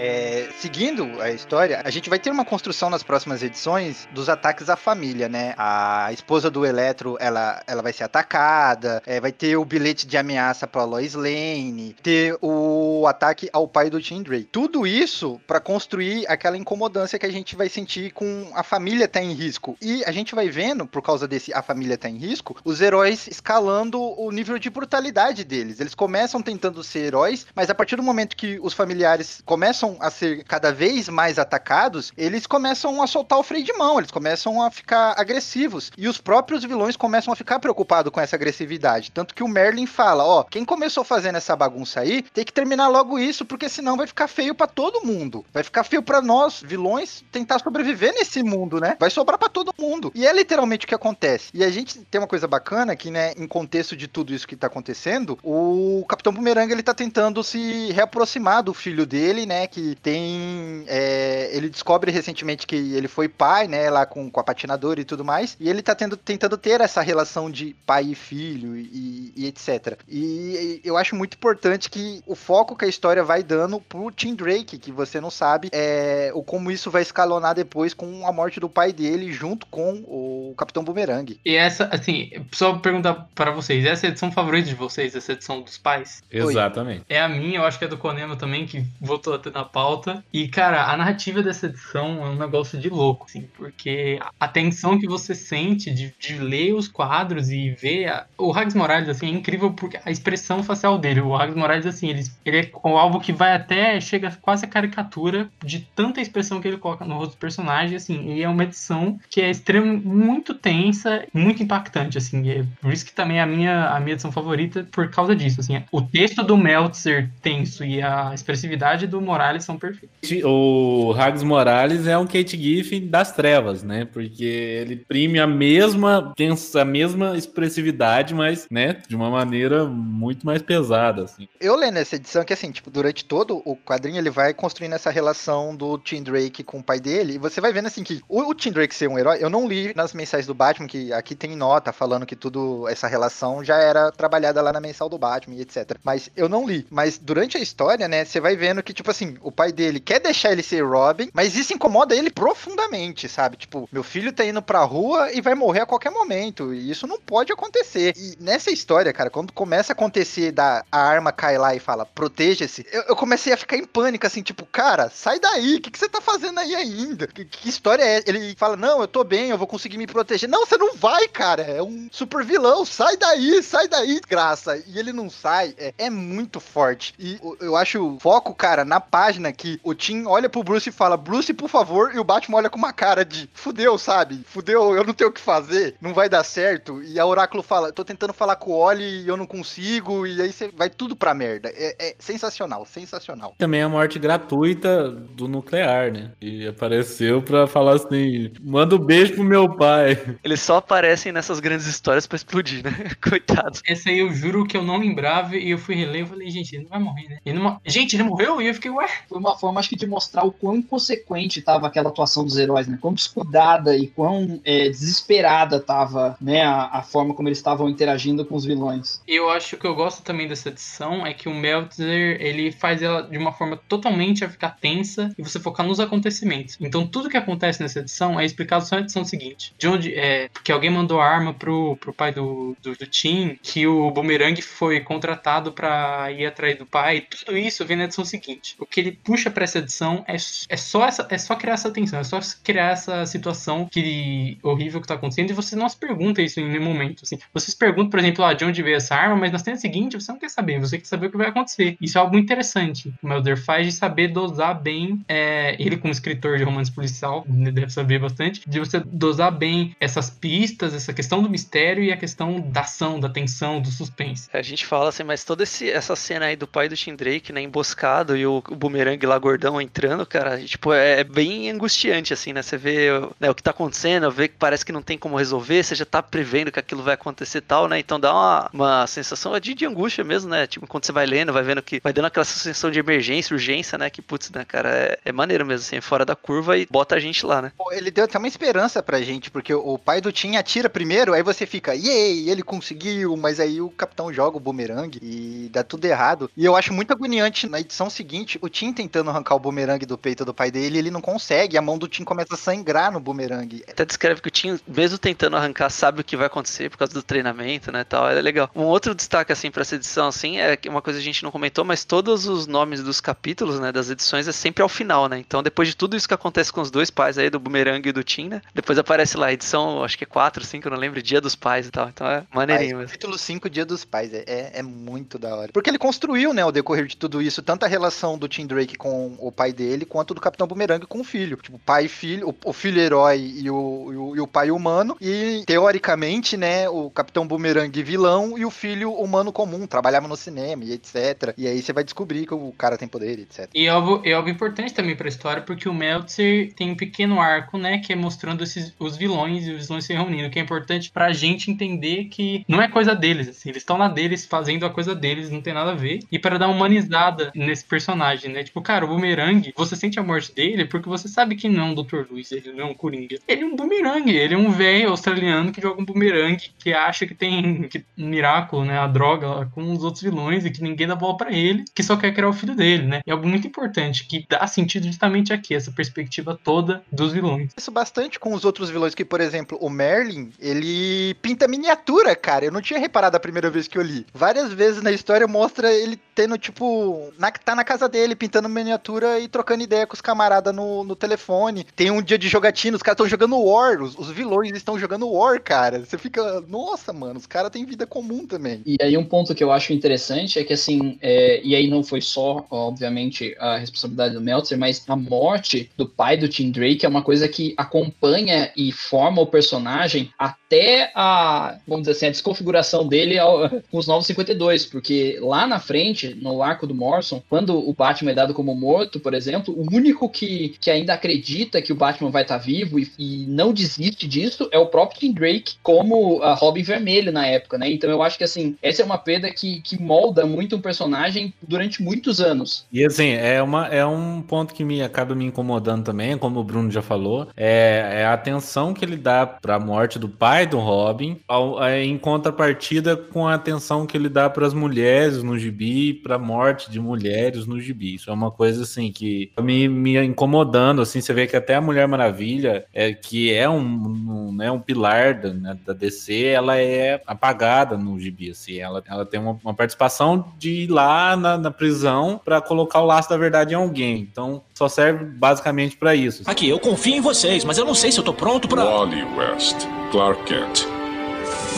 É, seguindo a história, a gente vai ter uma construção nas próximas edições dos ataques à família, né? A esposa do Eletro, ela, ela vai ser atacada, é, vai ter o bilhete de ameaça pra Lois Lane, ter o ataque ao pai do Tim Drake. Tudo isso pra construir aquela incomodância que a gente vai sentir com a família tá em risco. E a gente vai vendo, por causa desse a família tá em risco, os heróis escalando o nível de brutalidade deles. Eles começam tentando ser heróis, mas a partir do momento que os familiares começam a ser cada vez mais atacados, eles começam a soltar o freio de mão, eles começam a ficar agressivos. E os próprios vilões começam a ficar preocupados com essa agressividade. Tanto que o Merlin fala: ó, quem começou fazendo essa bagunça aí, tem que terminar logo isso, porque senão vai ficar feio pra todo mundo. Vai ficar feio pra nós, vilões, tentar sobreviver nesse mundo, né? Vai sobrar pra todo mundo. E é literalmente o que acontece. E a gente tem uma coisa bacana que, né, em contexto de tudo isso que tá acontecendo, o Capitão Boomerang ele tá tentando se reaproximar do filho dele, né? Que tem. é, ele descobre recentemente que ele foi pai, né? Lá com, com a patinadora e tudo mais. E ele tá tendo, tentando ter essa relação de pai e filho e, e etc. E eu acho muito importante que o foco que a história vai dando pro Tim Drake, que você não sabe é, o como isso vai escalonar depois com a morte do pai dele junto com o Capitão Boomerang. E essa, assim, só perguntar pra vocês, essa é a edição favorita de vocês, essa edição dos pais? Exatamente. É a minha, eu acho que é do Konema também, que voltou a ter na pauta. E, cara, a narrativa dessa edição é um negócio de louco, assim, porque a tensão que você sente de, de ler os quadros e ver. a- O Rags Morales, assim, é incrível porque a expressão facial dele. O Rags Morales, assim, ele, ele é algo que vai até. chega quase a caricatura de tanta expressão que ele coloca no rosto do personagem, assim, e é uma edição que é extremamente muito tensa, muito impactante, assim. É por isso que também é a minha, a minha edição favorita por causa disso, assim. O texto do Meltzer tenso e a expressividade do Morales Morales são perfeitos. O Hags Morales é um Kate Giffen das trevas, né? Porque ele imprime a mesma, a mesma expressividade, mas, né, de uma maneira muito mais pesada, assim. Eu lendo essa edição que assim, tipo, durante todo o quadrinho ele vai construindo essa relação do Tim Drake com o pai dele, e você vai vendo assim que o, o Tim Drake ser um herói, eu não li nas mensais do Batman que aqui tem nota falando que tudo essa relação já era trabalhada lá na mensal do Batman e etc. Mas eu não li. Mas durante a história, né, você vai vendo que tipo assim, o pai dele quer deixar ele ser Robin, mas isso incomoda ele profundamente, sabe? Tipo, meu filho tá indo pra rua e vai morrer a qualquer momento, e isso não pode acontecer. E nessa história, cara, quando começa a acontecer da a arma cai lá e fala, proteja-se, eu, eu, comecei a ficar em pânico, assim, tipo, cara, sai daí, o que, que você tá fazendo aí ainda? Que, que, história é? Ele fala, não, eu tô bem, eu vou conseguir me proteger. Não, você não vai, cara, é um super vilão, sai daí, sai daí, graça. E ele não sai, é, é muito forte. E eu acho foco, cara, na página que o Tim olha pro Bruce e fala, Bruce, por favor, e o Batman olha com uma cara de, fudeu, sabe? Fudeu, eu não tenho o que fazer, não vai dar certo. E a Oráculo fala, tô tentando falar com o Oli e eu não consigo, e aí você vai tudo pra merda. É, é sensacional, sensacional. Também a morte gratuita do nuclear, né? E apareceu pra falar assim: manda um beijo pro meu pai. Eles só aparecem nessas grandes histórias pra explodir, né? Coitado. Esse aí eu juro que eu não lembrava e eu fui reler e falei, gente, ele não vai morrer, né? Ele não... Gente, ele morreu? E eu fiquei, ué. Foi uma forma, acho que, de mostrar o quão inconsequente tava aquela atuação dos heróis, né? Quão descuidada e quão é, desesperada tava, né? A, a forma como eles estavam interagindo com os vilões. Eu acho que eu gosto também dessa edição é que o Meltzer, ele faz ela de uma forma totalmente a ficar tensa e você focar nos acontecimentos. Então tudo que acontece nessa edição é explicado só na edição seguinte. De onde é que alguém mandou arma pro, pro pai do, do, do Tim, que o Boomerang foi contratado para ir atrás do pai. Tudo isso vem na edição seguinte. O que ele puxa para essa edição é, é só essa é só criar essa tensão, é só criar essa situação que horrível que tá acontecendo e você não se pergunta isso em nenhum momento. Assim. Você se pergunta, por exemplo, ah, de onde veio essa arma, mas na cena seguinte você não quer saber, você quer saber o que vai acontecer. Isso é algo interessante. O Melder faz de saber dosar bem, é, ele como escritor de romance policial, deve saber bastante, de você dosar bem essas pistas, essa questão do mistério e a questão da ação, da tensão, do suspense. A gente fala assim, mas toda esse, essa cena aí do pai do Tim Drake, né, emboscado e o, o bumerangue lá gordão entrando, cara, tipo, é, é, bem angustiante, assim, né? Você vê né, o que tá acontecendo, vê que parece que não tem como resolver, você já tá prevendo que aquilo vai acontecer e tal, né? Então dá uma, uma sensação de, de angústia mesmo, né? Tipo, quando você vai lendo, vai vendo que vai dando aquela sensação de emergência, urgência, né? Que, putz, né, cara, é, é maneiro mesmo, assim, fora da curva e bota a gente lá, né? Ele deu até uma esperança pra gente, porque o pai do Tim atira primeiro, aí você fica, yay, ele conseguiu, mas aí o capitão joga o bumerangue e dá tudo errado. E eu acho muito agoniante na edição seguinte, o Tim tentando arrancar o bumerangue do peito do pai dele, ele não consegue, a mão do Tim começa a sangrar no bumerangue. Até descreve que o Tim, mesmo tentando arrancar, sabe o que vai acontecer por causa do treinamento, né, tal, é legal. Um outro destaque, assim, pra essa edição, assim, é uma coisa que a gente não comentou, mas todos os nomes dos capítulos, né, das edições é sempre ao final, né, então depois de tudo isso que acontece com os dois pais aí, do bumerangue e do Tim, né, depois aparece lá, edição, acho que é 4, 5, eu não lembro, Dia dos Pais e tal, então é maneirinho. Mas, capítulo 5, Dia dos Pais, é, é, é muito da hora. Porque ele construiu, né, ao decorrer de tudo isso, tanto a relação do Tim Drake com o pai dele, quanto do Capitão Boomerang com o filho. Tipo, pai e filho, o, o filho herói e o, e o, e, o, pai humano. E, teoricamente, né, o Capitão Boomerang vilão e o filho humano comum, trabalhava no cinema e etc. E aí você vai descobrir que o cara tem poder, etc. E é algo, é algo importante também pra história, porque o Meltzer tem um pequeno arco, né, que é mostrando esses, os vilões e os vilões se reunindo, que é importante pra gente entender que não é coisa deles, assim, eles estão lá deles fazendo a coisa deles, não tem nada a ver. E para dar uma humanizada nesse personagem, né? Tipo, cara, o Boomerang, você sente a morte dele porque você sabe que não é um Dr. Luiz, ele não é um Coringa. Ele é um Boomerang, ele é um velho australiano que joga um Boomerang, que acha que tem que, um miraculo, né? A droga com os outros vilões e que ninguém dá bola para ele, que só quer criar o filho dele, né? É algo muito importante que dá sentido justamente aqui, essa perspectiva toda dos vilões. Isso bastante com os outros vilões, que, por exemplo, o Merlin, ele pinta miniatura, cara. Eu não tinha reparado a primeira vez que eu li. Várias vezes na história mostra ele tendo, tipo, na, tá na casa dele, pintando miniatura e trocando ideia com os camaradas no, no telefone. Tem um dia de jogatina, os caras estão jogando War, os, os, vilões estão jogando War, cara. Você fica, nossa, mano, os caras têm vida comum também. E aí um ponto que eu acho interessante é que, assim, é, e aí não foi só, obviamente, a responsabilidade do Meltzer, mas a morte do pai do Tim Drake é uma coisa que acompanha e forma o personagem até a, vamos dizer assim, a desconfiguração dele ao, com os Novos 52, porque lá na frente, no arco do Morrison, quando o Batman dado como morto, por exemplo, o único que, que ainda acredita que o Batman vai estar vivo e, e não desiste disso é o próprio Tim Drake, como a Robin Vermelho na época, né? Então eu acho que assim, essa é uma perda que, que molda muito um personagem durante muitos anos. E assim, é, uma, é um ponto que me acaba me incomodando também, como o Bruno já falou, é, é a atenção que ele dá para a morte do pai do Robin, ao, é, em contrapartida com a atenção que ele dá para as mulheres no gibi, para a morte de mulheres no gibi. Isso é uma coisa assim que me, me incomodando, assim, você vê que até a Mulher Maravilha, é, que é um, um, né, um pilar da, né, da DC, ela é apagada no gibi, assim, ela, ela tem uma, uma participação de ir lá na, na prisão para colocar o laço da verdade em alguém. Então, só serve basicamente para isso. Aqui, eu confio em vocês, mas eu não sei se eu tô pronto pra. Wally West, Clark Kent,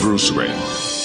Bruce Wayne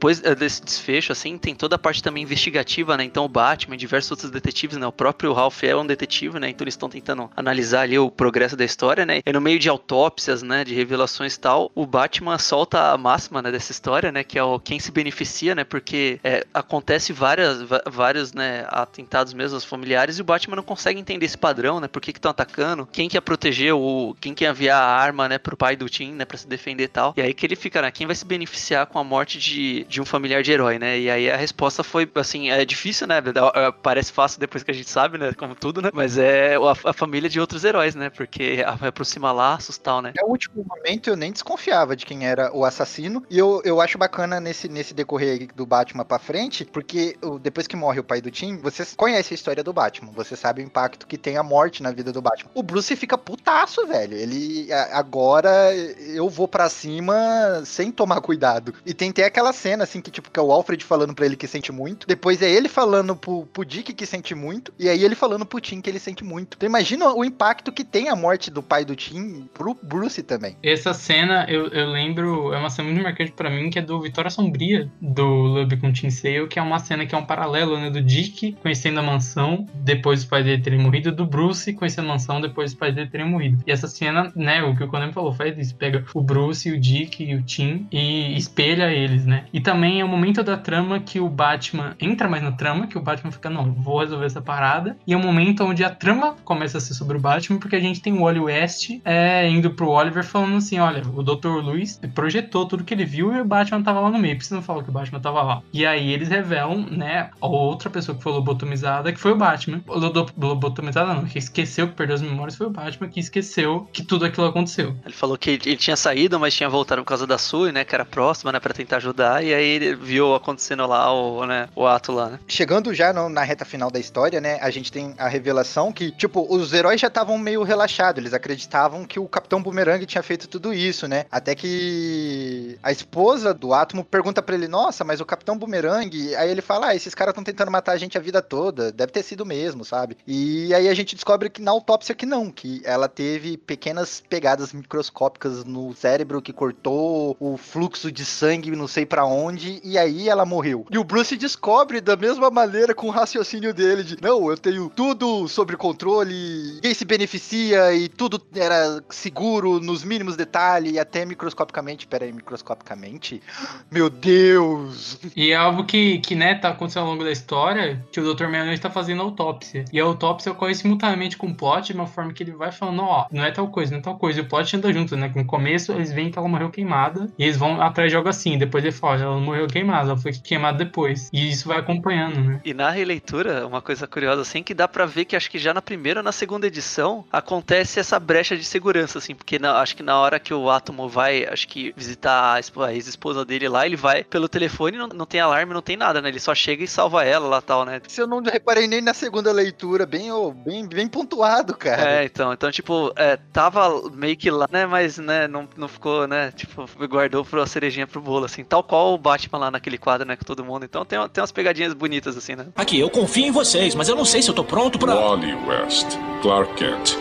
depois eh, desse desfecho, assim, tem toda a parte também investigativa, né? Então o Batman e diversos outros detetives, né? O próprio Ralph é um detetive, né? Então eles estão tentando analisar ali o progresso da história, né? E no meio de autópsias, né? De revelações e tal, o Batman solta a máxima, né? Dessa história, né? Que é o quem se beneficia, né? Porque é, acontece várias, vários, né? Atentados mesmo aos familiares e o Batman não consegue entender esse padrão, né? Por que estão atacando? Quem quer proteger o... Quem quer enviar a arma, né? Pro pai do Tim, né? Pra se defender e tal. E aí que ele fica, né? Quem vai se beneficiar com a morte de de um familiar de herói, né? E aí a resposta foi, assim, é difícil, né? É, parece fácil depois que a gente sabe, né? Como tudo, né? Mas é a, a família de outros heróis, né? Porque aproxima laços e tal, né? É o último momento eu nem desconfiava de quem era o assassino. E eu, eu acho bacana nesse, nesse decorrer do Batman pra frente, porque depois que morre o pai do Tim, você conhece a história do Batman. Você sabe o impacto que tem a morte na vida do Batman. O Bruce fica putaço, velho. Ele agora eu vou para cima sem tomar cuidado. E tem até aquela cena cena, assim, que tipo, que é o Alfred falando pra ele que sente muito. Depois é ele falando pro, pro Dick que sente muito. E aí ele falando pro Tim que ele sente muito. Então imagina o impacto que tem a morte do pai do Tim pro Bruce também. Essa cena, eu, eu lembro, é uma cena muito marcante pra mim, que é do Vitória Sombria, do Lub com Tim Sale, que é uma cena que é um paralelo, né, do Dick conhecendo a mansão depois dos pais dele terem morrido, do Bruce conhecendo a mansão depois dos pais dele terem morrido. E essa cena, né, o que o Conan falou, faz isso, pega o Bruce, o Dick e o Tim e espelha eles, né. E também é o momento da trama que o Batman entra mais na trama, que o Batman fica, não, vou resolver essa parada. E é o momento onde a trama começa a ser sobre o Batman, porque a gente tem o Wally West é, indo pro Oliver falando assim: olha, o Dr. Luiz projetou tudo que ele viu e o Batman tava lá no meio. Precisa não falar que o Batman tava lá. E aí eles revelam, né, a outra pessoa que foi lobotomizada, que foi o Batman. Lobotomizada não, que esqueceu que perdeu as memórias foi o Batman, que esqueceu que tudo aquilo aconteceu. Ele falou que ele tinha saído, mas tinha voltado por causa da Sui, né, que era próxima, né, pra tentar ajudar. E aí ele viu acontecendo lá o, né, o ato lá, né? Chegando já no, na reta final da história, né, a gente tem a revelação que, tipo, os heróis já estavam meio relaxados, eles acreditavam que o Capitão Boomerang tinha feito tudo isso, né? Até que a esposa do Átomo pergunta para ele: "Nossa, mas o Capitão Boomerang?" Aí ele fala: "Ah, esses caras estão tentando matar a gente a vida toda, deve ter sido mesmo, sabe?" E aí a gente descobre que na autópsia que não, que ela teve pequenas pegadas microscópicas no cérebro que cortou o fluxo de sangue, não sei para onde, e aí ela morreu. E o Bruce descobre da mesma maneira com o raciocínio dele de não, eu tenho tudo sob controle, ninguém se beneficia e tudo era seguro nos mínimos detalhes e até microscopicamente. Pera aí, microscopicamente? Meu Deus! E é algo que, que né, tá acontecendo ao longo da história, que o Dr. Meia está fazendo autópsia. E a autópsia ocorre simultaneamente com o plot, de uma forma que ele vai falando, ó, não é tal coisa, não é tal coisa. E o plot anda junto, né? No começo eles veem que ela morreu queimada e eles vão atrás de algo assim. Depois ele fala, ela morreu queimada, ela foi queimada depois. E isso vai acompanhando, né? E na releitura, uma coisa curiosa assim, que dá para ver que acho que já na primeira ou na segunda edição acontece essa brecha de segurança, assim, porque na, acho que na hora que o Átomo vai, acho que visitar a ex-esposa dele lá, ele vai pelo telefone, não, não tem alarme, não tem nada, né? Ele só chega e salva ela lá tal, né? Se eu não reparei nem na segunda leitura, bem, oh, bem, bem pontuado, cara. É, então, então, tipo, é, tava meio que lá, né? Mas, né, não, não ficou, né? Tipo, guardou a cerejinha pro bolo, assim, tal qual o Batman lá naquele quadro, né, com todo mundo. Então tem, tem umas pegadinhas bonitas, assim, né? Aqui, eu confio em vocês, mas eu não sei se eu tô pronto pra. Wally West, Clark Kent,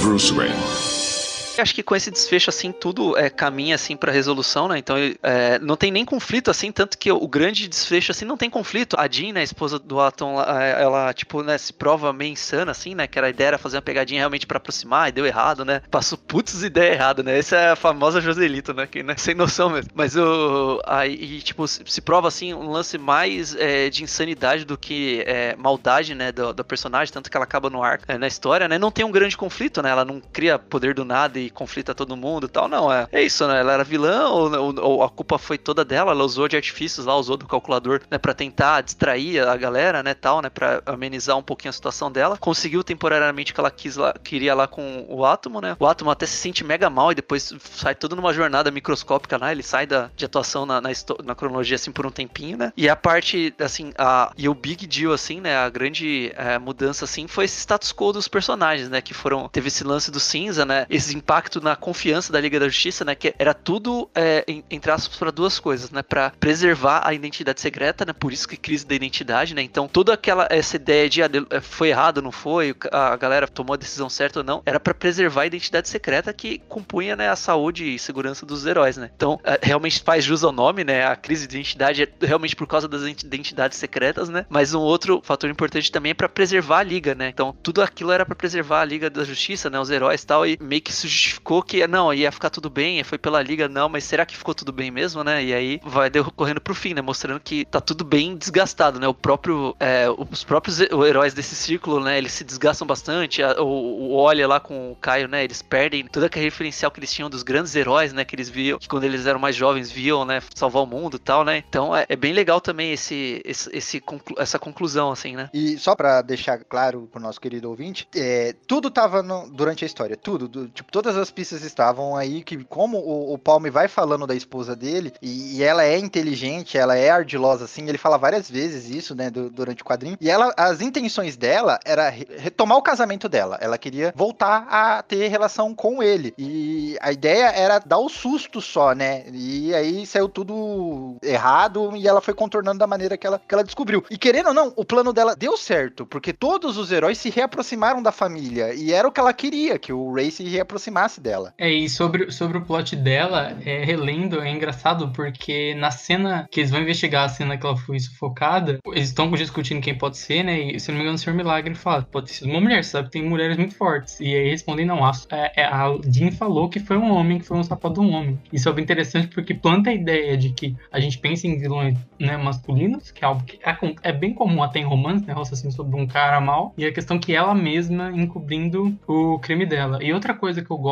Bruce Wayne. Acho que com esse desfecho, assim, tudo é, caminha, assim, pra resolução, né? Então, é, não tem nem conflito, assim, tanto que o grande desfecho, assim, não tem conflito. A Jean, né, a esposa do Atom, ela, ela, tipo, né, se prova meio insana, assim, né? Que era a ideia era fazer uma pegadinha realmente pra aproximar e deu errado, né? Passou putz ideia errada, né? Essa é a famosa Joselito, né? Que, né? Sem noção mesmo. Mas o. Aí, tipo, se prova, assim, um lance mais é, de insanidade do que é, maldade, né? Do, do, personagem, tanto que ela acaba no arco, é, na história, né? Não tem um grande conflito, né? Ela não cria poder do nada e conflita todo mundo e tal, não. É, é isso, né? Ela era vilã ou, ou, ou, a culpa foi toda dela? Ela usou de artifícios lá, usou do calculador, né? Pra tentar distrair a galera, né? Tal, né? Pra amenizar um pouquinho a situação dela. Conseguiu temporariamente que ela quis lá, queria lá com o Átomo, né? O Átomo até se sente mega mal e depois sai tudo numa jornada microscópica, né? Ele sai da, de atuação na, na, na cronologia, assim, por um tempinho, né? E a parte, assim, a, e o Big Deal, assim, né? A grande é, mudança, assim, foi esse status quo dos personagens, né? Que foram, teve esse lance do cinza, né? Esse impacto na confiança da Liga da Justiça, né? Que era tudo, é, entre aspas, para duas coisas, né? Para preservar a identidade secreta, né? Por isso que crise da identidade, né? Então, toda aquela, essa ideia de, ah, foi errado, não foi? A galera tomou a decisão certa ou não? Era para preservar a identidade secreta que compunha, né? A saúde e segurança dos heróis, né? Então, é, realmente faz jus ao nome, né? A crise de identidade é realmente por causa das identidades secretas, né? Mas um outro fator importante também é para preservar a liga, né? Então, tudo aquilo era para preservar a liga da justiça, né? Os heróis e tal, e meio que se justificou que não, ia ficar tudo bem, foi pela liga, não, mas será que ficou tudo bem mesmo, né? E aí vai decorrendo pro fim, né? Mostrando que tá tudo bem desgastado, né? O próprio, é, os próprios heróis desse círculo, né? Eles se desgastam bastante. o, o Olha lá com o Caio, né? Eles perdem toda aquela referencial que eles tinham dos grandes heróis, né? Que eles viam, que quando eles eram mais jovens viam, né? Salvar o mundo e tal, né? Então é, é bem legal também esse, esse, esse conclu essa conclusão, assim, né? E só para deixar claro pro nosso querido ouvinte, é, tudo tava no, durante a história, tudo, do, tipo, todas as pistas estavam aí, que como o, o Palme vai falando da esposa dele, e, e, ela é inteligente, ela é ardilosa, assim, ele fala várias vezes isso, né, do, durante o quadrinho, e ela, as intenções dela era retomar o casamento dela, ela queria voltar a ter relação com ele, e a ideia era dar o susto só, né, e aí saiu tudo errado, e ela foi contornando da maneira que ela, que ela descobriu. E querendo ou não, o plano dela deu certo, porque todos os heróis se reaproximaram da família, e era o que ela queria, que o Ray se reaproximasse dela. É, e sobre, sobre o plot dela, é, relendo, é engraçado, porque na cena que eles vão investigar a cena que ela foi sufocada, eles estão discutindo quem pode ser, né, e se não me engano o Sr. Milagre fala, pode ter sido uma mulher, sabe, tem mulheres muito fortes, e aí respondem, não, a, é, a Jean falou que foi um homem, que foi um sapato de um homem. Isso é bem interessante porque planta a ideia de que a gente pensa em vilões né, masculinos, que é algo que é, é bem comum até em romance, né, assim sobre um cara mal, e a questão que ela mesma encobrindo o crime dela. E outra coisa que eu gosto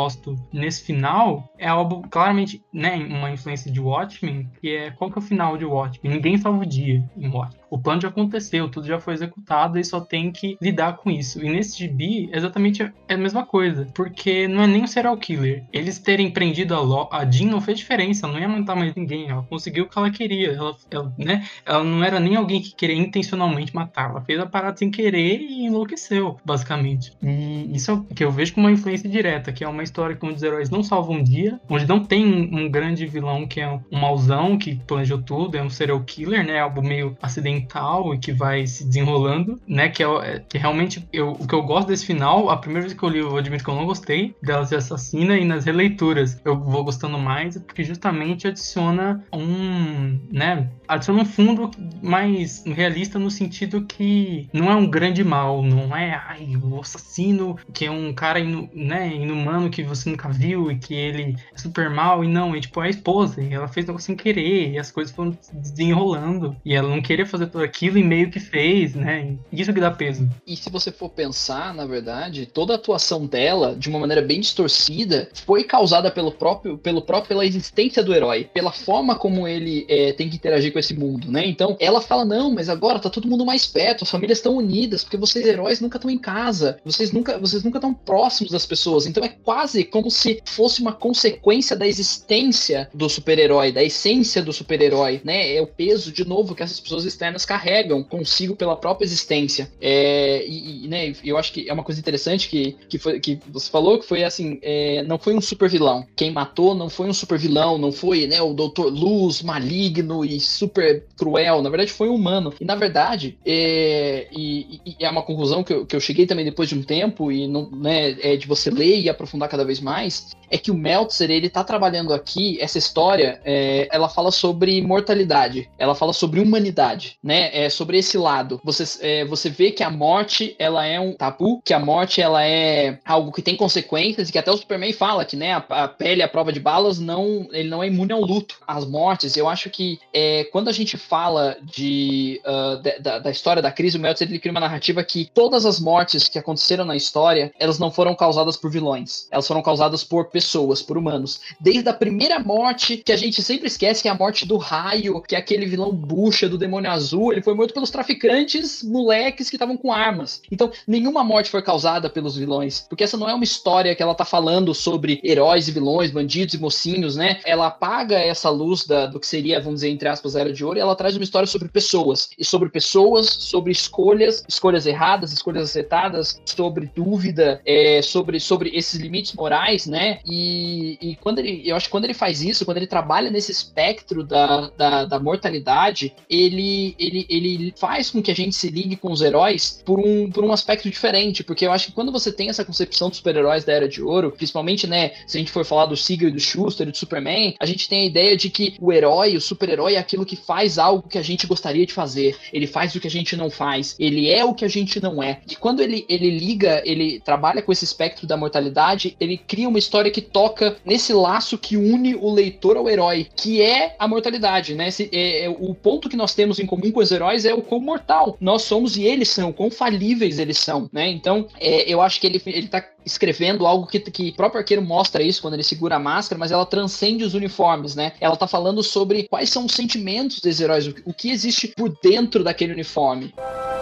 nesse final é algo claramente, né, uma influência de Watchmen, que é qual que é o final de Watchmen? Ninguém salva o dia em Watchmen. O plano já aconteceu, tudo já foi executado e só tem que lidar com isso. E nesse gibi, exatamente é a mesma coisa, porque não é nem um serial killer. Eles terem prendido a, Lo a Jean não fez diferença, não ia matar mais ninguém, ela conseguiu o que ela queria. Ela, ela, né, ela não era nem alguém que queria intencionalmente matar, ela fez a parada sem querer e enlouqueceu, basicamente. E isso é o que eu vejo como uma influência direta, que é uma história onde os heróis não salvam um dia, onde não tem um grande vilão que é um mauzão que planejou tudo, é um serial killer, né? Algo meio acidental e que vai se desenrolando, né? Que, é, que realmente eu, o que eu gosto desse final, a primeira vez que eu li, eu admito que eu não gostei dela ser assassina, e nas releituras eu vou gostando mais, porque justamente adiciona um, né? Adiciona um fundo mais realista no sentido que não é um grande mal, não é ai, o assassino que é um cara inu, né, inumano que você nunca viu e que ele é super mal, e não, é tipo a esposa, e ela fez algo sem querer, e as coisas foram desenrolando, e ela não queria fazer tudo aquilo e meio que fez, né? Isso que dá peso. E se você for pensar, na verdade, toda a atuação dela, de uma maneira bem distorcida, foi causada pelo próprio, pelo próprio pela existência do herói, pela forma como ele é, tem que interagir com esse mundo, né? Então, ela fala: não, mas agora tá todo mundo mais perto, as famílias estão unidas, porque vocês heróis nunca estão em casa, vocês nunca, vocês nunca estão próximos das pessoas. Então é quase como se fosse uma consequência da existência do super-herói, da essência do super-herói, né? É o peso de novo que essas pessoas externas carregam consigo pela própria existência. É, e, e né, eu acho que é uma coisa interessante que, que, foi, que você falou que foi assim, é, não foi um super vilão. Quem matou não foi um super vilão, não foi né, o Doutor Luz maligno e super cruel. Na verdade, foi um humano. E na verdade, é, e, e, é uma conclusão que eu, que eu cheguei também depois de um tempo, e não, né, é de você ler e aprofundar cada vez mais, é que o Meltzer, ele tá trabalhando aqui, essa história, é, ela fala sobre mortalidade, ela fala sobre humanidade, né? É sobre esse lado. Você, é, você vê que a morte, ela é um tabu, que a morte, ela é algo que tem consequências, e que até o Superman fala que, né, a, a pele, a prova de balas, não, ele não é imune ao luto, às mortes. Eu acho que é, quando a gente fala de, uh, de da, da, história da crise, o Meltzer, ele cria uma narrativa que todas as mortes que aconteceram na história, elas não foram causadas por vilões, elas foram causadas por pessoas, por humanos. Desde a primeira morte, que a gente sempre esquece que é a morte do raio, que é aquele vilão bucha do demônio azul, ele foi morto pelos traficantes moleques que estavam com armas. Então, nenhuma morte foi causada pelos vilões, porque essa não é uma história que ela tá falando sobre heróis e vilões, bandidos e mocinhos, né? Ela apaga essa luz da, do que seria, vamos dizer, entre aspas, a Era de Ouro, e ela traz uma história sobre pessoas. E sobre pessoas, sobre escolhas, escolhas erradas, escolhas acertadas, sobre dúvida, é, sobre, sobre esses limites morais, né? E, e quando ele, eu acho que quando ele faz isso, quando ele trabalha nesse espectro da, da, da mortalidade, ele, ele, ele faz com que a gente se ligue com os heróis por um, por um aspecto diferente, porque eu acho que quando você tem essa concepção dos super-heróis da Era de Ouro, principalmente, né, se a gente for falar do e do Schuster e do Superman, a gente tem a ideia de que o herói, o super-herói é aquilo que faz algo que a gente gostaria de fazer, ele faz o que a gente não faz, ele é o que a gente não é. E quando ele, ele liga, ele trabalha com esse espectro da mortalidade, ele cria uma história que toca nesse laço que une o leitor ao herói, que é a mortalidade, né? Esse, é, é, o ponto que nós temos em comum com os heróis é o quão mortal nós somos e eles são, quão falíveis eles são, né? Então, é, eu acho que ele, ele tá escrevendo algo que, que o próprio arqueiro mostra isso quando ele segura a máscara, mas ela transcende os uniformes, né? Ela tá falando sobre quais são os sentimentos desses heróis, o, o que existe por dentro daquele uniforme.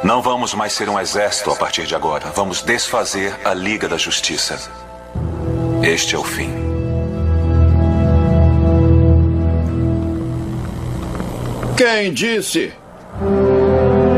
Não vamos mais ser um exército a partir de agora. Vamos desfazer a Liga da Justiça. Este é o fim. Quem disse?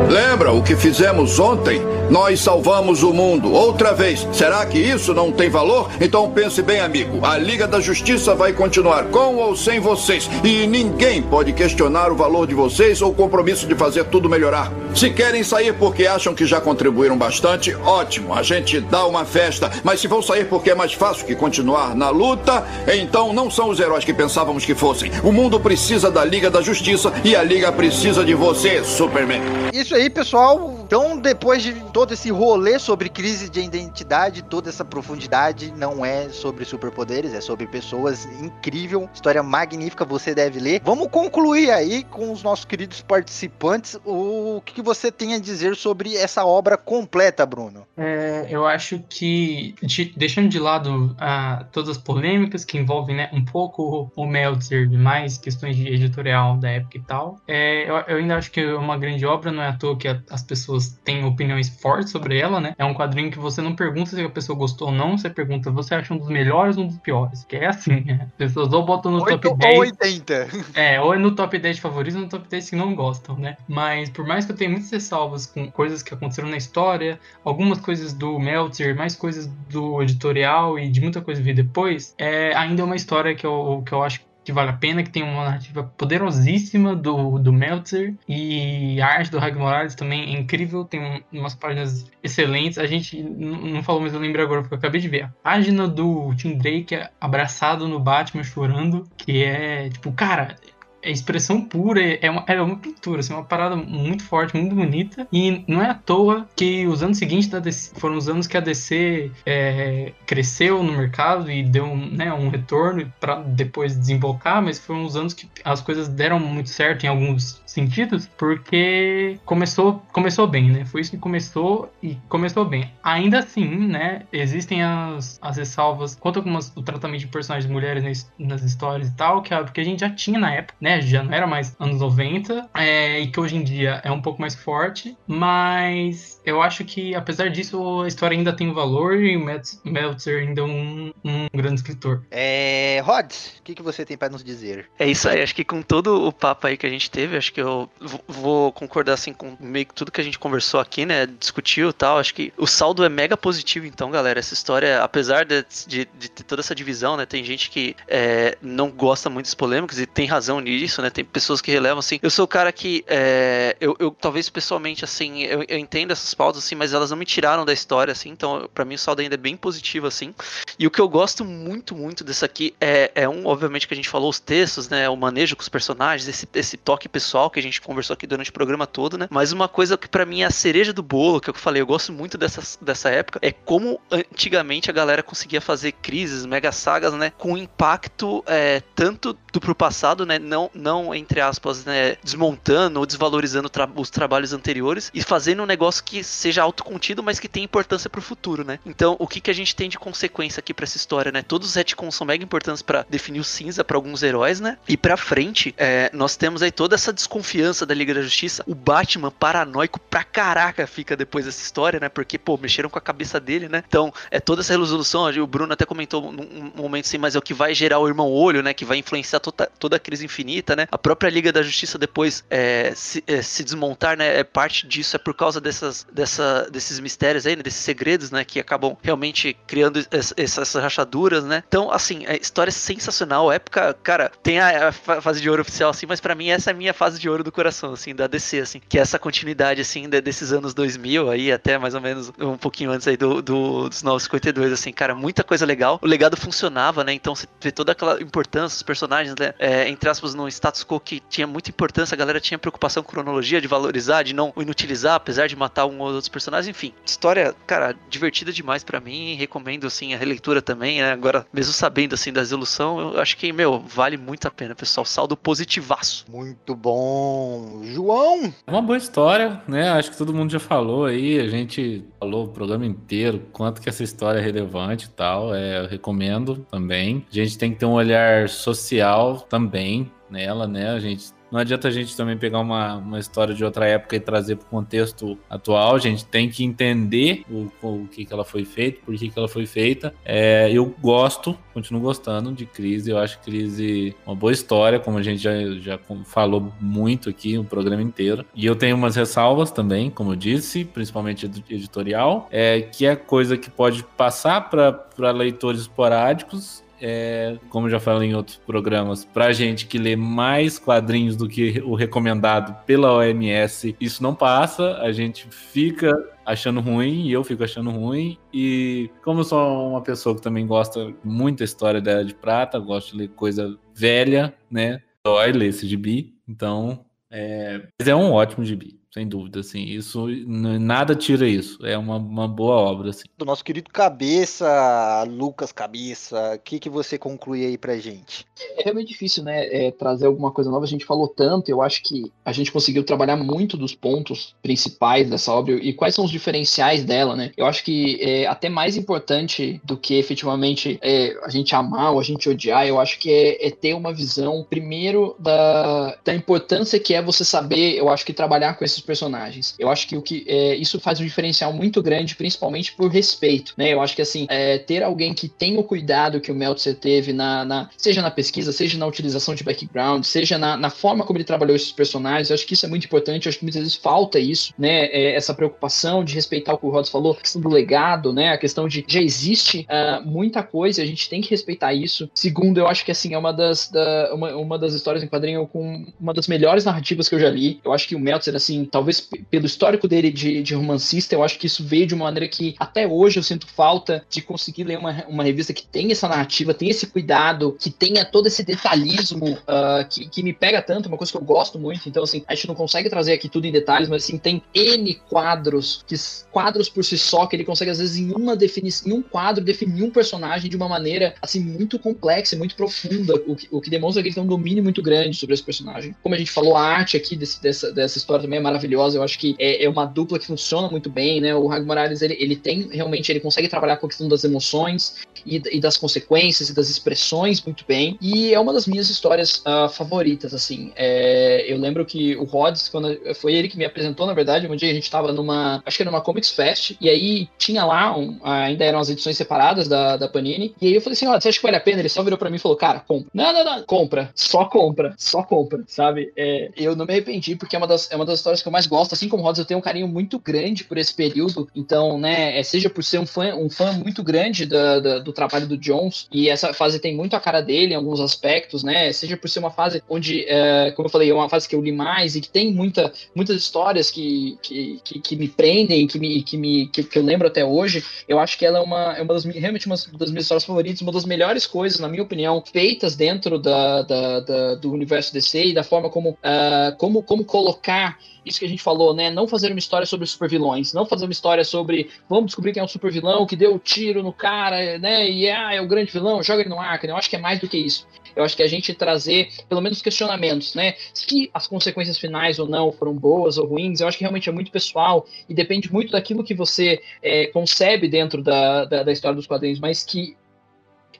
Lembra o que fizemos ontem? Nós salvamos o mundo outra vez. Será que isso não tem valor? Então pense bem, amigo. A Liga da Justiça vai continuar com ou sem vocês. E ninguém pode questionar o valor de vocês ou o compromisso de fazer tudo melhorar. Se querem sair porque acham que já contribuíram bastante, ótimo. A gente dá uma festa. Mas se vão sair porque é mais fácil que continuar na luta, então não são os heróis que pensávamos que fossem. O mundo precisa da Liga da Justiça e a Liga precisa de você, Superman. Isso aí, pessoal. Então, depois de todo esse rolê sobre crise de identidade, toda essa profundidade, não é sobre superpoderes, é sobre pessoas. Incrível, história magnífica, você deve ler. Vamos concluir aí com os nossos queridos participantes. O que você tem a dizer sobre essa obra completa, Bruno? É, eu acho que, de, deixando de lado ah, todas as polêmicas que envolvem né, um pouco o Meltzer, mais questões de editorial da época e tal, é, eu, eu ainda acho que é uma grande obra, não é à toa que a, as pessoas têm opiniões fortes sobre ela, né? É um quadrinho que você não pergunta se a pessoa gostou ou não, você pergunta, você acha um dos melhores ou um dos piores? Que é assim, né? As pessoas ou botam no 8 top 10. Ou 80. É, ou no top 10 de favoritos ou no top 10 que não gostam, né? Mas por mais que eu tenha muitas ressalvas com coisas que aconteceram na história, algumas coisas do Meltzer, mais coisas do editorial e de muita coisa vir depois, é ainda é uma história que eu, que eu acho que vale a pena, que tem uma narrativa poderosíssima do, do Meltzer e a arte do Rag Morales também é incrível, tem um, umas páginas excelentes. A gente não falou, mas eu lembro agora porque eu acabei de ver. A página do Tim Drake abraçado no Batman chorando, que é tipo, cara, é expressão pura, é uma, é uma pintura, assim, uma parada muito forte, muito bonita. E não é à toa que os anos seguintes da DC, foram os anos que a DC é, cresceu no mercado e deu um, né, um retorno para depois desembocar, mas foram os anos que as coisas deram muito certo em alguns sentidos, porque começou, começou bem, né? Foi isso que começou e começou bem. Ainda assim, né, existem as, as ressalvas quanto algumas, o tratamento de personagens mulheres nas, nas histórias e tal, que, é que a gente já tinha na época, né? Já não era mais anos 90, é, e que hoje em dia é um pouco mais forte, mas eu acho que, apesar disso, a história ainda tem valor e o Meltzer ainda é um, um grande escritor. É, Rod, o que, que você tem para nos dizer? É isso aí, acho que com todo o papo aí que a gente teve, acho que eu vou concordar assim com meio que tudo que a gente conversou aqui, né? Discutiu e tal. Acho que o saldo é mega positivo, então, galera. Essa história, apesar de, de, de ter toda essa divisão, né? Tem gente que é, não gosta muito dos polêmicos e tem razão nisso isso, né? Tem pessoas que relevam, assim. Eu sou o cara que, é, eu, eu, talvez pessoalmente, assim, eu, eu entendo essas pautas, assim, mas elas não me tiraram da história, assim, então para mim o saldo ainda é bem positivo, assim. E o que eu gosto muito, muito desse aqui é, é um, obviamente, que a gente falou os textos, né? O manejo com os personagens, esse, esse toque pessoal que a gente conversou aqui durante o programa todo, né? Mas uma coisa que para mim é a cereja do bolo, que eu falei, eu gosto muito dessa, dessa época, é como antigamente a galera conseguia fazer crises, mega sagas, né? Com impacto é, tanto do pro passado, né? Não, não entre aspas, né? Desmontando ou desvalorizando tra os trabalhos anteriores e fazendo um negócio que seja autocontido, mas que tenha importância pro futuro, né? Então, o que, que a gente tem de consequência aqui para essa história, né? Todos os retcons são mega importantes para definir o cinza para alguns heróis, né? E pra frente, é, nós temos aí toda essa desconfiança da Liga da Justiça. O Batman paranoico pra caraca fica depois dessa história, né? Porque, pô, mexeram com a cabeça dele, né? Então, é toda essa resolução. O Bruno até comentou num momento assim, mas é o que vai gerar o irmão olho, né? Que vai influenciar toda, toda a crise infinita, né? A própria Liga da Justiça depois é, se, é, se, desmontar, né? É parte disso, é por causa dessas, dessa, desses mistérios aí, né? Desses segredos, né? Que acabam realmente criando essas rachaduras, né? Então, assim, a história é sensacional. A época, cara, tem a, a fase de ouro oficial, assim, mas para mim essa é a minha fase de ouro do coração, assim, da DC, assim. Que é essa continuidade, assim, de, desses anos 2000 aí, até mais ou menos um pouquinho antes aí do, do, dos 952, assim, cara, muita coisa legal. O legado funcionava, né? Então você vê toda aquela importância, os personagens, né? É, entre aspas, no status quo que tinha muita importância, a galera tinha preocupação com cronologia, de valorizar, de não inutilizar, apesar de matar um ou outros personagens, enfim. História, cara, divertida demais para mim, recomendo, assim, a releitura também, né? Agora, mesmo sabendo, assim, da resolução, eu acho que, meu, vale muito a pena, pessoal. Saldo positivaço. Muito bom. João! É uma boa história, né? Acho que todo mundo já falou aí, a gente falou o programa inteiro, quanto que essa história é relevante e tal, é, eu recomendo também. A gente tem que ter um olhar social também nela, né? A gente não adianta a gente também pegar uma, uma história de outra época e trazer para o contexto atual. A gente tem que entender o, o que, que ela foi feita, por que, que ela foi feita. É, eu gosto, continuo gostando de Crise. Eu acho Crise uma boa história, como a gente já, já falou muito aqui no programa inteiro. E eu tenho umas ressalvas também, como eu disse, principalmente editorial, é, que é coisa que pode passar para leitores esporádicos é, como já falei em outros programas, pra gente que lê mais quadrinhos do que o recomendado pela OMS, isso não passa, a gente fica achando ruim e eu fico achando ruim. E como eu sou uma pessoa que também gosta muito da história da Era de Prata, gosto de ler coisa velha, né? Dói ler esse gibi, então. É... Mas é um ótimo gibi sem dúvida, assim, isso nada tira isso, é uma, uma boa obra, assim. Do nosso querido Cabeça, Lucas Cabeça, o que, que você conclui aí pra gente? É realmente difícil, né, é, trazer alguma coisa nova, a gente falou tanto, eu acho que a gente conseguiu trabalhar muito dos pontos principais dessa obra e quais são os diferenciais dela, né, eu acho que é até mais importante do que efetivamente é, a gente amar ou a gente odiar, eu acho que é, é ter uma visão, primeiro, da, da importância que é você saber, eu acho que trabalhar com esses personagens. Eu acho que o que é, isso faz um diferencial muito grande, principalmente por respeito, né? Eu acho que assim, é, ter alguém que tem o cuidado que o Meltzer teve na, na, seja na pesquisa, seja na utilização de background, seja na, na, forma como ele trabalhou esses personagens, eu acho que isso é muito importante. Eu acho que muitas vezes falta isso, né? É, essa preocupação de respeitar o que o Rods falou, a questão do legado, né? A questão de já existe uh, muita coisa, a gente tem que respeitar isso. Segundo, eu acho que assim é uma das da, uma, uma das histórias em quadrinho com uma das melhores narrativas que eu já li. Eu acho que o Meltzer assim talvez pelo histórico dele de, de, romancista, eu acho que isso veio de uma maneira que até hoje eu sinto falta de conseguir ler uma, uma revista que tem essa narrativa, tem esse cuidado, que tenha todo esse detalhismo uh, que, que me pega tanto, uma coisa que eu gosto muito. Então, assim, a gente não consegue trazer aqui tudo em detalhes, mas assim, tem N quadros, que quadros por si só, que ele consegue, às vezes, em uma definição, em um quadro, definir um personagem de uma maneira assim, muito complexa, muito profunda, o que, o que demonstra que ele tem um domínio muito grande sobre esse personagem. Como a gente falou, a arte aqui desse, dessa, dessa história também é maravilhosa maravilhosa. Eu acho que é, é uma dupla que funciona muito bem, né? O Rag Morales, ele, ele tem realmente, ele consegue trabalhar com a questão das emoções e, e das consequências e das expressões muito bem. E é uma das minhas histórias uh, favoritas, assim. É, eu lembro que o Rods, quando foi ele que me apresentou, na verdade, um dia a gente tava numa, acho que era numa Comics Fest, e aí tinha lá, um, ainda eram as edições separadas da, da Panini, e aí eu falei assim, olha, você acha que vale a pena? Ele só virou pra mim e falou, cara, compra. Não, não, não, compra, só compra, só compra, sabe? É, eu não me arrependi, porque é uma das, é uma das histórias que eu mais gosto. Assim como Rodas, eu tenho um carinho muito grande por esse período. Então, né, é, seja por ser um fã, um fã muito grande do trabalho do Jones, e essa fase tem muito a cara dele em alguns aspectos, né? Seja por ser uma fase onde, é, como eu falei, é uma fase que eu li mais e que tem muita, muitas histórias que, que, que, que me prendem, que, me, que, me, que, que, eu lembro até hoje. Eu acho que ela é uma, é uma das, realmente uma das minhas histórias favoritas, uma das melhores coisas, na minha opinião, feitas dentro da, da, da do universo DC e da forma como, uh, como, como colocar isso que a gente falou, né? Não fazer uma história sobre supervilões, não fazer uma história sobre vamos descobrir quem é um supervilão que deu o um tiro no cara, né? E ah, é o grande vilão, joga ele no Arkham. Eu acho que é mais do que isso. Eu acho que a gente trazer, pelo menos, questionamentos, né? Se as consequências finais ou não foram boas ou ruins, eu acho que realmente é muito pessoal e depende muito daquilo que você é, concebe dentro da, da, da história dos quadrinhos, mas que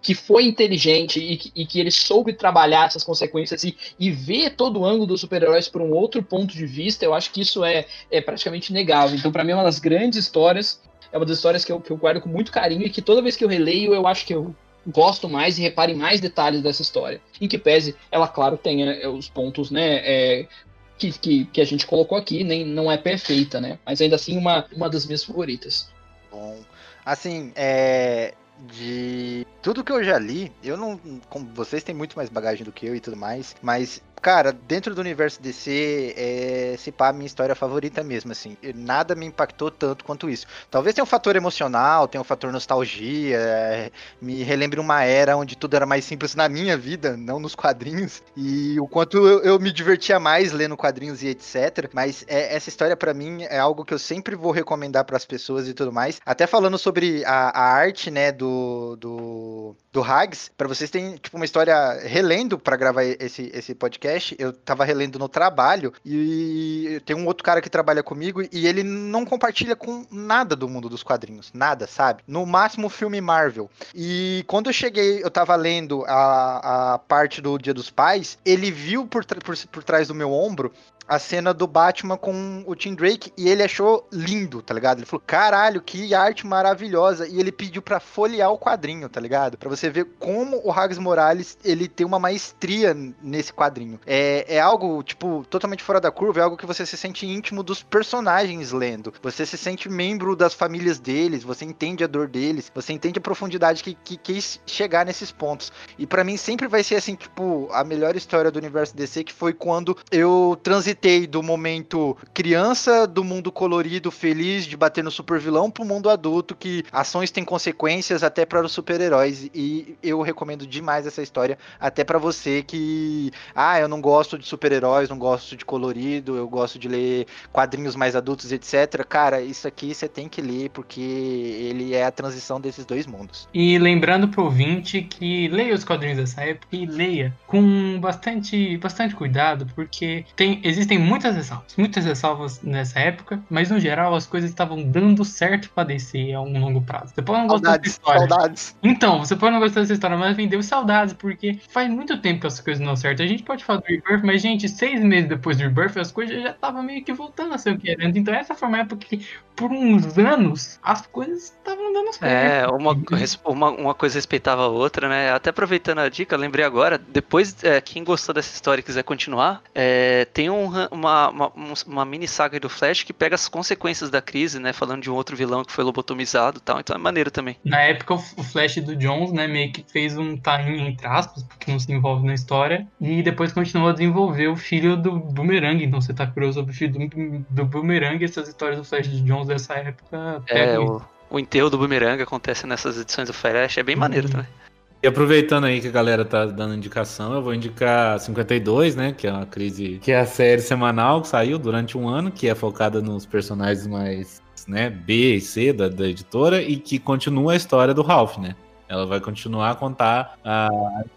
que foi inteligente e que, e que, ele soube trabalhar essas consequências e, e ver todo o ângulo dos super-heróis por um outro ponto de vista, eu acho que isso é, é praticamente inegável. Então, para mim, é uma das grandes histórias, é uma das histórias que eu, que eu guardo com muito carinho e que toda vez que eu releio, eu acho que eu gosto mais e repare mais detalhes dessa história. Em que pese, ela, claro, tenha é, os pontos, né, é, que, que, que, a gente colocou aqui, nem não é perfeita, né? Mas ainda assim, uma, uma das minhas favoritas. Bom, assim, é, de tudo que eu já li, eu não. Como vocês têm muito mais bagagem do que eu e tudo mais, mas Cara, dentro do universo DC, é, se pá, a minha história favorita mesmo, assim. Nada me impactou tanto quanto isso. Talvez tenha um fator emocional, tenha um fator nostalgia, é, me relembre uma era onde tudo era mais simples na minha vida, não nos quadrinhos. E o quanto eu, eu me divertia mais lendo quadrinhos e etc. Mas é, essa história, para mim, é algo que eu sempre vou recomendar para as pessoas e tudo mais. Até falando sobre a, a arte, né, do, do, do Hags, para vocês terem, tipo, uma história relendo para gravar esse, esse podcast eu tava relendo no trabalho e tem um outro cara que trabalha comigo e ele não compartilha com nada do mundo dos quadrinhos, nada, sabe? No máximo filme Marvel. E quando eu cheguei, eu tava lendo a, a parte do Dia dos Pais, ele viu por, por, por trás do meu ombro a cena do Batman com o Tim Drake e ele achou lindo, tá ligado? Ele falou, caralho, que arte maravilhosa. E ele pediu para folhear o quadrinho, tá ligado? Para você ver como o Hags Morales, ele tem uma maestria nesse quadrinho. É, é algo, tipo, totalmente fora da curva, é algo que você se sente íntimo dos personagens lendo. Você se sente membro das famílias deles, você entende a dor deles, você entende a profundidade que, que quis chegar nesses pontos. E para mim sempre vai ser assim, tipo, a melhor história do universo DC, que foi quando eu transitei do momento criança, do mundo colorido, feliz, de bater no super vilão, pro mundo adulto, que ações têm consequências até para os super-heróis. E eu recomendo demais essa história, até para você que, ah, eu não gosto de super-heróis, não gosto de colorido, eu gosto de ler quadrinhos mais adultos, etc. Cara, isso aqui você tem que ler, porque ele é a transição desses dois mundos. E lembrando pro ouvinte que leia os quadrinhos dessa época e leia com bastante, bastante cuidado, porque tem, existem existem muitas ressalvas, muitas ressalvas nessa época, mas no geral as coisas estavam dando certo pra descer a um longo prazo. Você pode não gostar dessa história. Saudades. Então, você pode não gostar dessa história, mas vendeu saudades, porque faz muito tempo que as coisas não dão certo. A gente pode falar do Rebirth, mas, gente, seis meses depois do Rebirth, as coisas já estavam meio que voltando a ser o que era. Então, essa foi uma época que, por uns anos, as coisas estavam dando certo. É, uma, uma, uma coisa respeitava a outra, né? Até aproveitando a dica, lembrei agora, depois, é, quem gostou dessa história e quiser continuar, é, tem um uma, uma, uma, mini saga do Flash que pega as consequências da crise, né? Falando de um outro vilão que foi lobotomizado e tal. Então é maneiro também. Na época, o Flash do Jones, né, meio que fez um time entre aspas, porque não se envolve na história. E depois continuou a desenvolver o filho do Boomerang. Então você tá curioso sobre o filho do, do Boomerang, essas histórias do Flash do Jones dessa época. É, o, o enterro do Boomerang acontece nessas edições do Flash, é bem maneiro uhum. também. E aproveitando aí que a galera tá dando indicação, eu vou indicar 52, né? Que é uma crise. Que é a série semanal que saiu durante um ano, que é focada nos personagens mais né, B e C da, da editora, e que continua a história do Ralph, né? Ela vai continuar a contar a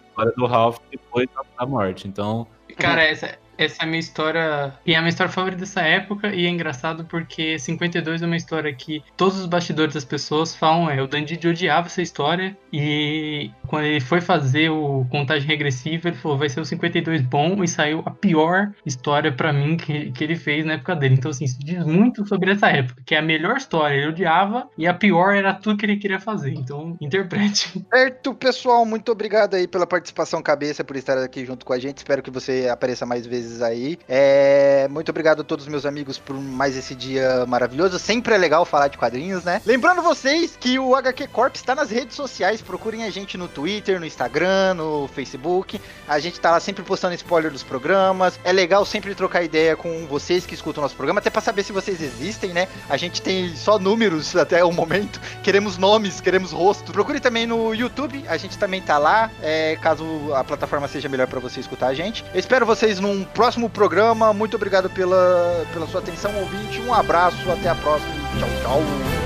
história do Ralph depois da morte. Então. Cara, essa, essa é a minha história. E é a minha história favorita dessa época. E é engraçado porque 52 é uma história que todos os bastidores das pessoas falam. É, o Dandidi odiava essa história. E quando ele foi fazer o contagem regressiva, ele falou: vai ser o 52 bom. E saiu a pior história para mim que, que ele fez na época dele. Então, assim, isso diz muito sobre essa época. Que é a melhor história ele odiava. E a pior era tudo que ele queria fazer. Então, interprete. Certo, pessoal. Muito obrigado aí pela participação, cabeça, por estar aqui junto com a gente. Espero que você apareça mais vezes aí. É, muito obrigado a todos os meus amigos por mais esse dia maravilhoso. Sempre é legal falar de quadrinhos, né? Lembrando vocês que o HQ Corp está nas redes sociais. Procurem a gente no Twitter, no Instagram, no Facebook. A gente tá lá sempre postando spoiler dos programas. É legal sempre trocar ideia com vocês que escutam nosso programa, até para saber se vocês existem, né? A gente tem só números até o momento. Queremos nomes, queremos rostos. Procure também no YouTube, a gente também tá lá. É, caso a plataforma seja melhor para você escutar a gente. Eu espero vocês num próximo programa. Muito obrigado pela, pela sua atenção, ouvinte. Um abraço, até a próxima. Tchau, tchau.